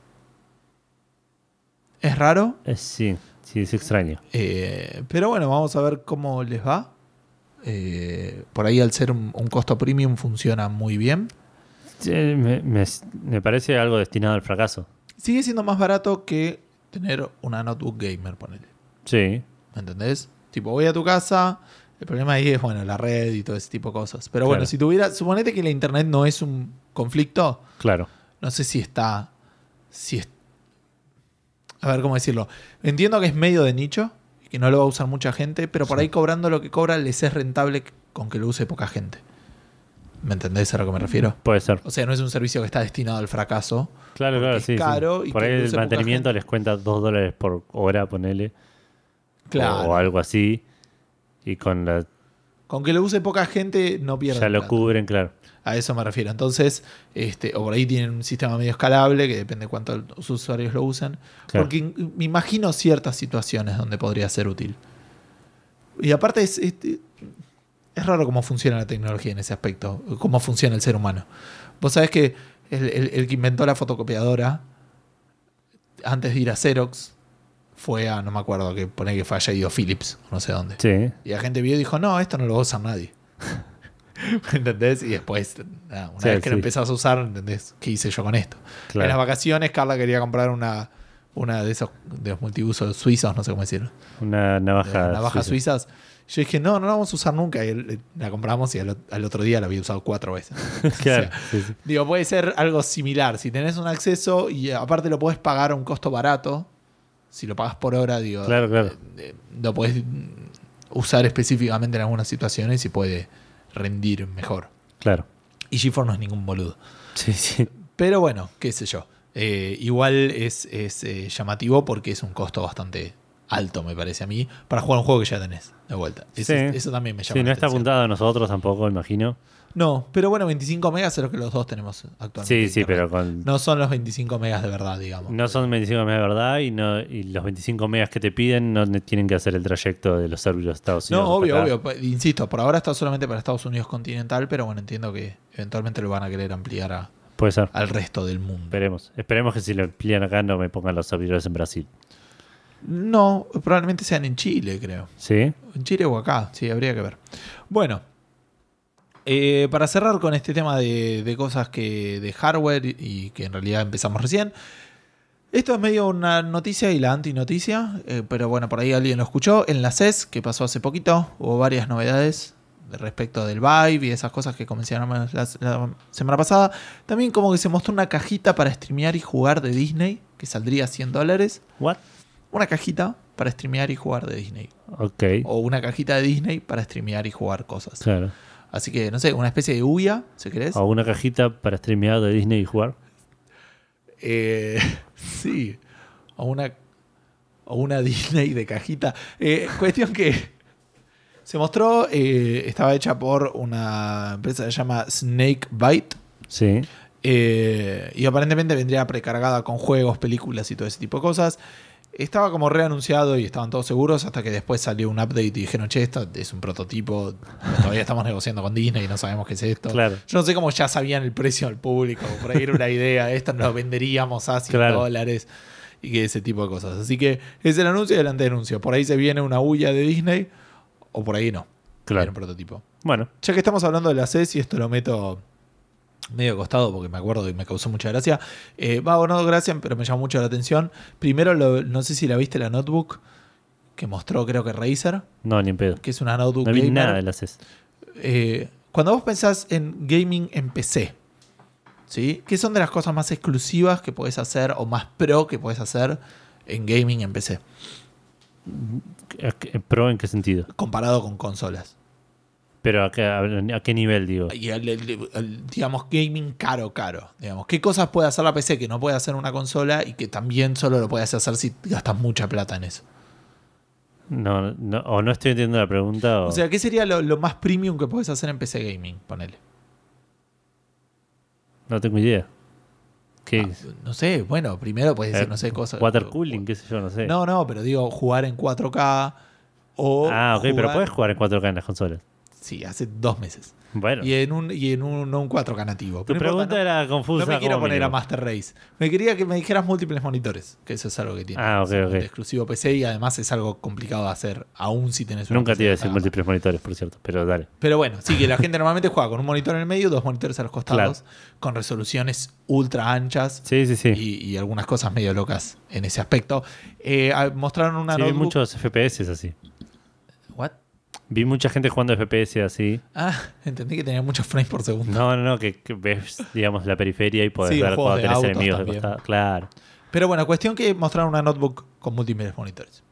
Speaker 1: Es raro,
Speaker 2: Eh, sí, sí, es extraño.
Speaker 1: eh, pero bueno, vamos a ver cómo les va. Eh, por ahí, al ser un, un costo premium, funciona muy bien.
Speaker 2: Sí, me, me- me parece algo destinado al fracaso.
Speaker 1: Sigue siendo más barato que tener una notebook gamer, ponele.
Speaker 2: Sí,
Speaker 1: ¿Me entendés? Tipo, voy a tu casa. El problema ahí es, bueno, la red y todo ese tipo de cosas. Pero bueno,
Speaker 2: Claro.
Speaker 1: si tuviera. Suponete que la internet no es un conflicto.
Speaker 2: claro.
Speaker 1: No sé si está. Si es, a ver cómo decirlo. Entiendo que es medio de nicho y que no lo va a usar mucha gente, pero por
Speaker 2: Sí.
Speaker 1: ahí cobrando lo que cobra les es rentable con que lo use poca gente. ¿Me entendés a lo que me refiero?
Speaker 2: Puede ser.
Speaker 1: O sea, no es un servicio que está destinado al fracaso.
Speaker 2: Claro, claro,
Speaker 1: es
Speaker 2: sí. sí.
Speaker 1: caro y
Speaker 2: Por ahí el mantenimiento les cuenta 2 dólares por hora, ponele.
Speaker 1: Claro.
Speaker 2: O algo así. Y con la.
Speaker 1: Con que lo use poca gente no pierden.
Speaker 2: Ya lo
Speaker 1: plata.
Speaker 2: cubren, claro.
Speaker 1: A eso me refiero. Entonces, este, o por ahí tienen un sistema medio escalable, que depende de cuántos usuarios lo usan.
Speaker 2: Claro.
Speaker 1: Porque me imagino ciertas situaciones donde podría ser útil. Y aparte es, es, es raro cómo funciona la tecnología en ese aspecto, cómo funciona el ser humano. Vos sabés que el, el- el que inventó la fotocopiadora, antes de ir a Xerox, fue a, no me acuerdo, que pone que fue a J.D. Phillips, no sé dónde.
Speaker 2: Sí.
Speaker 1: Y la gente vio y dijo, no, esto no lo va a usar nadie. ¿Me ¿Entendés? Y después, nada, una
Speaker 2: Sí,
Speaker 1: vez que lo empezás a usar, ¿entendés? ¿Qué hice yo con esto? En las vacaciones, Carla quería comprar una, una de esos de los multiusos suizos, no sé cómo decirlo.
Speaker 2: Una navaja.
Speaker 1: navajas
Speaker 2: suiza.
Speaker 1: suizas. Yo dije, no, no la vamos a usar nunca. Y el- la compramos y al, ot- al otro día la había usado cuatro veces.
Speaker 2: Claro.
Speaker 1: O sea,
Speaker 2: sí, sí.
Speaker 1: Digo, puede ser algo similar. Si tenés un acceso y aparte lo podés pagar a un costo barato, si lo pagas por hora, digo,
Speaker 2: Claro, claro.
Speaker 1: eh, eh, lo podés usar específicamente en algunas situaciones y puede rendir mejor.
Speaker 2: Claro.
Speaker 1: Y GeForce no es ningún boludo.
Speaker 2: Sí, sí.
Speaker 1: Pero bueno, qué sé yo. Eh, igual es, es, eh, llamativo porque es un costo bastante alto, me parece a mí, para jugar un juego que ya tenés de vuelta. Eso,
Speaker 2: Sí.
Speaker 1: eso también me llama
Speaker 2: Sí,
Speaker 1: la
Speaker 2: no está
Speaker 1: atención.
Speaker 2: apuntado a nosotros tampoco, imagino.
Speaker 1: No, pero bueno, 25 megas es lo que los dos tenemos actualmente.
Speaker 2: Sí, sí, pero con.
Speaker 1: No son los 25 megas de verdad, digamos.
Speaker 2: No son 25 megas de verdad y, no, y los 25 megas que te piden no ne- tienen que hacer el trayecto de los servidores de Estados Unidos.
Speaker 1: No, obvio, obvio. Pues, Insisto, por ahora está solamente para Estados Unidos continental, pero bueno, entiendo que eventualmente lo van a querer ampliar a-
Speaker 2: Puede ser.
Speaker 1: al resto del mundo.
Speaker 2: Esperemos. Esperemos que si lo amplían acá no me pongan los servidores en Brasil.
Speaker 1: No, probablemente sean en Chile, creo.
Speaker 2: ¿Sí?
Speaker 1: En Chile o acá, sí, habría que ver. Bueno, eh, para cerrar con este tema de, de cosas que de hardware y que en realidad empezamos recién. Esto es medio una noticia y la antinoticia, eh, pero bueno, por ahí alguien lo escuchó. En la CES, que pasó hace poquito, hubo varias novedades de respecto del Vive y esas cosas que comenzaron la, la semana pasada. También como que se mostró una cajita para streamear y jugar de Disney, que saldría 100 dólares.
Speaker 2: ¿What?
Speaker 1: Una cajita para streamear y jugar de Disney
Speaker 2: Ok.
Speaker 1: o una cajita de Disney para streamear y jugar cosas.
Speaker 2: Claro.
Speaker 1: Así que, no sé, una especie de Uya, si querés.
Speaker 2: O una cajita para streamear de Disney y jugar.
Speaker 1: Eh, sí. O una, o una Disney de cajita. Eh, cuestión que se mostró, eh, estaba hecha por una empresa que se llama Snake Bite.
Speaker 2: Sí.
Speaker 1: Eh, y aparentemente vendría precargada con juegos, películas y todo ese tipo de cosas. Estaba como reanunciado y estaban todos seguros hasta que después salió un update y dijeron, che, esto es un prototipo, todavía estamos negociando con Disney y no sabemos qué es esto.
Speaker 2: Claro.
Speaker 1: Yo no sé cómo ya sabían el precio al público, por ahí era una idea, esto nos lo venderíamos a 100
Speaker 2: Claro.
Speaker 1: dólares y que ese tipo de cosas. Así que es el anuncio y el anteanuncio. Por ahí se viene una huya de Disney o por ahí no.
Speaker 2: Claro.
Speaker 1: Viene un prototipo.
Speaker 2: Bueno.
Speaker 1: Ya que estamos hablando de la CES y esto lo meto medio costado porque me acuerdo y me causó mucha gracia. Eh, va, o no gracia, pero me llamó mucho la atención. Primero, lo- no sé si la viste la notebook que mostró creo que Razer,
Speaker 2: No, ni en pedo.
Speaker 1: que es una notebook
Speaker 2: No vi
Speaker 1: gamer.
Speaker 2: nada de las CES.
Speaker 1: Eh, cuando vos pensás en gaming en PC, ¿sí? ¿Qué son de las cosas más exclusivas que podés hacer o más pro que podés hacer en gaming en PC?
Speaker 2: ¿A qué- ¿Pro en qué sentido?
Speaker 1: Comparado con consolas.
Speaker 2: Pero ¿a qué, a qué nivel, digo?
Speaker 1: Y el- el- el, digamos, gaming caro, caro. Digamos, ¿qué cosas puede hacer la PC que no puede hacer una consola y que también solo lo puedes hacer si gastas mucha plata en eso?
Speaker 2: No, no, o no estoy entendiendo la pregunta o...
Speaker 1: O sea, ¿qué sería lo, lo más premium que puedes hacer en PC gaming? Ponele.
Speaker 2: no tengo idea. ¿Qué?
Speaker 1: Ah, no sé, bueno, primero puedes decir,
Speaker 2: Eh,
Speaker 1: no sé, cosas.
Speaker 2: Water cooling, qué sé yo, no sé.
Speaker 1: No, no, pero digo, jugar en 4K o.
Speaker 2: ah, ok, pero puedes jugar en 4K en las consolas.
Speaker 1: Sí, hace dos meses.
Speaker 2: Bueno,
Speaker 1: Y en un, y en un, no un 4K nativo.
Speaker 2: tu
Speaker 1: Pero
Speaker 2: pregunta
Speaker 1: importa, no-
Speaker 2: era confusa.
Speaker 1: No me quiero poner a. Master Race. Me quería que me dijeras múltiples monitores, que eso es algo que tiene.
Speaker 2: Ah, ok,
Speaker 1: un
Speaker 2: ok.
Speaker 1: exclusivo PC y además es algo complicado de hacer, aún si tenés una
Speaker 2: Nunca te iba a
Speaker 1: de
Speaker 2: decir múltiples monitores, por cierto, pero dale.
Speaker 1: Pero bueno, sí que la gente normalmente juega con un monitor en el medio, dos monitores a los costados, con resoluciones ultra anchas
Speaker 2: Sí, sí, sí.
Speaker 1: y, y algunas cosas medio locas en ese aspecto. Eh, mostraron una
Speaker 2: Sí,
Speaker 1: notebook.
Speaker 2: muchos FPS así. Vi mucha gente jugando FPS así.
Speaker 1: Ah, entendí que tenía muchos frames por segundo.
Speaker 2: No, no, no, que, que ves, digamos, la periferia y podés
Speaker 1: Sí,
Speaker 2: ver
Speaker 1: juegos
Speaker 2: cuando
Speaker 1: de
Speaker 2: tenés
Speaker 1: autos
Speaker 2: enemigos de
Speaker 1: también.
Speaker 2: costado. Claro.
Speaker 1: Pero bueno, cuestión que mostraron una notebook con múltiples monitores.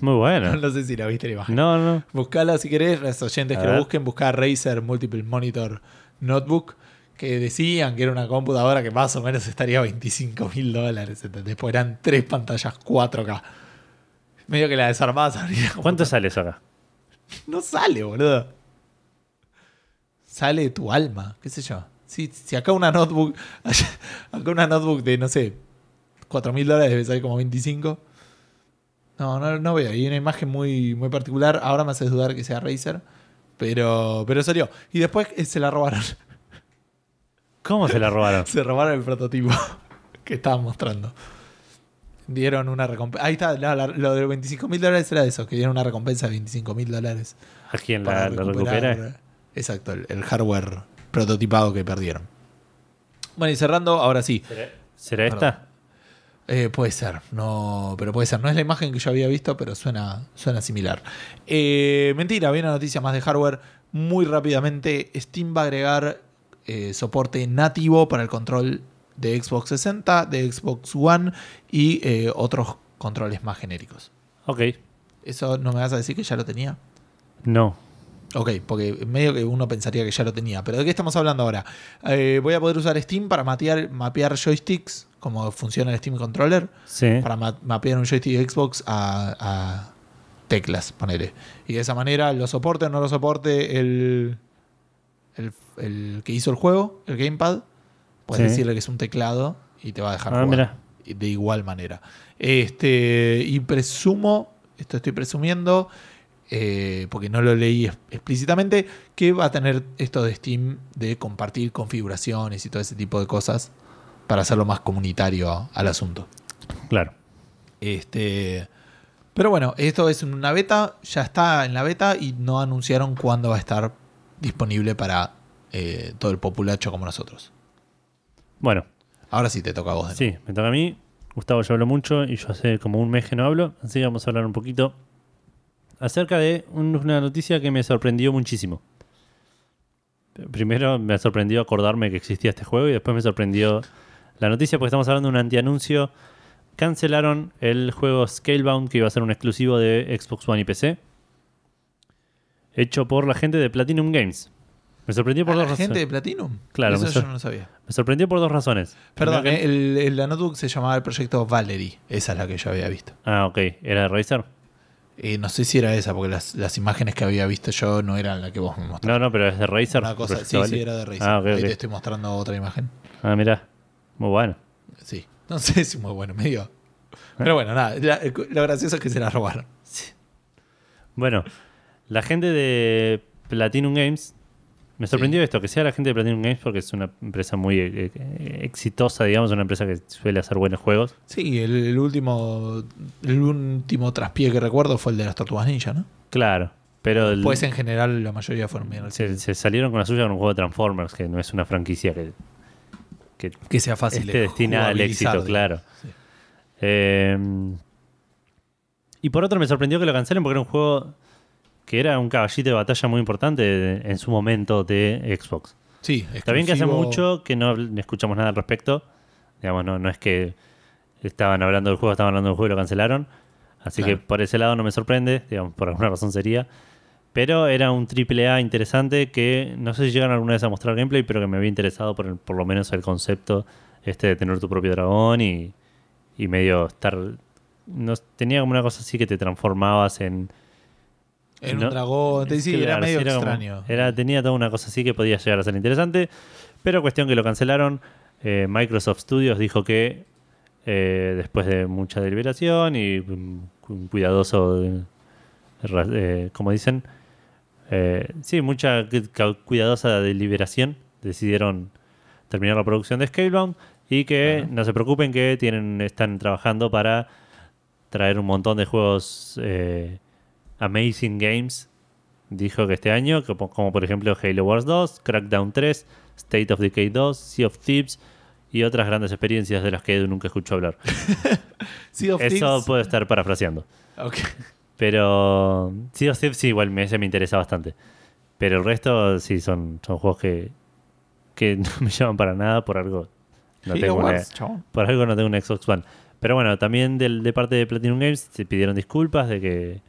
Speaker 2: Muy bueno.
Speaker 1: No sé si la viste la imagen.
Speaker 2: No, no.
Speaker 1: Buscala si querés, los oyentes
Speaker 2: A
Speaker 1: que lo
Speaker 2: ver.
Speaker 1: busquen, buscar Razer Multiple Monitor Notebook, que decían que era una computadora que más o menos estaría a 25 mil dólares, ¿entendés? Pues eran tres pantallas 4K. Medio que la como-
Speaker 2: ¿Cuánto sale eso acá?
Speaker 1: No sale, boludo. Sale de tu alma, qué sé yo. Si, si acá una notebook, acá una notebook de, no sé, 4 mil dólares debe salir como 25. No, no, no veo. Hay una imagen muy, muy particular. Ahora me haces dudar que sea Razer. Pero, pero salió. Y después eh, se la robaron.
Speaker 2: ¿Cómo se la robaron?
Speaker 1: se robaron el prototipo que estaban mostrando. Dieron una recompensa. Ahí está, la- la- lo de 25 mil dólares era eso, que dieron una recompensa de 25 mil dólares.
Speaker 2: ¿A quién la, la recupera?
Speaker 1: Exacto, el, el hardware prototipado que perdieron. Bueno, y cerrando, ahora sí.
Speaker 2: ¿Será, esta?
Speaker 1: Eh, puede ser, no, pero puede ser. No es la imagen que yo había visto, pero suena, suena similar. Eh, mentira, viene una noticia más de hardware. Muy rápidamente, Steam va a agregar eh, soporte nativo para el control de Xbox 60, de Xbox One y eh, otros controles más genéricos.
Speaker 2: Ok.
Speaker 1: ¿Eso no me vas a decir que ya lo tenía?
Speaker 2: No.
Speaker 1: Ok, porque medio que uno pensaría que ya lo tenía. Pero ¿de qué estamos hablando ahora? Eh, voy a poder usar Steam para mapear, mapear joysticks, como funciona el Steam Controller,
Speaker 2: Sí.
Speaker 1: para ma- mapear un joystick de Xbox a, a teclas, ponele. Y de esa manera lo soporte o no lo soporte el, el, el que hizo el juego, el gamepad, puedes
Speaker 2: Sí.
Speaker 1: decirle que es un teclado y te va a dejar
Speaker 2: Ah,
Speaker 1: jugar. De igual manera. Este, y presumo, esto estoy presumiendo, eh, porque no lo leí explícitamente, que va a tener esto de Steam de compartir configuraciones y todo ese tipo de cosas para hacerlo más comunitario al asunto.
Speaker 2: Claro.
Speaker 1: Este, pero bueno, esto es una beta, ya está en la beta y no anunciaron cuándo va a estar disponible para eh, todo el populacho como nosotros.
Speaker 2: Bueno,
Speaker 1: Ahora sí te toca a vos.
Speaker 2: sí, me toca a mí. Gustavo ya habló mucho y yo hace como un mes que no hablo, así que vamos a hablar un poquito acerca de un- una noticia que me sorprendió muchísimo. Primero me sorprendió acordarme que existía este juego y después me sorprendió la noticia porque estamos hablando de un antianuncio. Cancelaron el juego Scalebound que iba a ser un exclusivo de Xbox One y PC. Hecho por la gente de Platinum Games. Me sorprendió por
Speaker 1: ¿A
Speaker 2: dos
Speaker 1: la
Speaker 2: razones.
Speaker 1: gente de Platinum?
Speaker 2: Claro,
Speaker 1: Eso
Speaker 2: me
Speaker 1: yo no lo sabía.
Speaker 2: Me sorprendió por dos razones.
Speaker 1: Perdón,
Speaker 2: Primero que-
Speaker 1: el, el- la notebook se llamaba el proyecto Valerie. Esa es la que yo había visto.
Speaker 2: Ah, ok. ¿Era de Razer?
Speaker 1: Eh, no sé si era esa, porque las, las imágenes que había visto yo no eran la que vos me mostraste.
Speaker 2: No, no, pero es de Razer.
Speaker 1: Una cosa,
Speaker 2: Proyecto
Speaker 1: sí, sí, era de Razer.
Speaker 2: Ah, ok,
Speaker 1: Ahí
Speaker 2: ok.
Speaker 1: te estoy mostrando otra imagen.
Speaker 2: Ah, mira. Muy bueno.
Speaker 1: Sí. No sé si muy bueno, medio. Pero bueno, nada. la- lo gracioso es que se la robaron.
Speaker 2: Bueno, la gente de Platinum Games. Me sorprendió esto, que sea la gente de Platinum Games porque es una empresa muy eh, eh, exitosa, digamos, una empresa que suele hacer buenos juegos.
Speaker 1: Sí, el, el último el último traspié que recuerdo fue el de las Tortugas Ninja, ¿no?
Speaker 2: Claro, pero el-
Speaker 1: Pues en general la mayoría fueron bien.
Speaker 2: se, se salieron con la suya con un juego de Transformers, que no es una franquicia que, que
Speaker 1: Que sea fácil
Speaker 2: esté destinada al éxito, claro.
Speaker 1: Sí.
Speaker 2: Eh, y por otro me sorprendió que lo cancelen porque era un juego que era un caballito de batalla muy importante en su momento de Xbox.
Speaker 1: Sí,
Speaker 2: Está bien que hace mucho que no escuchamos nada al respecto. Digamos, no, no es que estaban hablando del juego, estaban hablando del juego y lo cancelaron. Así
Speaker 1: Claro.
Speaker 2: que por ese lado no me sorprende, digamos, por alguna razón sería. Pero era un triple A interesante que no sé si llegan alguna vez a mostrar gameplay, pero que me había interesado por, el- por lo menos el concepto este de tener tu propio dragón y, y medio estar... No, tenía como una cosa así que te transformabas en...
Speaker 1: En
Speaker 2: no-
Speaker 1: un dragón. Sí, era medio
Speaker 2: como-
Speaker 1: extraño.
Speaker 2: era, tenía toda una cosa así que podía llegar a ser interesante. Pero cuestión que lo cancelaron. eh, Microsoft Studios dijo que eh, después de mucha deliberación y mm, un cuidadoso, eh, eh, como dicen, sí, mucha cuidadosa deliberación, decidieron terminar la producción de Scalebound y que no se preocupen que tienen están trabajando para traer un montón de juegos eh, Amazing Games. Dijo que este año, como, como por ejemplo Halo Wars 2, Crackdown 3, State of Decay 2, Sea of Thieves y otras grandes experiencias de las que Edu nunca escuchó hablar.
Speaker 1: Sea of
Speaker 2: Eso
Speaker 1: Thieves-
Speaker 2: puede estar parafraseando.
Speaker 1: Ok.
Speaker 2: Pero Sea of Thieves sí, igual me, ese me interesa bastante. Pero el resto sí son, son juegos que, que no me llaman para nada por algo. No tengo una- por algo no tengo un Xbox One. Pero bueno, también del, de parte de Platinum Games se pidieron disculpas de que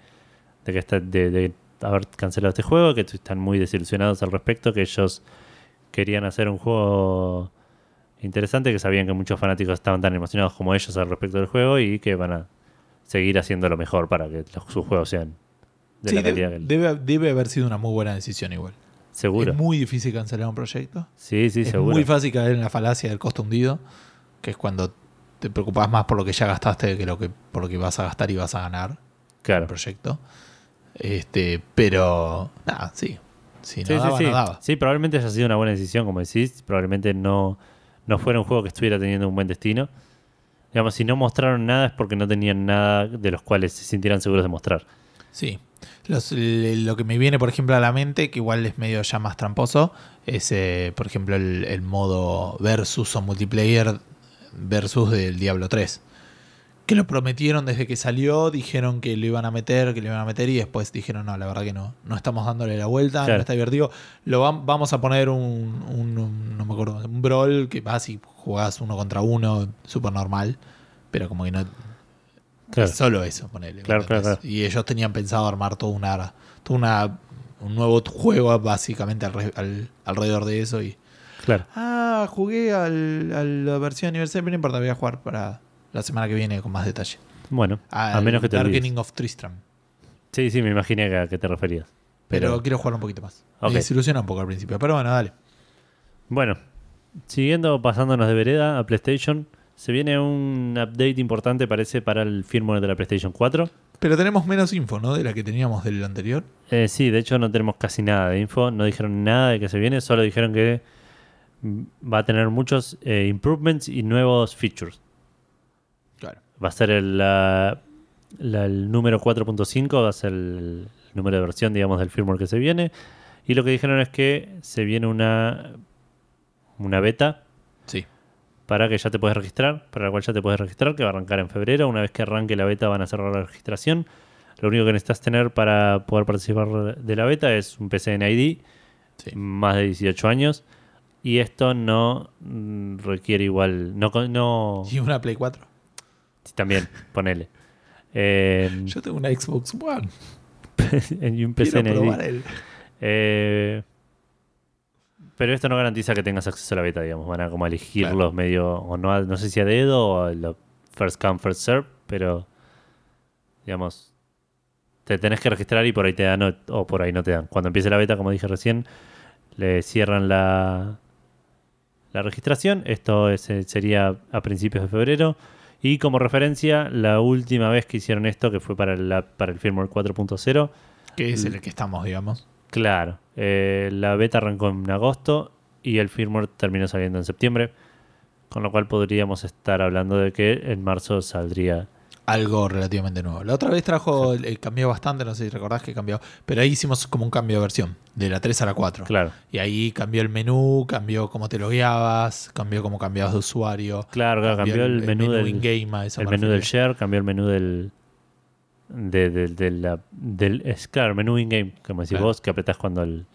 Speaker 2: de que está, de, de haber cancelado este juego, que están muy desilusionados al respecto, que ellos querían hacer un juego interesante, que sabían que muchos fanáticos estaban tan emocionados como ellos al respecto del juego y que van a seguir haciendo lo mejor para que los- sus juegos sean de
Speaker 1: Sí,
Speaker 2: la calidad que
Speaker 1: debe, debe haber sido una muy buena decisión igual.
Speaker 2: seguro.
Speaker 1: Es muy difícil cancelar un proyecto.
Speaker 2: sí, sí,
Speaker 1: es
Speaker 2: seguro.
Speaker 1: muy fácil caer en la falacia del costo hundido, que es cuando te preocupas más por lo que ya gastaste que, lo que por lo que vas a gastar y vas a ganar el
Speaker 2: claro.
Speaker 1: proyecto. Este, pero nada, sí. Si no
Speaker 2: Sí, sí,
Speaker 1: daba,
Speaker 2: sí.
Speaker 1: no daba.
Speaker 2: Sí, probablemente haya sido una buena decisión, como decís. Probablemente no, no fuera un juego que estuviera teniendo un buen destino. Digamos, si no mostraron nada es porque no tenían nada de los cuales se sintieran seguros de mostrar.
Speaker 1: Sí. Los- lo que me viene, por ejemplo, a la mente, que igual es medio ya más tramposo, es, eh, por ejemplo, el, el modo versus o multiplayer versus del Diablo 3. Que lo prometieron desde que salió, dijeron que lo iban a meter, que lo iban a meter y después dijeron, no, la verdad que no, no estamos dándole la vuelta,
Speaker 2: Claro.
Speaker 1: no está divertido. Lo vam- vamos a poner un, un- un- no me acuerdo, un brawl que vas y jugás uno contra uno, súper normal, pero como que no,
Speaker 2: Claro.
Speaker 1: es solo eso, ponele.
Speaker 2: Claro, claro.
Speaker 1: Y ellos tenían pensado armar toda una, toda una un nuevo juego básicamente al- alrededor de eso. Y,
Speaker 2: Claro.
Speaker 1: ah, jugué al- a la versión aniversario, pero no importa, voy a jugar para la semana que viene con más detalle.
Speaker 2: Bueno, a menos que te.
Speaker 1: Darkening of Tristram.
Speaker 2: Sí, sí, me imaginé que a qué te referías.
Speaker 1: Pero,
Speaker 2: Pero-
Speaker 1: quiero jugar un poquito más.
Speaker 2: Ok.
Speaker 1: Me desilusiona un poco al principio, pero bueno, dale.
Speaker 2: Bueno, siguiendo pasándonos de vereda a PlayStation, se viene un update importante, parece, para el firmware de la PlayStation 4.
Speaker 1: Pero tenemos menos info, ¿no? De la que teníamos del anterior.
Speaker 2: Eh, sí, de hecho no tenemos casi nada de info, no dijeron nada de que se viene, solo dijeron que va a tener muchos eh, improvements y nuevos features. Va a ser el, la- la- el número 4.5, va a ser el número de versión, digamos, del firmware que se viene. Y lo que dijeron es que se viene una, una beta
Speaker 1: Sí.
Speaker 2: para que ya te puedes registrar, para la cual ya te puedes registrar, que va a arrancar en febrero. Una vez que arranque la beta van a cerrar la registración. Lo único que necesitas tener para poder participar de la beta es un PCN ID,
Speaker 1: Sí.
Speaker 2: más de 18 años. Y esto no requiere igual, no, no
Speaker 1: Y una Play 4.
Speaker 2: También, ponele. Eh,
Speaker 1: Yo tengo una Xbox One.
Speaker 2: y un
Speaker 1: probar el.
Speaker 2: Eh, pero esto no garantiza que tengas acceso a la beta, digamos. Van a como elegirlos
Speaker 1: Claro.
Speaker 2: medio, o no, no sé si a dedo o a lo first come, first serve, pero digamos, te tenés que registrar y por ahí te dan o, o por ahí no te dan. Cuando empiece la beta, como dije recién, le cierran la, la registración. Esto es- eh, sería a principios de febrero. Y como referencia, la última vez que hicieron esto, que fue para, la, para el firmware 4.0,
Speaker 1: Que es el que estamos, digamos.
Speaker 2: Claro, eh, la beta arrancó en agosto y el firmware terminó saliendo en septiembre, con lo cual podríamos estar hablando de que en marzo saldría.
Speaker 1: Algo relativamente nuevo. La otra vez trajo, eh, cambió bastante, no sé si recordás que cambió. Pero ahí hicimos como un cambio de versión, de la 3 a la 4.
Speaker 2: Claro,
Speaker 1: Y ahí cambió el menú, cambió cómo te logueabas, cambió cómo cambiabas de usuario.
Speaker 2: claro, claro, cambió el, menú, del,
Speaker 1: in-game,
Speaker 2: el
Speaker 1: me
Speaker 2: menú del share, cambió el menú del. De, de- de la, del es claro, el menú in-game, como decís
Speaker 1: Claro.
Speaker 2: vos, que apretás cuando el.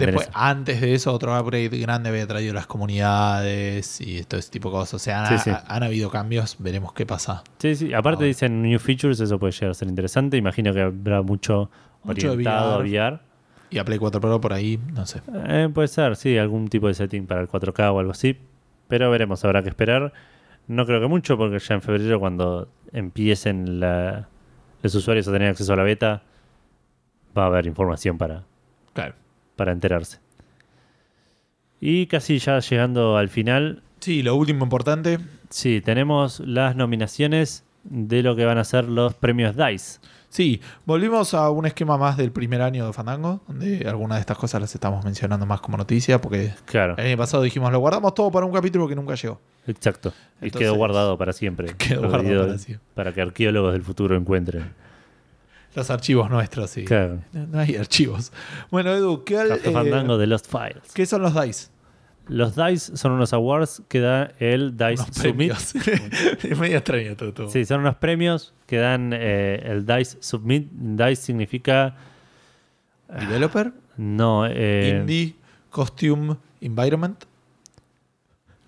Speaker 1: Después, antes de eso, otro upgrade grande había traído las comunidades y todo ese tipo de cosas. O sea, han,
Speaker 2: Sí, sí.
Speaker 1: ha- han habido cambios, veremos qué pasa.
Speaker 2: Sí, sí, aparte dicen new features, eso puede llegar a ser interesante. Imagino que habrá mucho,
Speaker 1: Mucho
Speaker 2: orientado
Speaker 1: VR.
Speaker 2: a VR.
Speaker 1: Y a Play 4 Pro por ahí, no sé.
Speaker 2: Eh, puede ser, sí, algún tipo de setting para el 4K o algo así. Pero veremos, habrá que esperar. No creo que mucho, porque ya en febrero, cuando empiecen la- los usuarios a tener acceso a la beta, va a haber información para,
Speaker 1: Claro.
Speaker 2: Para enterarse. Y casi ya llegando al final,
Speaker 1: Sí, lo último importante.
Speaker 2: sí, tenemos las nominaciones de lo que van a ser los premios DICE.
Speaker 1: Sí, volvimos a un esquema más del primer año de Fandango, donde algunas de estas cosas las estamos mencionando más como noticia, porque
Speaker 2: Claro,
Speaker 1: el año pasado dijimos, lo guardamos todo para un capítulo que nunca llegó.
Speaker 2: exacto. Y quedó guardado para siempre.
Speaker 1: Quedó guardado para siempre.
Speaker 2: para que arqueólogos del futuro encuentren.
Speaker 1: Los archivos nuestros, sí.
Speaker 2: Claro.
Speaker 1: No, no hay archivos. Bueno, Edu, ¿qué,
Speaker 2: Café
Speaker 1: eh,
Speaker 2: Fandango de Lost Files.
Speaker 1: ¿qué son los DICE?
Speaker 2: Los DICE son unos awards que da el DICE
Speaker 1: Los
Speaker 2: Submit.
Speaker 1: premios. es medio extraño todo. todo.
Speaker 2: Sí, son unos premios que dan eh, el DICE Submit. DICE significa.
Speaker 1: Developer,
Speaker 2: No, eh,
Speaker 1: Indie, Costume, Environment.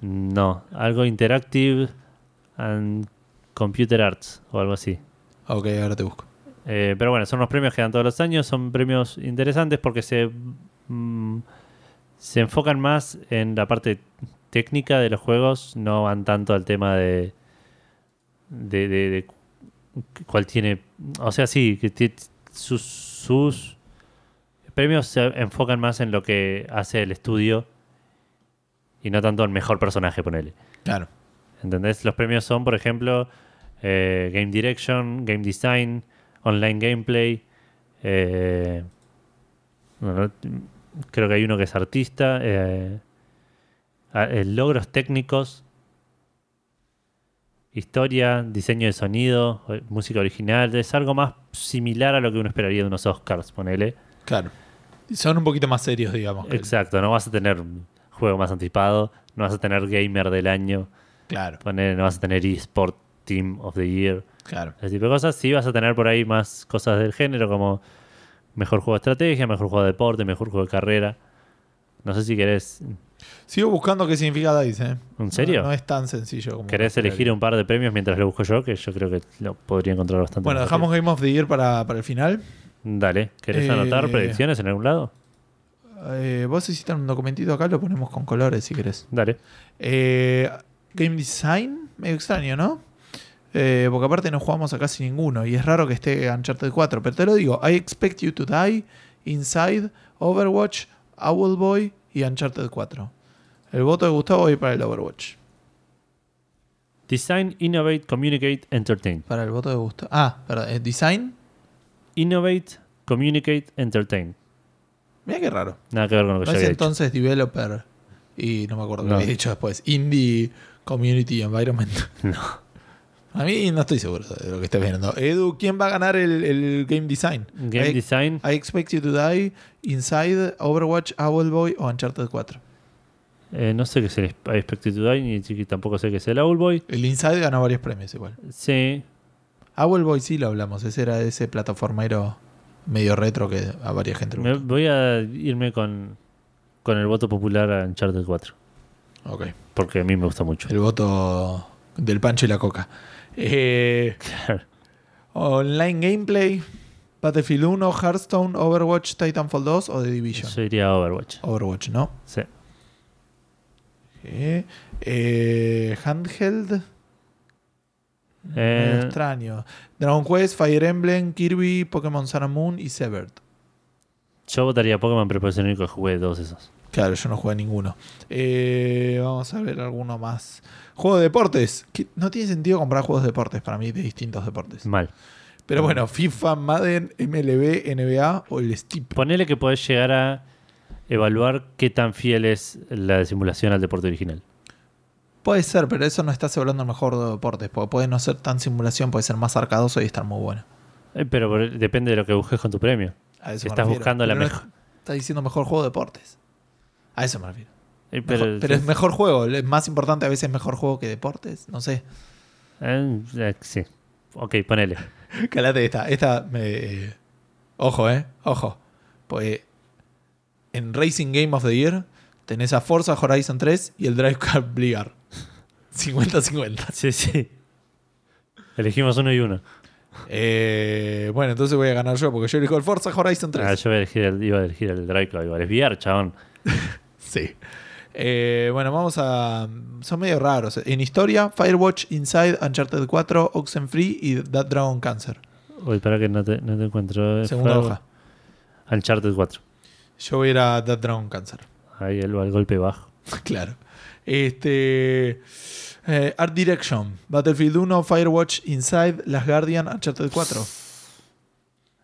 Speaker 2: no, algo Interactive and Computer Arts o algo así.
Speaker 1: Ok, ahora te busco.
Speaker 2: Eh, pero bueno, son unos premios que dan todos los años. Son premios interesantes porque se, mm, se enfocan más en la parte técnica de los juegos. No van tanto al tema de. de, de- de cuál tiene. O sea, sí, que sus, sus premios se enfocan más en lo que hace el estudio y no tanto en mejor personaje, ponele.
Speaker 1: Claro.
Speaker 2: ¿Entendés? Los premios son, por ejemplo, eh, Game Direction, Game Design, Online Gameplay. eh, bueno, creo que hay uno que es artista, eh, eh, logros técnicos, historia, diseño de sonido, música original, es algo más similar a lo que uno esperaría de unos Oscars, ponele.
Speaker 1: Claro. Son un poquito más serios, digamos.
Speaker 2: Exacto, no vas a tener juego más anticipado, no vas a tener gamer del año,
Speaker 1: Claro,
Speaker 2: ponele, no vas a tener eSport Team of the Year.
Speaker 1: claro.
Speaker 2: ese tipo de cosas. Sí vas a tener por ahí más cosas del género como mejor juego de estrategia, mejor juego de deporte, mejor juego de carrera. No sé si querés,
Speaker 1: Sigo buscando qué significa DICE, ¿eh?
Speaker 2: ¿En serio?
Speaker 1: No, no es tan sencillo como.
Speaker 2: querés elegir un par de premios mientras lo busco yo, que yo creo que lo podría encontrar bastante.
Speaker 1: Bueno, dejamos. Game of the Year para, para el final.
Speaker 2: Dale, ¿querés
Speaker 1: Eh,
Speaker 2: anotar predicciones en algún lado?
Speaker 1: Eh, vos hiciste un documentito acá, lo ponemos con colores si querés.
Speaker 2: Dale.
Speaker 1: Eh, Game Design, medio extraño, ¿no? Eh, porque aparte no jugamos a casi ninguno y es raro que esté Uncharted 4. Pero te lo digo: I Expect You to Die, Inside, Overwatch, Owlboy y Uncharted 4. El voto de Gustavo ir para el Overwatch.
Speaker 2: Design, Innovate, Communicate, Entertain.
Speaker 1: Para el voto de Gustavo. Ah, perdón. eh, Design.
Speaker 2: Innovate, Communicate, Entertain.
Speaker 1: Mira qué raro.
Speaker 2: Nada que ver con lo que
Speaker 1: No es
Speaker 2: había
Speaker 1: entonces Developer y no me acuerdo qué
Speaker 2: No.
Speaker 1: había dicho después. Indie Community Environment.
Speaker 2: No.
Speaker 1: A mí no estoy seguro de lo que estés viendo. Edu, ¿quién va a ganar el, el Game Design?
Speaker 2: Game
Speaker 1: I,
Speaker 2: Design,
Speaker 1: I Expect You to Die, Inside, Overwatch, Owlboy o Uncharted 4.
Speaker 2: eh, no sé qué es el I Expected to Die, ni tampoco sé qué es el Owlboy.
Speaker 1: El Inside ganó varios premios igual.
Speaker 2: Sí,
Speaker 1: Owlboy sí lo hablamos. Ese era ese plataformero medio retro que a varias gente
Speaker 2: me, voy a irme con, con el voto popular a Uncharted 4,
Speaker 1: Ok.
Speaker 2: porque a mí me gusta mucho.
Speaker 1: El voto del Pancho y la Coca. Eh, online Gameplay, Battlefield 1, Hearthstone, Overwatch, Titanfall 2 o The Division.
Speaker 2: Yo iría a Overwatch.
Speaker 1: Overwatch, ¿no?
Speaker 2: Sí.
Speaker 1: Eh, eh, handheld.
Speaker 2: Eh,
Speaker 1: extraño. Dragon Quest, Fire Emblem, Kirby, Pokémon Sun and Moon y Severed.
Speaker 2: Yo votaría Pokémon, pero puede ser el único que jugué de todos esos.
Speaker 1: Claro, yo no jugué ninguno. Eh, vamos a ver alguno más. Juego de deportes. Que no tiene sentido comprar juegos de deportes para mí, de distintos deportes.
Speaker 2: Mal.
Speaker 1: Pero bueno, FIFA, Madden, MLB, NBA o el Steep.
Speaker 2: Ponele que podés llegar a evaluar qué tan fiel es la simulación al deporte original.
Speaker 1: Puede ser, pero eso no estás hablando el mejor de deportes. Porque puede no ser tan simulación, puede ser más arcadoso y estar muy bueno.
Speaker 2: Eh, pero por- depende de lo que busques con tu premio.
Speaker 1: A eso
Speaker 2: Si
Speaker 1: me
Speaker 2: estás
Speaker 1: refiero.
Speaker 2: buscando la
Speaker 1: Pero no
Speaker 2: mejor.
Speaker 1: Estás diciendo mejor juego de deportes. A eso me refiero.
Speaker 2: Eh,
Speaker 1: Mejor-
Speaker 2: pero
Speaker 1: pero, es mejor juego. Es más importante a veces mejor juego que deportes. No sé.
Speaker 2: Eh, eh, sí. Ok, ponele.
Speaker 1: Calate esta. Esta me. Ojo, eh. Ojo. Pues en Racing Game of the Year tenés a Forza Horizon 3 y el Drive Car Blizzard. 50-50.
Speaker 2: Sí, sí. Elegimos uno y uno.
Speaker 1: Eh, bueno, entonces voy a ganar yo porque yo elijo el Forza Horizon 3.
Speaker 2: Ah, yo iba a elegir el, iba a elegir el Drive Club, igual. Es VR, chabón.
Speaker 1: Sí. Eh, bueno, vamos a. Son medio raros. En historia, Firewatch, Inside, Uncharted 4, Oxenfree y That Dragon Cancer.
Speaker 2: Uy, para que no te, no te encuentro.
Speaker 1: Segunda
Speaker 2: Fue-
Speaker 1: hoja.
Speaker 2: Uncharted 4.
Speaker 1: Yo voy a ir a That Dragon Cancer.
Speaker 2: Ahí el, el golpe bajo.
Speaker 1: claro. Este. eh, Art Direction, Battlefield 1, Firewatch, Inside, Last Guardian, Uncharted 4.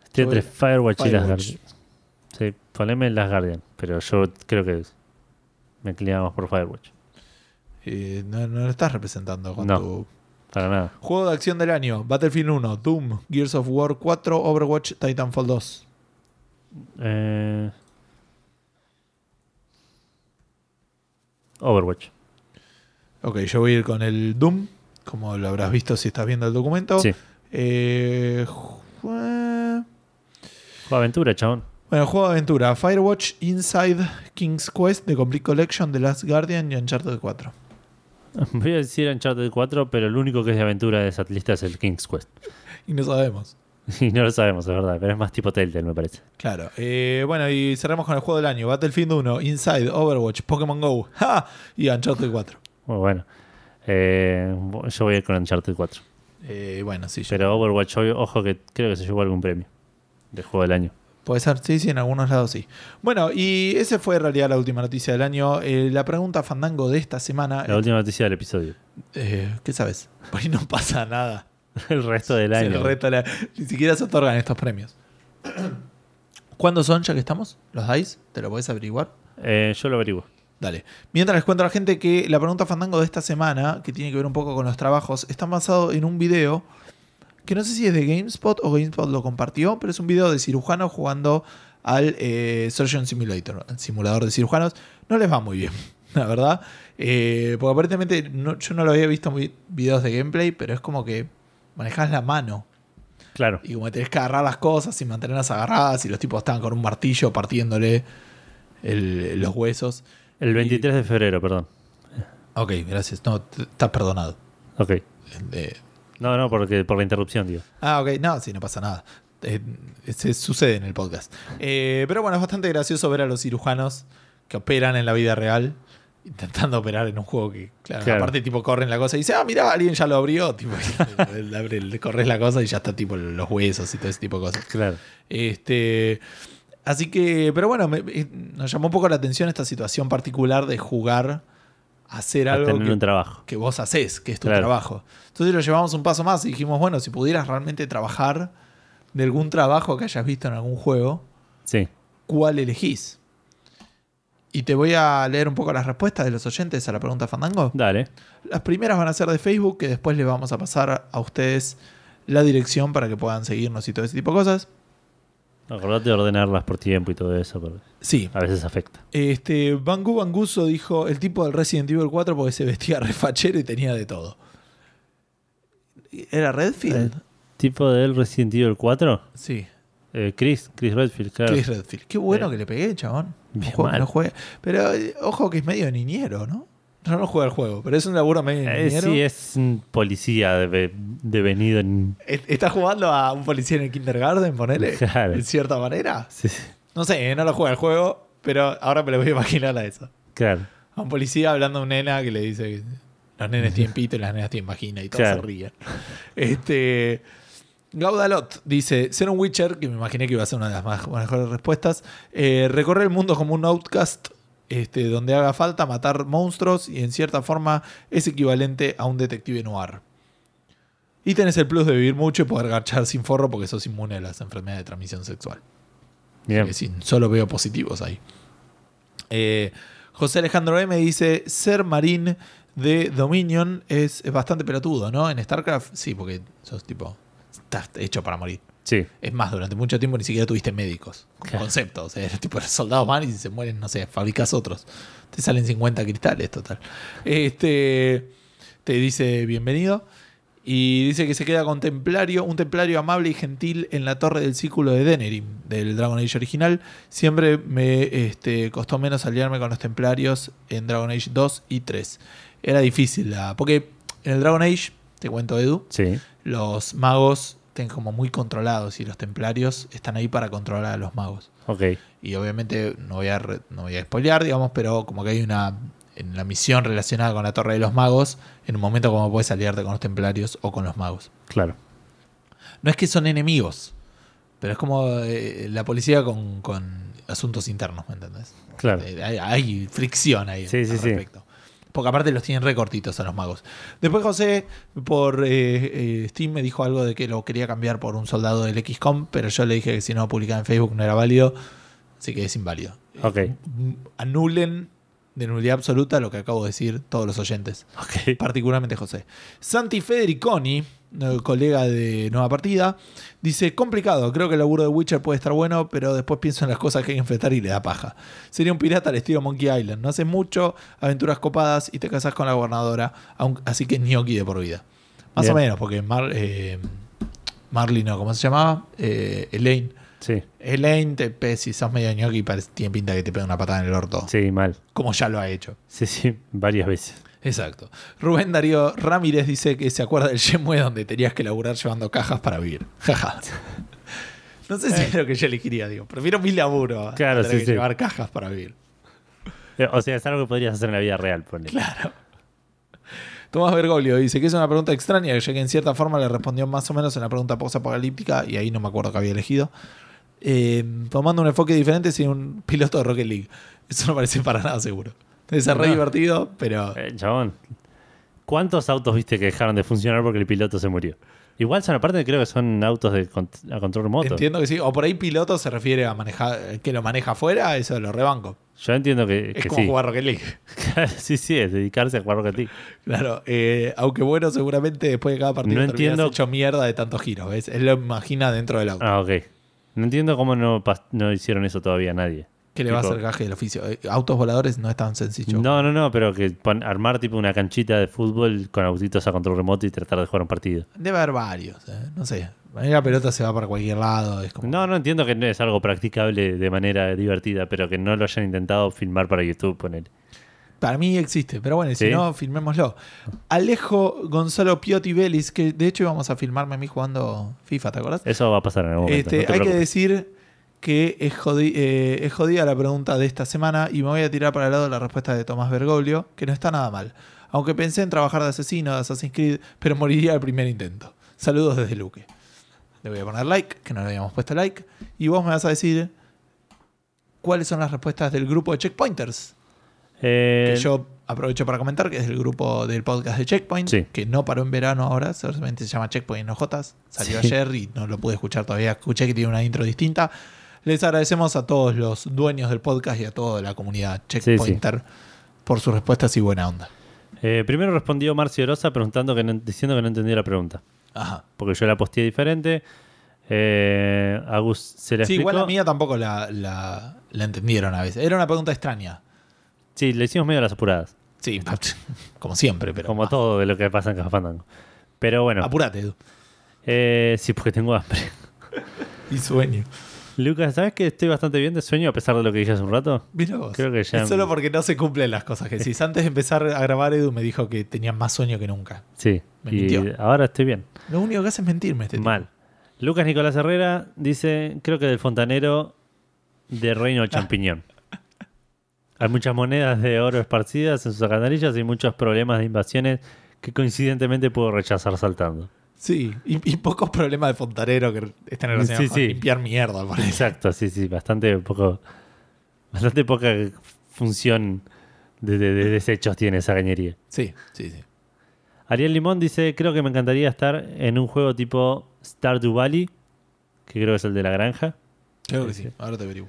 Speaker 2: Estoy entre Firewatch, y las. Guardian. Sí, poneme las Guardian. Pero yo creo que me inclinaba más por Firewatch.
Speaker 1: Eh, no, no lo estás representando con
Speaker 2: No.
Speaker 1: tu.
Speaker 2: Para nada.
Speaker 1: Juego de acción del año: Battlefield 1, Doom, Gears of War 4, Overwatch, Titanfall 2.
Speaker 2: Eh, Overwatch.
Speaker 1: Ok, yo voy a ir con el Doom, como lo habrás visto si estás viendo el documento.
Speaker 2: Sí.
Speaker 1: Eh,
Speaker 2: aventura, chabón.
Speaker 1: Bueno, juego de aventura: Firewatch, Inside, King's Quest, The Complete Collection, The Last Guardian y Uncharted 4.
Speaker 2: Voy a decir Uncharted 4, pero el único que es de aventura de esa lista es el King's Quest.
Speaker 1: Y no sabemos.
Speaker 2: Y no lo sabemos, es verdad, pero es más tipo Telltale, me parece.
Speaker 1: Claro. Eh, bueno, y cerramos con el juego del año: Battlefield 1, Inside, Overwatch, Pokémon Go ¡Ja! y Uncharted 4.
Speaker 2: Muy bueno. Eh, yo voy a ir con Uncharted 4.
Speaker 1: Eh, bueno, sí, yo-
Speaker 2: Pero Overwatch, ojo que creo que se llevó algún premio de juego del año.
Speaker 1: Puede ser, sí, sí, en algunos lados sí. Bueno, y ese fue en realidad la última noticia del año. Eh, la pregunta fandango de esta semana.
Speaker 2: La última noticia del episodio.
Speaker 1: eh, ¿Qué sabes? Por ahí no pasa nada.
Speaker 2: El resto del año.
Speaker 1: le resta la- ni siquiera se otorgan estos premios. ¿Cuándo son ya que estamos? ¿Los DICE? ¿Te lo podés averiguar?
Speaker 2: Eh, yo lo averiguo.
Speaker 1: Dale. Mientras les cuento a la gente que la pregunta fandango de esta semana, que tiene que ver un poco con los trabajos, está basado en un video que no sé si es de GameSpot o GameSpot lo compartió, pero es un video de cirujanos jugando al eh, Surgeon Simulator, al simulador de cirujanos. No les va muy bien, la verdad. Eh, porque aparentemente no- yo no lo había visto muy videos de gameplay, pero es como que manejas la mano
Speaker 2: Claro.
Speaker 1: y como que tenés que agarrar las cosas y mantenerlas agarradas y los tipos estaban con un martillo partiéndole el- los huesos.
Speaker 2: El 23 de febrero, perdón.
Speaker 1: Ok, gracias. No, estás perdonado.
Speaker 2: Ok.
Speaker 1: Eh,
Speaker 2: No, no, porque por la interrupción, digo.
Speaker 1: ah, ok, no, sí, no pasa nada. Eh, se sucede en el podcast. Eh, pero bueno, es bastante gracioso ver a los cirujanos que operan en la vida real intentando operar en un juego que, claro,
Speaker 2: Claro.
Speaker 1: aparte, tipo, corren la cosa y dice, ah, mira, alguien ya lo abrió. Tipo, corres la cosa y ya está, tipo, los huesos y todo ese tipo de cosas.
Speaker 2: Claro.
Speaker 1: Este, así que, pero bueno, me- me- nos llamó un poco la atención esta situación particular de jugar hacer
Speaker 2: A
Speaker 1: algo que,
Speaker 2: un trabajo.
Speaker 1: que vos haces, que es tu
Speaker 2: Claro.
Speaker 1: trabajo. Entonces lo llevamos un paso más y dijimos, bueno, si pudieras realmente trabajar de algún trabajo que hayas visto en algún juego,
Speaker 2: Sí.
Speaker 1: ¿cuál elegís? Y te voy a leer un poco las respuestas de los oyentes a la pregunta Fandango.
Speaker 2: Dale.
Speaker 1: Las primeras van a ser de Facebook, que después les vamos a pasar a ustedes la dirección para que puedan seguirnos y todo ese tipo de cosas.
Speaker 2: Acordate de ordenarlas por tiempo y todo eso, porque
Speaker 1: Sí,
Speaker 2: a veces afecta.
Speaker 1: Este, Bangu Banguso dijo el tipo del Resident Evil 4 porque se vestía refachero y tenía de todo. ¿Era Redfield?
Speaker 2: ¿Tipo del Resident Evil 4?
Speaker 1: Sí,
Speaker 2: Eh, Chris, Chris Redfield, claro.
Speaker 1: Chris Redfield. Qué bueno
Speaker 2: Sí.
Speaker 1: que le pegué, chabón.
Speaker 2: Bien mal.
Speaker 1: no juegue. Pero eh, ojo que es medio niñero, ¿no? No, no juega el juego, pero es un laburo medio
Speaker 2: Eh, sí, es un policía de- devenido en...
Speaker 1: ¿E- ¿Está jugando a un policía en el kindergarten, ponele?
Speaker 2: Claro.
Speaker 1: En cierta manera.
Speaker 2: Sí, sí,
Speaker 1: No sé, eh, no lo juega el juego, pero ahora me lo voy a imaginar a eso.
Speaker 2: claro.
Speaker 1: A un policía hablando a un nena que le dice que los nenes tienen pito y las nenas tienen vagina y todos
Speaker 2: Claro.
Speaker 1: se ríen. Este. Gaudalot dice: Ser un Witcher, que me imaginé que iba a ser una de las más, mejores respuestas. eh, recorrer el mundo como un outcast, este, donde haga falta matar monstruos y en cierta forma es equivalente a un detective noir. Y tenés el plus de vivir mucho y poder garchar sin forro porque sos inmune a las enfermedades de transmisión sexual.
Speaker 2: Bien.
Speaker 1: Solo veo positivos ahí. Eh, José Alejandro M dice: Ser marín de Dominion es, es bastante pelotudo, ¿no? En StarCraft, sí, porque sos tipo. Estás hecho para morir.
Speaker 2: Sí,
Speaker 1: Es más, durante mucho tiempo ni siquiera tuviste médicos.
Speaker 2: Claro.
Speaker 1: concepto. O sea, eres tipo soldados van y si se mueren, no sé, fabricas otros. Te salen 50 cristales, total. Este. Te dice bienvenido. Y dice que se queda con Templario, un Templario amable y gentil en la torre del círculo de Denerim, del Dragon Age original. Siempre me este, costó menos aliarme con los Templarios en Dragon Age 2 y 3. Era difícil, la, porque en el Dragon Age, te cuento Edu,
Speaker 2: sí.
Speaker 1: los magos como muy controlados y los templarios están ahí para controlar a los magos.
Speaker 2: Ok.
Speaker 1: Y obviamente no voy a, re- no voy a spoilear, digamos, pero como que hay una en la misión relacionada con la Torre de los Magos, en un momento como puedes aliarte con los templarios o con los magos.
Speaker 2: Claro.
Speaker 1: No es que son enemigos, pero es como eh, la policía con, con asuntos internos, ¿me entendés?
Speaker 2: Claro.
Speaker 1: Eh, Hay, hay fricción ahí
Speaker 2: Sí, sí,
Speaker 1: al
Speaker 2: sí.
Speaker 1: respecto. Porque aparte los tienen recortitos a los magos. Después José por eh, eh, Steam me dijo algo de que lo quería cambiar por un soldado del XCOM, pero yo le dije que si no publicaba en Facebook no era válido, así que es inválido.
Speaker 2: Ok.
Speaker 1: Anulen de nulidad absoluta lo que acabo de decir todos los oyentes particularmente José. Santi Federiconi, el colega de Nueva Partida, dice, complicado, creo que el laburo de Witcher puede estar bueno, pero después pienso en las cosas que hay que enfrentar y le da paja. Sería un pirata al estilo Monkey Island, no haces mucho, aventuras copadas y te casas con la gobernadora, así que gnocchi de por vida. Más
Speaker 2: Bien.
Speaker 1: o menos, porque Mar, eh, Marley, no, ¿cómo se llamaba? Eh, Elaine.
Speaker 2: Sí.
Speaker 1: Elaine, te, pe- si sos medio parece- tiene pinta que te pega una patada en el orto,
Speaker 2: Sí, mal.
Speaker 1: como ya lo ha hecho.
Speaker 2: Sí, sí, varias veces.
Speaker 1: Exacto. Rubén Darío Ramírez dice que se acuerda del Shenmue donde tenías que laburar llevando cajas para vivir. Jaja. No sé si es lo que yo elegiría, digo. Prefiero mi laburo a
Speaker 2: Claro,
Speaker 1: tener
Speaker 2: sí,
Speaker 1: que
Speaker 2: sí.
Speaker 1: llevar cajas para vivir.
Speaker 2: Eh, O sea, es algo que podrías hacer en la vida real, ponle.
Speaker 1: Claro. Tomás Bergoglio dice que es una pregunta extraña, ya que en cierta forma le respondió más o menos en la pregunta post-apocalíptica y ahí no me acuerdo que había elegido. Eh, tomando un enfoque diferente, sin un piloto de Rocket League. Eso no parece para nada seguro. Es re
Speaker 2: No.
Speaker 1: divertido, pero
Speaker 2: Eh, chabón, ¿cuántos autos viste que dejaron de funcionar porque el piloto se murió? Igual son aparte creo que son autos de con- a control remoto.
Speaker 1: Entiendo que sí. O por ahí piloto se refiere a manejar, que lo maneja afuera, eso lo rebanco.
Speaker 2: Yo entiendo que,
Speaker 1: Es
Speaker 2: que
Speaker 1: como
Speaker 2: sí.
Speaker 1: jugar Rocket League.
Speaker 2: sí, sí, es dedicarse a jugar Rocket League.
Speaker 1: Claro, eh, aunque bueno, seguramente después de cada partido
Speaker 2: No entiendo-
Speaker 1: hecho mierda de tantos giros, ¿ves? Él lo imagina dentro del auto.
Speaker 2: Ah, ok. No entiendo cómo no, no hicieron eso todavía a nadie.
Speaker 1: que le va a hacer gaje del oficio. Eh, autos voladores no es tan sencillo.
Speaker 2: No, no, no, pero que armar tipo una canchita de fútbol con autitos a control remoto y tratar de jugar un partido.
Speaker 1: Debe haber varios, eh, no sé. La pelota se va para cualquier lado. Es como...
Speaker 2: No, no entiendo que no es algo practicable de manera divertida, pero que no lo hayan intentado filmar para YouTube, poner.
Speaker 1: Para mí existe, pero bueno, y si
Speaker 2: ¿Sí?
Speaker 1: no, filmémoslo. Alejo Gonzalo Piotti Vélez, que de hecho íbamos a filmarme a mí jugando FIFA, ¿te acordás?
Speaker 2: Eso va a pasar en algún momento.
Speaker 1: Este,
Speaker 2: no
Speaker 1: hay que decir que es, jodi- eh, es jodida la pregunta de esta semana y me voy a tirar para el lado la respuesta de Tomás Bergoglio, que no está nada mal. Aunque pensé en trabajar de asesino de Assassin's Creed, pero moriría al primer intento. Saludos desde Luque. Le voy a poner like, que no le habíamos puesto like. Y vos me vas a decir cuáles son las respuestas del grupo de Checkpointers.
Speaker 2: Eh,
Speaker 1: Que yo aprovecho para comentar que es el grupo del podcast de Checkpoint,
Speaker 2: Sí.
Speaker 1: que no paró en verano ahora, solamente se llama Checkpoint en. Salió
Speaker 2: Sí.
Speaker 1: ayer y no lo pude escuchar todavía. Escuché que tiene una intro distinta. Les agradecemos a todos los dueños del podcast y a toda la comunidad Checkpointer por sus respuestas y buena onda.
Speaker 2: eh, primero respondió Marcio Rosa preguntando que no- diciendo que no entendía la pregunta.
Speaker 1: Ajá.
Speaker 2: Porque yo la posteé diferente. Eh, Agus se la
Speaker 1: Sí,
Speaker 2: explicó.
Speaker 1: igual la mía tampoco la, la- la entendieron a veces. Era una pregunta extraña.
Speaker 2: Sí, le hicimos medio a las apuradas.
Speaker 1: Sí, como siempre, pero.
Speaker 2: como todo de lo que pasa en Café Fandango. Pero bueno,
Speaker 1: Apurate, Edu.
Speaker 2: eh, sí, porque tengo hambre.
Speaker 1: Y sueño.
Speaker 2: Lucas, ¿sabes que estoy bastante bien de sueño a pesar de lo que dije hace un rato?
Speaker 1: Mira vos.
Speaker 2: Creo que ya-
Speaker 1: Es solo porque no se cumplen las cosas que decís. Antes de empezar a grabar, Edu me dijo que tenía más sueño que nunca.
Speaker 2: Sí.
Speaker 1: Me
Speaker 2: y
Speaker 1: mintió.
Speaker 2: ahora estoy bien.
Speaker 1: Lo único que hace es mentirme este tipo.
Speaker 2: Mal. Lucas Nicolás Herrera dice, creo que del fontanero de Reino del Champiñón. Hay muchas monedas de oro esparcidas en sus alcantarillas y muchos problemas de invasiones que coincidentemente puedo rechazar saltando.
Speaker 1: Sí, y, y pocos problemas de fontanero que están relacionados
Speaker 2: Sí, sí.
Speaker 1: limpiar mierda. por.
Speaker 2: Exacto, sí, sí, bastante poco, bastante poca función de, de- de desechos tiene esa cañería.
Speaker 1: Sí, sí, sí.
Speaker 2: Ariel Limón dice, creo que me encantaría estar en un juego tipo Stardew Valley, que creo que es el de la granja,
Speaker 1: Creo que
Speaker 2: Sí,
Speaker 1: sí.
Speaker 2: sí.
Speaker 1: Ahora te averiguo.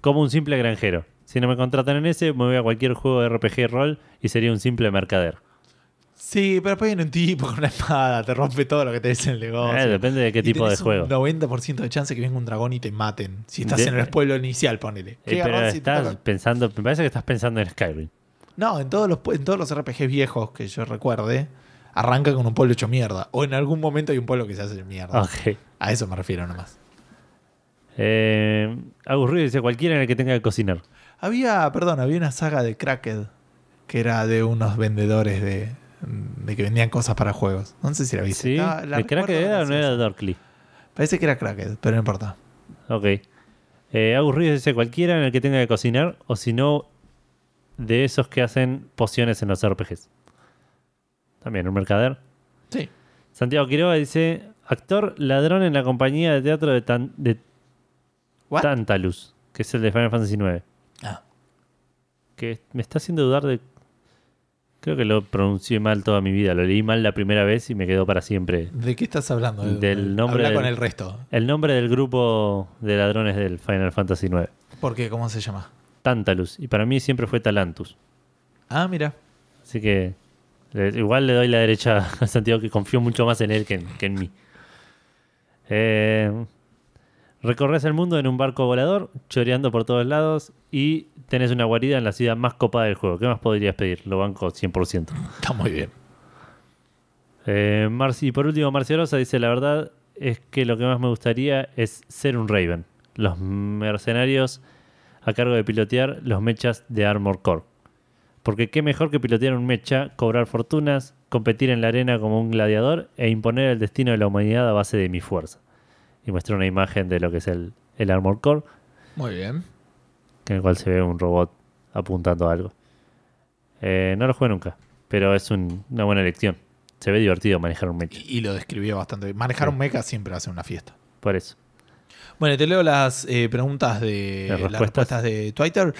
Speaker 2: como un simple granjero. Si no me contratan en ese, me voy a cualquier juego de RPG rol y sería un simple mercader.
Speaker 1: Sí, pero después viene un tipo con una espada, te rompe todo lo que te dice en el negocio.
Speaker 2: Eh, depende de qué
Speaker 1: Y
Speaker 2: tipo de juego.
Speaker 1: Un 90% de chance que venga un dragón y te maten. Si estás
Speaker 2: De-
Speaker 1: en el pueblo inicial, ponele.
Speaker 2: Eh,
Speaker 1: ¿Qué
Speaker 2: pero
Speaker 1: si te
Speaker 2: estás
Speaker 1: toca?
Speaker 2: pensando, me parece que estás pensando en Skyrim.
Speaker 1: No, en todos, los, en todos los RPGs viejos que yo recuerde, arranca con un pueblo hecho mierda. O en algún momento hay un pueblo que se hace mierda.
Speaker 2: Ok.
Speaker 1: A eso me refiero nomás.
Speaker 2: Eh, Agus Ruiz dice cualquiera en el que tenga que cocinar.
Speaker 1: Había, perdón, había una saga de Cracked que era de unos vendedores de, de que vendían cosas para juegos. No sé si la viste.
Speaker 2: ¿Sí?
Speaker 1: Ah, la
Speaker 2: ¿De Crack
Speaker 1: recuerdo
Speaker 2: era o no era Dorkly?
Speaker 1: Parece que era Cracked, pero no importa.
Speaker 2: Ok. Eh, Agus Ruiz dice cualquiera en el que tenga que cocinar o si no, de esos que hacen pociones en los RPGs. También un mercader.
Speaker 1: Sí.
Speaker 2: Santiago Quiroga dice actor ladrón en la compañía de teatro de, Tan- de. Tantalus, que es el de Final Fantasy IX. Que me está haciendo dudar de... Creo que lo pronuncié mal toda mi vida. Lo leí mal la primera vez y me quedó para siempre.
Speaker 1: ¿De qué estás hablando?
Speaker 2: Del nombre
Speaker 1: Habla
Speaker 2: del-
Speaker 1: con el resto.
Speaker 2: El nombre del grupo de ladrones del Final Fantasy IX.
Speaker 1: ¿Por qué? ¿Cómo se llama?
Speaker 2: Tantalus. Y para mí siempre fue Talantus.
Speaker 1: Ah, mira.
Speaker 2: Así que igual le doy la derecha a Santiago que confío mucho más en él que en, que en mí. Eh, recorres el mundo en un barco volador, choreando por todos lados y tenés una guarida en la ciudad más copada del juego. ¿Qué más podrías pedir? Lo banco 100%.
Speaker 1: Está muy bien.
Speaker 2: Eh, y por último, Marcia Rosa dice, la verdad es que lo que más me gustaría es ser un Raven. Los mercenarios a cargo de pilotear los mechas de Armor Core. Porque qué mejor que pilotear un mecha, cobrar fortunas, competir en la arena como un gladiador e imponer el destino de la humanidad a base de mi fuerza. Y muestra una imagen de lo que es el, el Armor Core,
Speaker 1: Muy bien.
Speaker 2: en el cual se ve un robot apuntando a algo. Eh, no lo jugué nunca, pero es un- una buena elección. Se ve divertido manejar un mecha.
Speaker 1: Y, y lo describió bastante. Manejar
Speaker 2: Sí.
Speaker 1: un mecha siempre hace una fiesta.
Speaker 2: Por eso.
Speaker 1: Bueno, te leo las eh, preguntas de
Speaker 2: Las respuestas
Speaker 1: de Twitter.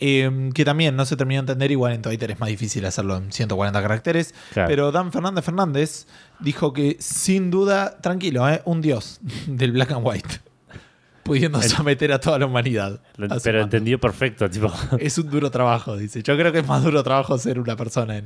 Speaker 1: Eh, que también no se terminó de entender. Igual en Twitter es más difícil hacerlo en 140 caracteres.
Speaker 2: Claro.
Speaker 1: Pero Dan Fernández Fernández dijo que sin duda, tranquilo, ¿eh? un dios del black and white. Pudiendo
Speaker 2: El-
Speaker 1: someter a toda la humanidad.
Speaker 2: Lo- pero
Speaker 1: mando.
Speaker 2: entendió perfecto, tipo.
Speaker 1: Es un duro trabajo, dice. Yo creo que es más duro trabajo ser una persona en,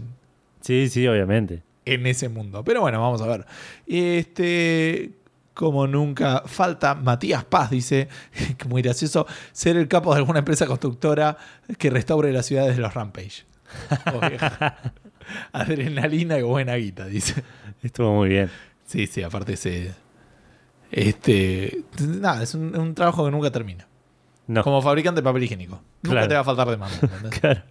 Speaker 2: sí, sí, obviamente.
Speaker 1: en ese mundo. Pero bueno, vamos a ver. Este, como nunca falta, Matías Paz dice, que muy gracioso, ser el capo de alguna empresa constructora que restaure las ciudades de los Rampage. Adrenalina y buena guita, dice.
Speaker 2: Estuvo muy bien.
Speaker 1: Sí, sí, aparte ese... Este, nada, es un, un trabajo que nunca termina.
Speaker 2: No.
Speaker 1: Como fabricante de papel higiénico. Nunca
Speaker 2: Claro.
Speaker 1: te va a faltar demanda.
Speaker 2: Claro.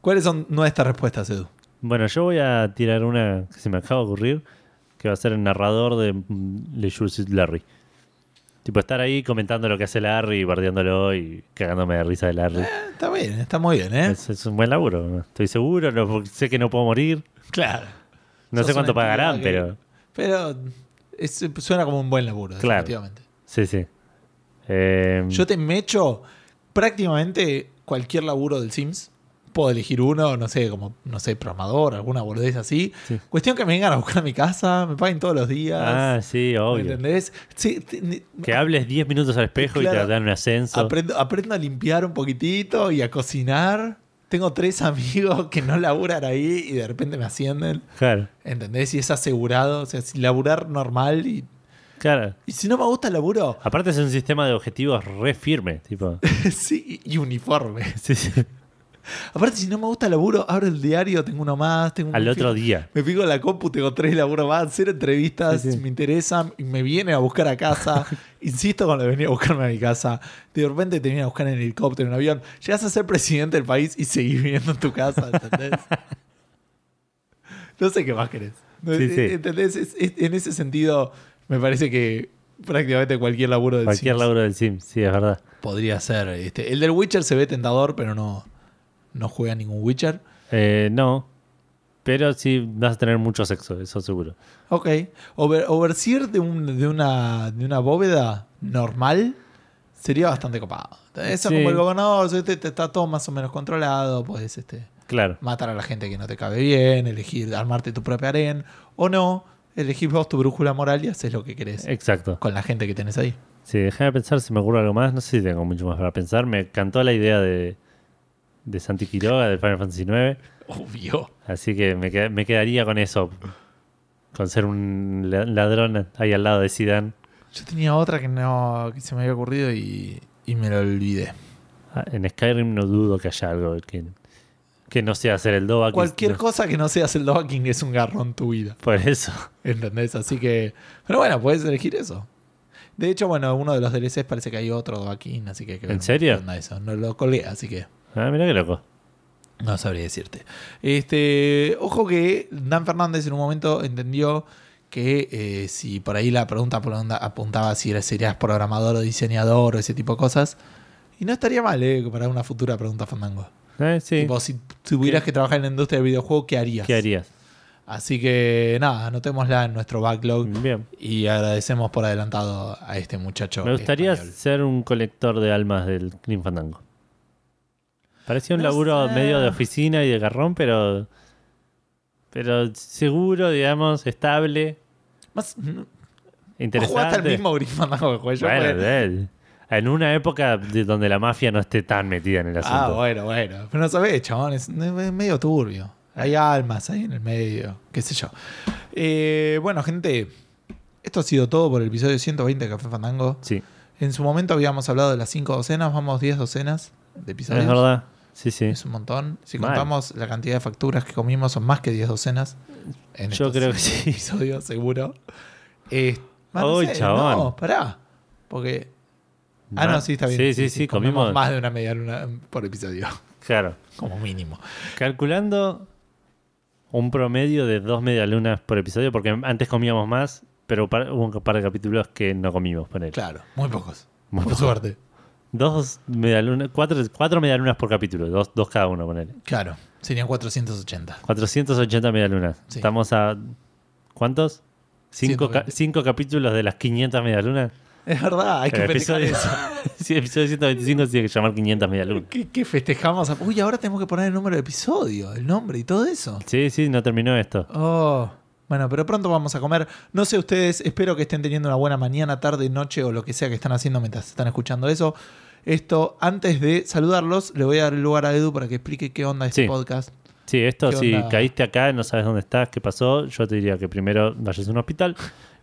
Speaker 1: ¿Cuáles son nuestras respuestas, Edu?
Speaker 2: Bueno, yo voy a tirar una que se me acaba de ocurrir, que va a ser el narrador de mm, Le de Larry. Tipo, estar ahí comentando lo que hace Larry, bardeándolo y cagándome de risa de Larry.
Speaker 1: Eh, está bien, está muy bien, ¿eh?
Speaker 2: Es, es un buen laburo. Estoy seguro, no- sé que no puedo morir.
Speaker 1: Claro.
Speaker 2: No sé cuánto pagarán,
Speaker 1: que-
Speaker 2: pero
Speaker 1: Pero es- suena como un buen laburo,
Speaker 2: Claro.
Speaker 1: definitivamente.
Speaker 2: sí, sí. Eh,
Speaker 1: Yo te me echo prácticamente cualquier laburo del Sims. Puedo elegir uno, no sé, como, no sé, programador, alguna boludez así.
Speaker 2: Sí.
Speaker 1: Cuestión que me vengan a buscar a mi casa, me paguen todos los días.
Speaker 2: ah, sí,
Speaker 1: ¿Me
Speaker 2: obvio.
Speaker 1: entendés? Sí, te-
Speaker 2: Que hables 10 minutos al espejo y te dan un ascenso.
Speaker 1: aprendo, aprendo a limpiar un poquitito y a cocinar. Tengo tres amigos que no laburan ahí y de repente me ascienden.
Speaker 2: Claro,
Speaker 1: ¿Entendés? Y es asegurado. O sea, si laburar normal y,
Speaker 2: claro.
Speaker 1: y si no me gusta el laburo,
Speaker 2: Aparte es un sistema de objetivos re firme, tipo.
Speaker 1: sí, y uniforme.
Speaker 2: Sí, sí.
Speaker 1: Aparte, si no me gusta el laburo, abro el diario, tengo uno más, tengo un
Speaker 2: Al
Speaker 1: me
Speaker 2: otro día.
Speaker 1: Me pico en la compu, tengo tres laburos más, cero entrevistas,
Speaker 2: Sí, sí.
Speaker 1: me interesan, y me viene a buscar a casa. Insisto con lo de venir a buscarme a mi casa. De repente te viene a buscar en helicóptero, en avión. Llegas a ser presidente del país y seguís viviendo en tu casa, ¿entendés? no sé qué más querés.
Speaker 2: Sí, sí.
Speaker 1: ¿Entendés? Es- es- en ese sentido, me parece que prácticamente cualquier laburo del
Speaker 2: Cualquier
Speaker 1: Sims
Speaker 2: laburo del Sim, sí, es verdad.
Speaker 1: podría ser. Este, el del Witcher se ve tentador, pero no, no juega ningún Witcher.
Speaker 2: Eh, no. Pero sí vas a tener mucho sexo, eso seguro.
Speaker 1: Ok. Over, overseer de, un- de, una, de una bóveda normal sería bastante copado. Eso
Speaker 2: Sí.
Speaker 1: como el gobernador, te- está todo más o menos controlado, puedes este,
Speaker 2: Claro.
Speaker 1: matar a la gente que no te cabe bien, elegir armarte tu propia arena, o no, elegís vos tu brújula moral y haces lo que querés
Speaker 2: Exacto.
Speaker 1: con la gente que tenés ahí.
Speaker 2: Sí, déjame pensar si me ocurre algo más. No sé si tengo mucho más para pensar. Me cantó la idea de, de Santi Quiroga, del Final Fantasy IX.
Speaker 1: Obvio.
Speaker 2: Así que me, qued- me quedaría con eso. Con ser un la- ladrón ahí al lado de Zidane.
Speaker 1: Yo tenía otra que no que se me había ocurrido y, y me lo olvidé.
Speaker 2: Ah, En Skyrim no dudo que haya algo que, que no sea hacer el Dovahkiin.
Speaker 1: Cualquier cosa que no sea el King es un garrón tu vida.
Speaker 2: Por eso.
Speaker 1: ¿Entendés? Así que. Pero bueno, puedes elegir eso. De hecho, bueno, uno de los DLCs parece que hay otro Dovahkiin, así que que
Speaker 2: ¿En serio?
Speaker 1: eso. No lo colgué, así que
Speaker 2: Ah, mira qué loco.
Speaker 1: no sabría decirte. Este, ojo que Dan Fernández en un momento entendió que eh, si por ahí la pregunta apunta- apuntaba si serías programador o diseñador o ese tipo de cosas. Y no estaría mal, ¿eh? Para una futura pregunta Fandango.
Speaker 2: Eh, sí.
Speaker 1: Tipo, si tuvieras que trabajar en la industria del videojuego, ¿qué harías?
Speaker 2: ¿Qué harías?
Speaker 1: Así que nada, anotémosla en nuestro backlog.
Speaker 2: Bien.
Speaker 1: Y agradecemos por adelantado a este muchacho.
Speaker 2: Me gustaría
Speaker 1: español.
Speaker 2: ser un colector de almas del Clean Fandango. Parecía un
Speaker 1: No
Speaker 2: laburo
Speaker 1: sé.
Speaker 2: medio de oficina y de garrón, pero. Pero seguro, digamos, estable,
Speaker 1: Más, ¿Vos jugaste
Speaker 2: interesante.
Speaker 1: al mismo Grim Fandango que jugué yo?
Speaker 2: Bueno, de- en una época de donde la mafia no esté tan metida en el asunto.
Speaker 1: ah, bueno, bueno. Pero no sabés, chabón. Es, es medio turbio. Hay almas ahí en el medio. Qué sé yo. Eh, bueno, gente. Esto ha sido todo por el episodio 120 de Café Fandango.
Speaker 2: Sí,
Speaker 1: En su momento habíamos hablado de las 5 docenas. Vamos 10 docenas de episodios.
Speaker 2: es verdad. Sí, sí.
Speaker 1: Es un montón. Si
Speaker 2: Mal.
Speaker 1: contamos la cantidad de facturas que comimos, son más que 10 docenas. En
Speaker 2: Yo
Speaker 1: estos
Speaker 2: creo que sí.
Speaker 1: episodios, seguro. Eh, más no sé,
Speaker 2: chabón.
Speaker 1: No, pará. Porque. Ah, no, sí, está bien.
Speaker 2: Sí, sí, sí, comimos.
Speaker 1: más de una media luna por episodio,
Speaker 2: Claro.
Speaker 1: como mínimo.
Speaker 2: Calculando un promedio de dos medialunas por episodio, porque antes comíamos más, pero hubo un par de capítulos que no comimos, poner.
Speaker 1: Claro, muy pocos.
Speaker 2: Muy
Speaker 1: por suerte.
Speaker 2: Dos medialunas, cuatro, cuatro medialunas por capítulo, dos, dos cada uno, poner.
Speaker 1: Claro, serían 480.
Speaker 2: 480 medialunas.
Speaker 1: Sí.
Speaker 2: Estamos a. ¿Cuántos? Cinco, ca-
Speaker 1: 120.
Speaker 2: cinco capítulos de las 500 medialunas.
Speaker 1: Es verdad, hay que
Speaker 2: El
Speaker 1: festejar
Speaker 2: episodio,
Speaker 1: eso.
Speaker 2: sí, episodio 125 se tiene que llamar 500 medialunas.
Speaker 1: ¿Qué, qué festejamos? Uy, ahora tenemos que poner el número del episodio, el nombre y todo eso.
Speaker 2: Sí, sí, no terminó esto.
Speaker 1: Oh, bueno, pero pronto vamos a comer. No sé ustedes, espero que estén teniendo una buena mañana, tarde, noche o lo que sea que están haciendo mientras están escuchando eso. Esto, antes de saludarlos, le voy a dar el lugar a Edu para que explique qué onda este
Speaker 2: Sí.
Speaker 1: podcast.
Speaker 2: Sí, esto
Speaker 1: ¿Qué
Speaker 2: si
Speaker 1: onda?
Speaker 2: caíste acá y no sabes dónde estás, qué pasó, yo te diría que primero vayas a un hospital.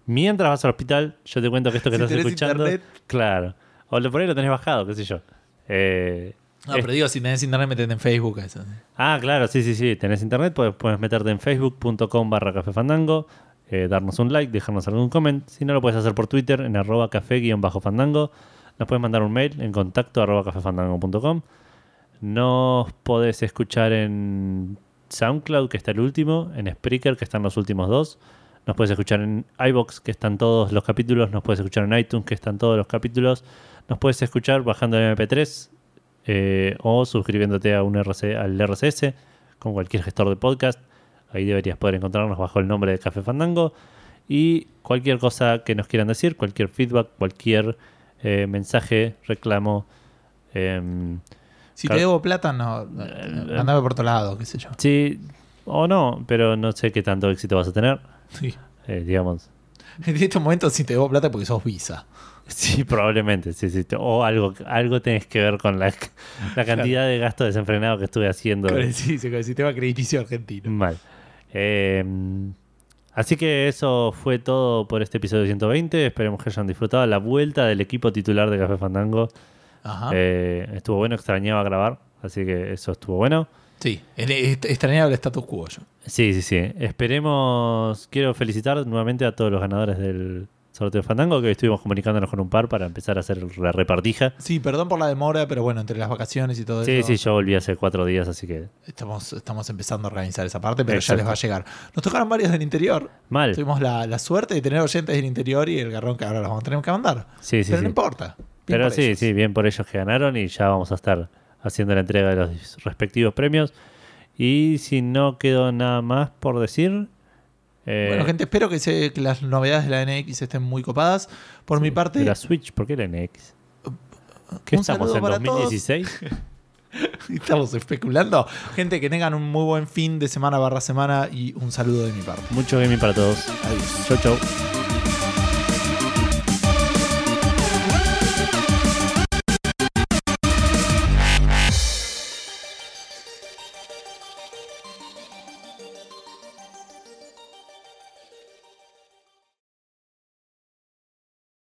Speaker 2: Mientras vas al hospital, yo te cuento que esto que
Speaker 1: Si
Speaker 2: estás escuchando.
Speaker 1: internet.
Speaker 2: Claro. O lo por ahí lo tenés bajado, qué sé yo. Eh,
Speaker 1: No,
Speaker 2: es-
Speaker 1: pero digo, si tenés internet, metete en Facebook. Eso.
Speaker 2: Ah, claro, sí, sí, sí. Tenés internet, puedes, puedes meterte en facebook.com barra café fandango, eh, darnos un like, dejarnos algún comment. Si no, lo puedes hacer por Twitter en arroba café-fandango. Nos puedes mandar un mail en contacto cafefandango.com. Nos podés escuchar en SoundCloud, que está el último, en Spreaker, que están los últimos dos. Nos puedes escuchar en iBox, que están todos los capítulos. Nos puedes escuchar en iTunes, que están todos los capítulos. Nos puedes escuchar bajando el MP3 eh, o suscribiéndote a un al RCS con cualquier gestor de podcast. Ahí deberías poder encontrarnos bajo el nombre de Café Fandango. Y cualquier cosa que nos quieran decir, cualquier feedback, cualquier eh, mensaje, reclamo. em,
Speaker 1: Si te debo plata, no.
Speaker 2: Eh,
Speaker 1: Andame por otro lado, qué sé yo.
Speaker 2: sí o no, pero no sé qué tanto éxito vas a tener.
Speaker 1: Sí.
Speaker 2: eh, digamos,
Speaker 1: En estos momentos, si te debo plata, porque sos visa.
Speaker 2: Sí, probablemente. Sí, sí. O algo, algo tenés que ver con la, la cantidad de gasto desenfrenado que estuve haciendo.
Speaker 1: Con el, sí, con el sistema crediticio argentino.
Speaker 2: Mal. Eh, así que eso fue todo por este episodio 120. Esperemos que hayan disfrutado la vuelta del equipo titular de Café Fandango.
Speaker 1: Ajá.
Speaker 2: Eh, estuvo bueno, extrañaba grabar. Así que eso estuvo bueno.
Speaker 1: Sí, est- extrañaba el status quo yo.
Speaker 2: Sí, sí, sí. Esperemos. Quiero felicitar nuevamente a todos los ganadores del sorteo de Fandango, que hoy estuvimos comunicándonos con un par para empezar a hacer la repartija.
Speaker 1: Sí, perdón por la demora, pero bueno, entre las vacaciones y todo
Speaker 2: Sí,
Speaker 1: eso.
Speaker 2: sí, yo volví hace cuatro días, así que
Speaker 1: Estamos, estamos empezando a organizar esa parte, pero ya les va a llegar. Nos tocaron varios del interior.
Speaker 2: mal.
Speaker 1: Tuvimos la, la suerte de tener oyentes del interior y el garrón que ahora los vamos a tener que mandar.
Speaker 2: Sí, sí,
Speaker 1: pero
Speaker 2: sí.
Speaker 1: no importa. Bien
Speaker 2: Pero sí,
Speaker 1: ellos.
Speaker 2: sí, bien por ellos que ganaron y ya vamos a estar haciendo la entrega de los respectivos premios. Y si no quedó nada más por decir, eh,
Speaker 1: Bueno, gente, espero que, se- que las novedades de la NX estén muy copadas. Por mi parte,
Speaker 2: de la Switch, ¿por qué la NX? ¿Qué
Speaker 1: un
Speaker 2: estamos en
Speaker 1: para
Speaker 2: 2016?
Speaker 1: estamos especulando. Gente, que tengan un muy buen fin de semana barra semana y un saludo de mi parte.
Speaker 2: Mucho gaming para todos.
Speaker 1: Adiós.
Speaker 2: Chau, chau.